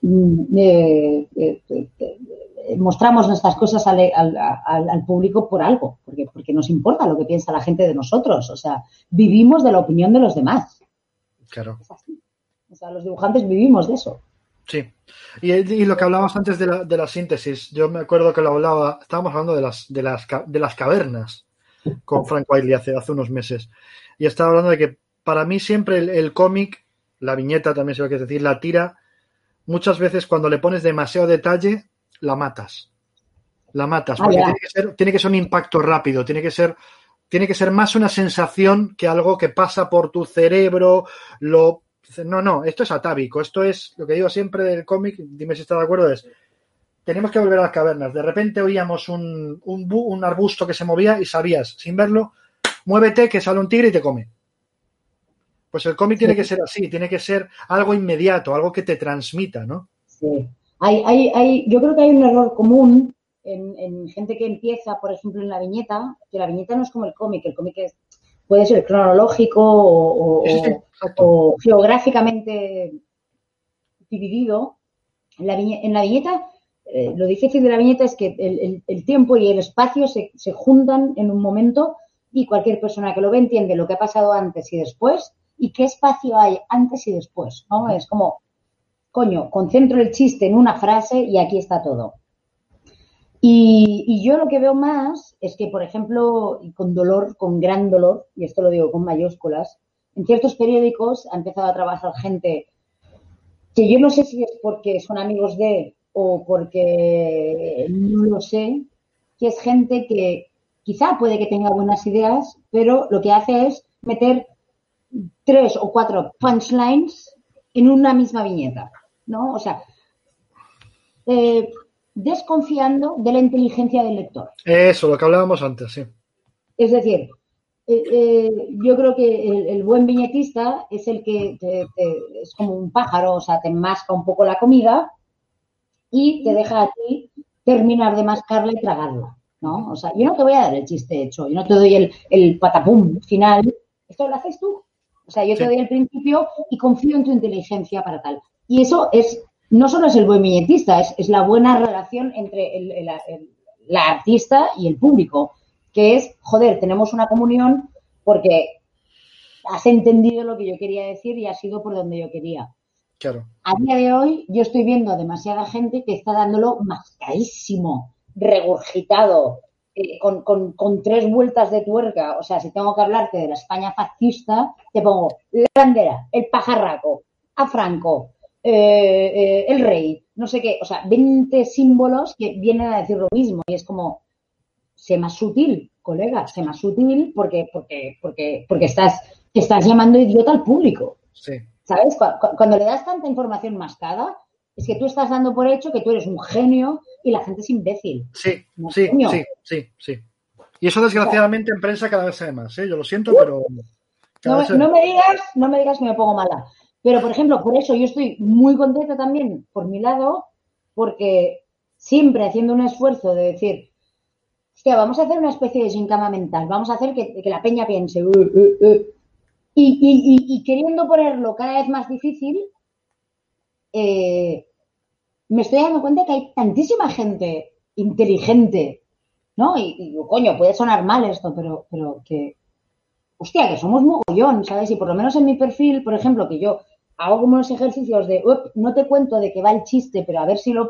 eh, eh, eh, eh, mostramos nuestras cosas al, al- al- al público por algo, porque, porque nos importa lo que piensa la gente de nosotros. O sea, vivimos de la opinión de los demás. Claro. Es así. O sea, los dibujantes vivimos de eso. Sí. Y, y lo que hablabas antes de la, de la síntesis, yo me acuerdo que lo hablaba, estábamos hablando de las, de las, de las cavernas. con Frank Wiley hace, hace unos meses. Y estaba hablando de que para mí siempre el, el cómic, la viñeta también se va a decir, la tira, muchas veces cuando le pones demasiado detalle, la matas. La matas. Ah, Porque tiene, que ser, tiene que ser un impacto rápido, tiene que ser, tiene que ser más una sensación que algo que pasa por tu cerebro, lo no, no, esto es atávico, esto es lo que digo siempre del cómic, dime si estás de acuerdo, es tenemos que volver a las cavernas. De repente oíamos un, un, bu- un arbusto que se movía y sabías, sin verlo, muévete que sale un tigre y te come. Pues el cómic tiene que ser así, tiene que ser algo inmediato, algo que te transmita, ¿no? Sí. Hay, hay, hay, yo creo que hay un error común en, en gente que empieza, por ejemplo, en la viñeta, que la viñeta no es como el cómic, el cómic es, puede ser cronológico o, geográficamente dividido. En la, viñe- en la viñeta, eh, lo difícil de la viñeta es que el, el- el tiempo y el espacio se, se juntan en un momento y cualquier persona que lo ve entiende lo que ha pasado antes y después y qué espacio hay antes y después, ¿no? Es como, coño, concentro el chiste en una frase y aquí está todo. Y, y yo lo que veo más es que, por ejemplo, con dolor, con gran dolor, y esto lo digo con mayúsculas, en ciertos periódicos ha empezado a trabajar gente que yo no sé si es porque son amigos de o porque no lo sé, que es gente que quizá puede que tenga buenas ideas, pero lo que hace es meter tres o cuatro punchlines en una misma viñeta, ¿no? O sea, eh, desconfiando de la inteligencia del lector. Eso, lo que hablábamos antes, sí. Es decir, eh, eh, yo creo que el, el buen viñetista es el que te- te- es como un pájaro, o sea, te masca un poco la comida y te deja a ti terminar de mascarla y tragarla, ¿no? O sea, yo no te voy a dar el chiste hecho, yo no te doy el, el patapum final, esto lo haces tú. O sea, yo te doy el principio y confío en tu inteligencia para tal. Y eso es, no solo es el buen viñetista, es, es la buena relación entre el- el- el- la artista y el público que es, joder, tenemos una comunión porque has entendido lo que yo quería decir y has ido por donde yo quería. Claro. A día de hoy yo estoy viendo a demasiada gente que está dándolo mascadísimo, regurgitado, eh, con, con- con tres vueltas de tuerca. O sea, si tengo que hablarte de la España fascista, te pongo la bandera, el pajarraco, a Franco, eh, eh, el rey, no sé qué. O sea, 20 símbolos que vienen a decir lo mismo y es como, sé más sutil, colega, sé más sutil porque, porque, porque, porque estás, estás llamando idiota al público. Sí. ¿Sabes? Cu- cu- Cuando le das tanta información mascada, es que tú estás dando por hecho que tú eres un genio y la gente es imbécil. Sí, No, sí, sí, sí, sí. Y eso desgraciadamente en prensa cada vez se ve más, ¿eh? Yo lo siento, pero No, se me digas, no me digas que me pongo mala. Pero, por ejemplo, por eso yo estoy muy contenta también, por mi lado, porque siempre haciendo un esfuerzo de decir, hostia, vamos a hacer una especie de gincama mental, vamos a hacer que, que la peña piense, "Uh, uh, uh". Y, y- y- y queriendo ponerlo cada vez más difícil, eh, me estoy dando cuenta que hay tantísima gente inteligente, ¿no? Y, y digo, coño, puede sonar mal esto, pero, pero que, hostia, que somos mogollón, ¿sabes? Y por lo menos en mi perfil, por ejemplo, que yo hago como unos ejercicios de, "Up, no te cuento de qué va el chiste, pero a ver si lo,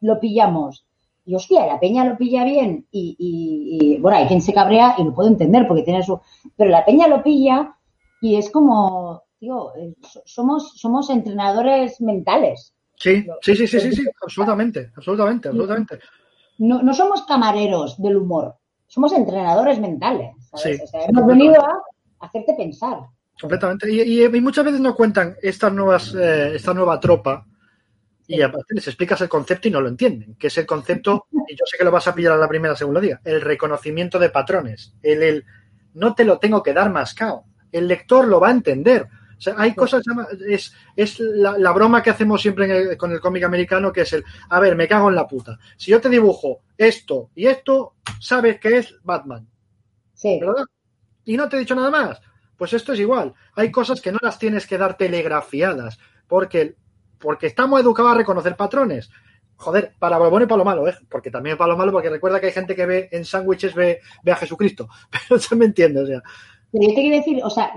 lo pillamos. Y hostia, la peña lo pilla bien y, y- y, bueno, hay quien se cabrea y lo puedo entender porque tiene su... Pero la peña lo pilla y es como, tío, eh, so- somos, somos entrenadores mentales. Sí, sí, sí, sí, sí, sí, absolutamente, absolutamente, absolutamente. No, no somos camareros del humor, somos entrenadores mentales. ¿sabes? Sí. O sea, hemos venido a hacerte pensar. Completamente. Y, y- y muchas veces no cuentan estas nuevas, eh, esta nueva tropa y aparte les explicas el concepto y no lo entienden, que es el concepto, y yo sé que lo vas a pillar a la primera según lo diga, el reconocimiento de patrones, el, el no te lo tengo que dar mascao, el lector lo va a entender. O sea, hay cosas, es, es la, la broma que hacemos siempre en el- con el cómic americano, que es el, a ver, me cago en la puta. Si yo te dibujo esto y esto, sabes que es Batman. Sí, ¿verdad? Y no te he dicho nada más. Pues esto es igual. Hay cosas que no las tienes que dar telegrafiadas, porque, porque estamos educados a reconocer patrones. Joder, para lo bueno y para lo malo, ¿eh? Porque también para lo malo, porque recuerda que hay gente que ve en sándwiches ve, ve a Jesucristo. [LAUGHS] Pero se me entiende, o sea. Pero yo te quiero decir, o sea,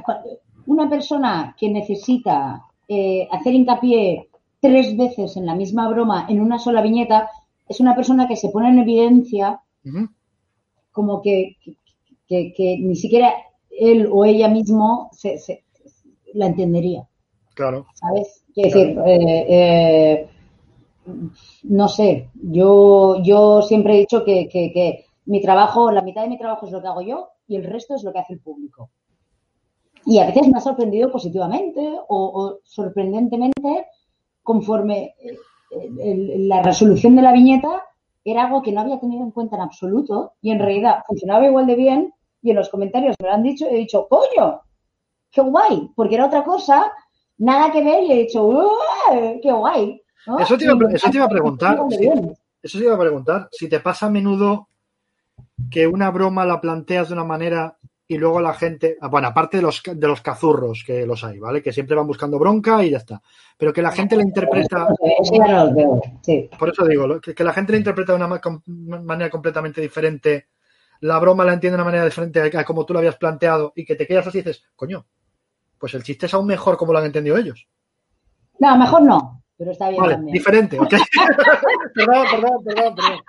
una persona que necesita eh, hacer hincapié tres veces en la misma broma en una sola viñeta es una persona que se pone en evidencia como que, que, que, que ni siquiera él o ella mismo se, se- la entendería. Claro. ¿Sabes? Quiero decir, eh, eh, no sé, yo, yo siempre he dicho que- que mi trabajo, la mitad de mi trabajo es lo que hago yo y el resto es lo que hace el público. Y a veces me ha sorprendido positivamente o, o sorprendentemente conforme eh, la resolución de la viñeta era algo que no había tenido en cuenta en absoluto y en realidad funcionaba igual de bien y en los comentarios me lo han dicho y he dicho, coño, qué guay, porque era otra cosa, nada que ver y he dicho, "Ué, qué guay. ¿no? Eso te iba a pre- Y eso te iba a preguntar. Eso te iba a preguntar. Si te pasa a menudo que una broma la planteas de una manera y luego la gente, ah, bueno, aparte de los, de los cazurros que los hay, ¿vale? Que siempre van buscando bronca y ya está. Pero que la gente la interpreta, veo, sí. por eso digo, que, que la gente la interpreta de una manera completamente diferente, la broma la entiende de una manera diferente a, a como tú la habías planteado y que te quedas así y dices, coño, pues el chiste es aún mejor como lo han entendido ellos. No, mejor no, pero está bien Vale, también. diferente, ¿ok? [LAUGHS] perdón, perdón, perdón, perdón.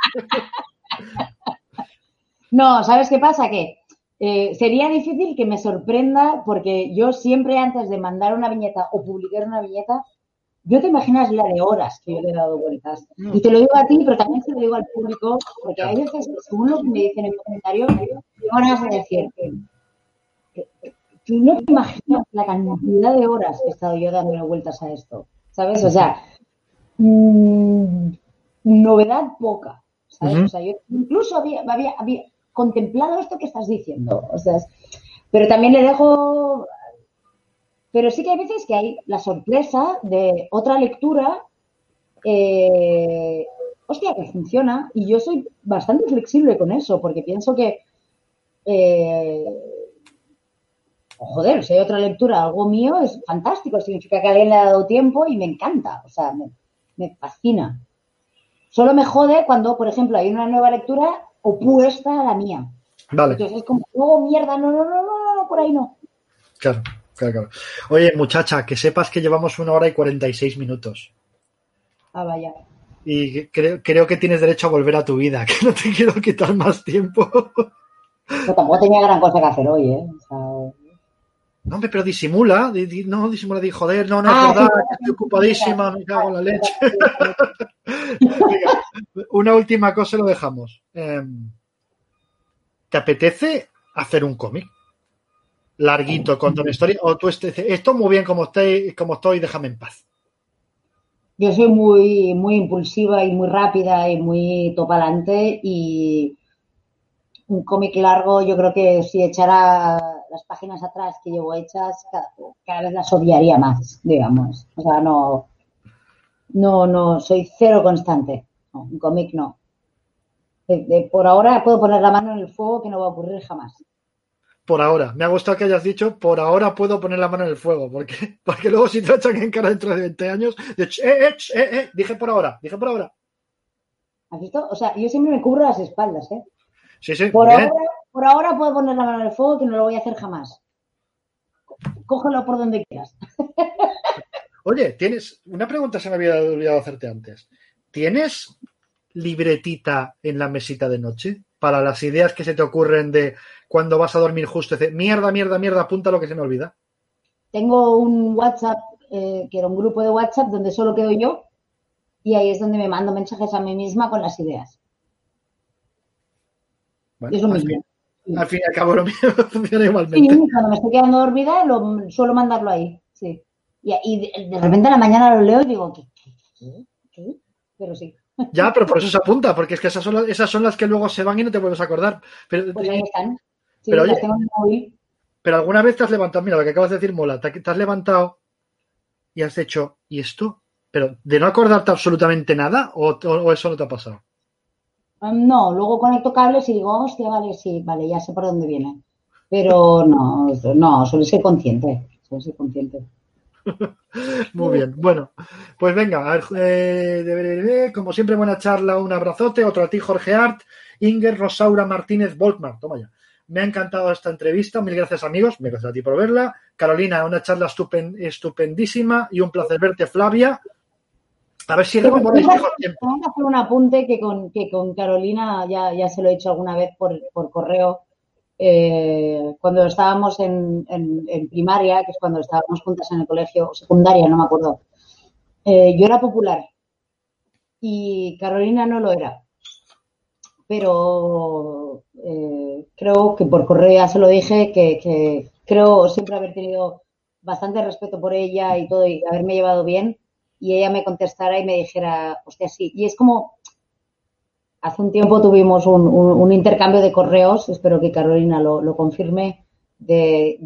No, ¿sabes qué pasa? Que eh, sería difícil que me sorprenda porque yo siempre antes de mandar una viñeta o publicar una viñeta, yo te imaginas la de horas que yo le he dado vueltas. Y te lo digo a ti, pero también se lo digo al público, porque hay veces, según lo que me dicen en comentarios, ganas de decir que, no te imaginas la cantidad de horas que he estado yo dándole vueltas a esto. ¿Sabes? O sea, mm, novedad poca. ¿sabes? O sea, yo incluso había, había, había contemplado esto que estás diciendo. O sea, pero también le dejo. Pero sí que hay veces que hay la sorpresa de otra lectura. eh, hostia, que funciona. Y yo soy bastante flexible con eso, porque pienso que. eh, joder, si hay otra lectura, algo mío, es fantástico. Significa que alguien le ha dado tiempo y me encanta. O sea, me fascina. Solo me jode cuando, por ejemplo, hay una nueva lectura opuesta a la mía. Vale. Entonces es como, oh, mierda, no, no, no, no, no, no, por ahí no. Claro, claro, claro. Oye, muchacha, que sepas que llevamos una hora y 46 minutos. Ah, vaya. Y creo, creo que tienes derecho a volver a tu vida, [LAUGHS] que no te quiero quitar más tiempo. Yo tampoco tenía gran cosa que hacer hoy, ¿eh? O sea, No, hombre, pero disimula. di- di- no, disimula, di joder, no, no, Ah, es verdad, sí, estoy ocupadísima, me cago en la leche. Venga, una última cosa y lo dejamos. Em, ¿Te apetece hacer un cómic? Larguito, con una historia. O tú este- esto muy bien como estoy, como estoy, déjame en paz. Yo soy muy, muy impulsiva y muy rápida y muy topalante y un cómic largo, yo creo que si echara las páginas atrás que llevo hechas, cada, cada vez las odiaría más, digamos. O sea, no, no, no, soy cero constante. No, un cómic no. De- de- por ahora puedo poner la mano en el fuego que no va a ocurrir jamás. Por ahora. Me ha gustado que hayas dicho, por ahora puedo poner la mano en el fuego, porque, [LAUGHS] porque luego si te echan en cara dentro de 20 años, de, "Ch, eh, eh, eh, eh", dije por ahora, dije por ahora. ¿Has visto? O sea, yo siempre me cubro las espaldas, ¿eh? Sí, sí, Por ahora, por ahora puedo poner la mano en el fuego que no lo voy a hacer jamás. Cógelo por donde quieras. [LAUGHS] Oye, tienes, una pregunta se me había olvidado hacerte antes. ¿Tienes libretita en la mesita de noche para las ideas que se te ocurren de cuando vas a dormir justo? Dice, mierda, mierda, mierda, apunta lo que se me olvida. Tengo un WhatsApp, eh, que era un grupo de WhatsApp donde solo quedo yo y ahí es donde me mando mensajes a mí misma con las ideas. Bueno, Es lo al, mismo. Al fin y al cabo lo mío [LAUGHS] funciona Sí, igualmente. cuando me estoy quedando dormida, lo, suelo mandarlo ahí. Sí. Y, y de, de repente a la mañana lo leo y digo, ¿qué? ¿Qué? ¿Qué? Pero sí. [LAUGHS] Ya, pero por eso se apunta, porque es que esas son, las, esas son las que luego se van y no te vuelves a acordar. Pero, Pues ahí están. Sí, Pero las oye- tengo en pero alguna vez te has levantado, mira, lo que acabas de decir mola, te, te has levantado y has hecho, ¿y esto? Pero de no acordarte absolutamente nada, o, o- o eso no te ha pasado. No, luego conecto cables y digo, hostia, vale, sí, vale, ya sé por dónde viene. Pero no, no, suele ser consciente. Suele ser consciente. [LAUGHS] Muy bien, bueno, pues venga, eh, como siempre, buena charla, un abrazote, otro a ti, Jorge Art, Inger Rosaura Martínez Volkmar, toma ya. Me ha encantado esta entrevista, mil gracias amigos, mil gracias a ti por verla. Carolina, una charla estupen- estupendísima y un placer verte, Flavia. A ver si tengo mejor tiempo. que hacer un apunte que con, que con Carolina ya, ya se lo he hecho alguna vez por, por correo. eh, cuando estábamos en, en, primaria, que es cuando estábamos juntas en el colegio, secundaria, no me acuerdo, eh, yo era popular y Carolina no lo era. Pero eh, creo que por correo ya se lo dije, que, que creo siempre haber tenido bastante respeto por ella y todo, y haberme llevado bien, y ella me contestara y me dijera, hostia, sí. Y es como, hace un tiempo tuvimos un, intercambio de correos, espero que Carolina lo, confirme, de,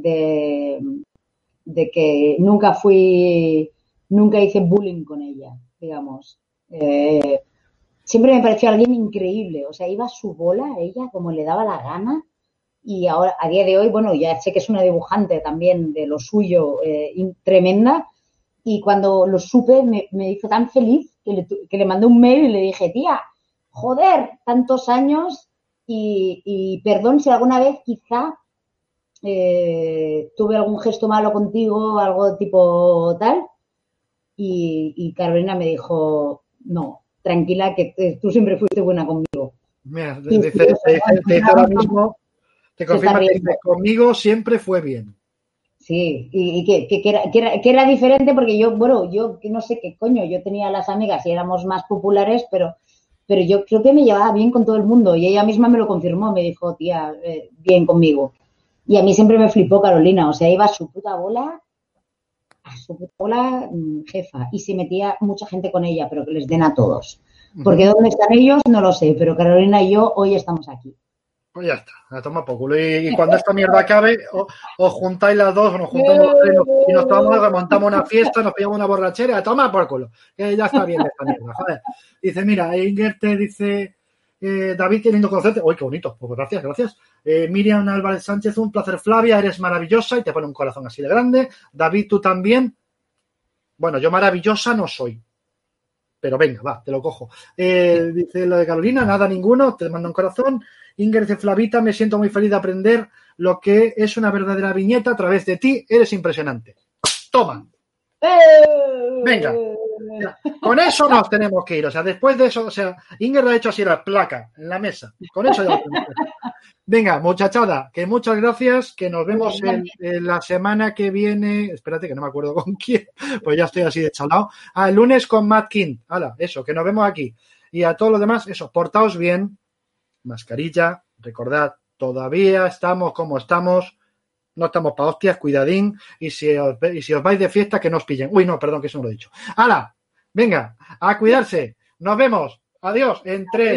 de, que nunca fui, nunca hice bullying con ella, digamos. Eh, siempre me pareció alguien increíble, o sea, iba a su bola, ella como le daba la gana, y ahora, a día de hoy, bueno, ya sé que es una dibujante también de lo suyo eh, tremenda, y cuando lo supe me, hizo tan feliz que le, que le mandé un mail y le dije, tía, joder, tantos años y, perdón si alguna vez quizá eh, tuve algún gesto malo contigo, algo tipo tal. Y, Carolina me dijo, no, tranquila, que tú siempre fuiste buena conmigo. Mira, dice, ahora mismo, te confirma que conmigo siempre fue bien. Sí, y, que, que, era, que, era, diferente porque yo, bueno, yo no sé qué coño, yo tenía las amigas y éramos más populares, pero, pero yo creo que me llevaba bien con todo el mundo y ella misma me lo confirmó, me dijo, tía, eh, bien conmigo. Y a mí siempre me flipó Carolina, o sea, iba a su puta bola, a su puta bola mm, jefa, y se metía mucha gente con ella, pero que les den a todos. Porque dónde están ellos no lo sé, pero Carolina y yo hoy estamos aquí. Pues ya está, a toma poco. Y, cuando esta mierda acabe, os juntáis las dos, o nos juntamos y nos tomamos, remontamos una fiesta, nos pillamos una borrachera, a tomar por culo. Ya está bien esta mierda, joder. Dice, mira, Inger te dice, eh, David, qué lindo conocerte. Uy, qué bonito. Pues gracias, gracias. Eh, Miriam Álvarez Sánchez, un placer, Flavia, eres maravillosa y te pone un corazón así de grande. David, tú también. Bueno, yo maravillosa no soy. Pero venga, va, te lo cojo. Eh, dice lo de Carolina, nada ninguno, te mando un corazón. Inger de Flavita, me siento muy feliz de aprender lo que es una verdadera viñeta a través de ti. Eres impresionante. Toma. ¡Eh! Venga. Con eso [LAUGHS] nos tenemos que ir. O sea, después de eso, o sea, Inger ha hecho así la placa en la mesa. Con eso ya Venga, muchachada, que muchas gracias, que nos vemos en, la semana que viene. Espérate, que no me acuerdo con quién, pues ya estoy así de chalado. Ah, el lunes con Matt King. Hala, eso, que nos vemos aquí. Y a todos los demás, eso, portaos bien, mascarilla, recordad, todavía estamos como estamos, no estamos para hostias, cuidadín, y si, os, y si os vais de fiesta, que no os pillen. Uy, no, perdón, que eso no lo he dicho. ¡Hala! Venga, a cuidarse. Nos vemos. Adiós. En tres.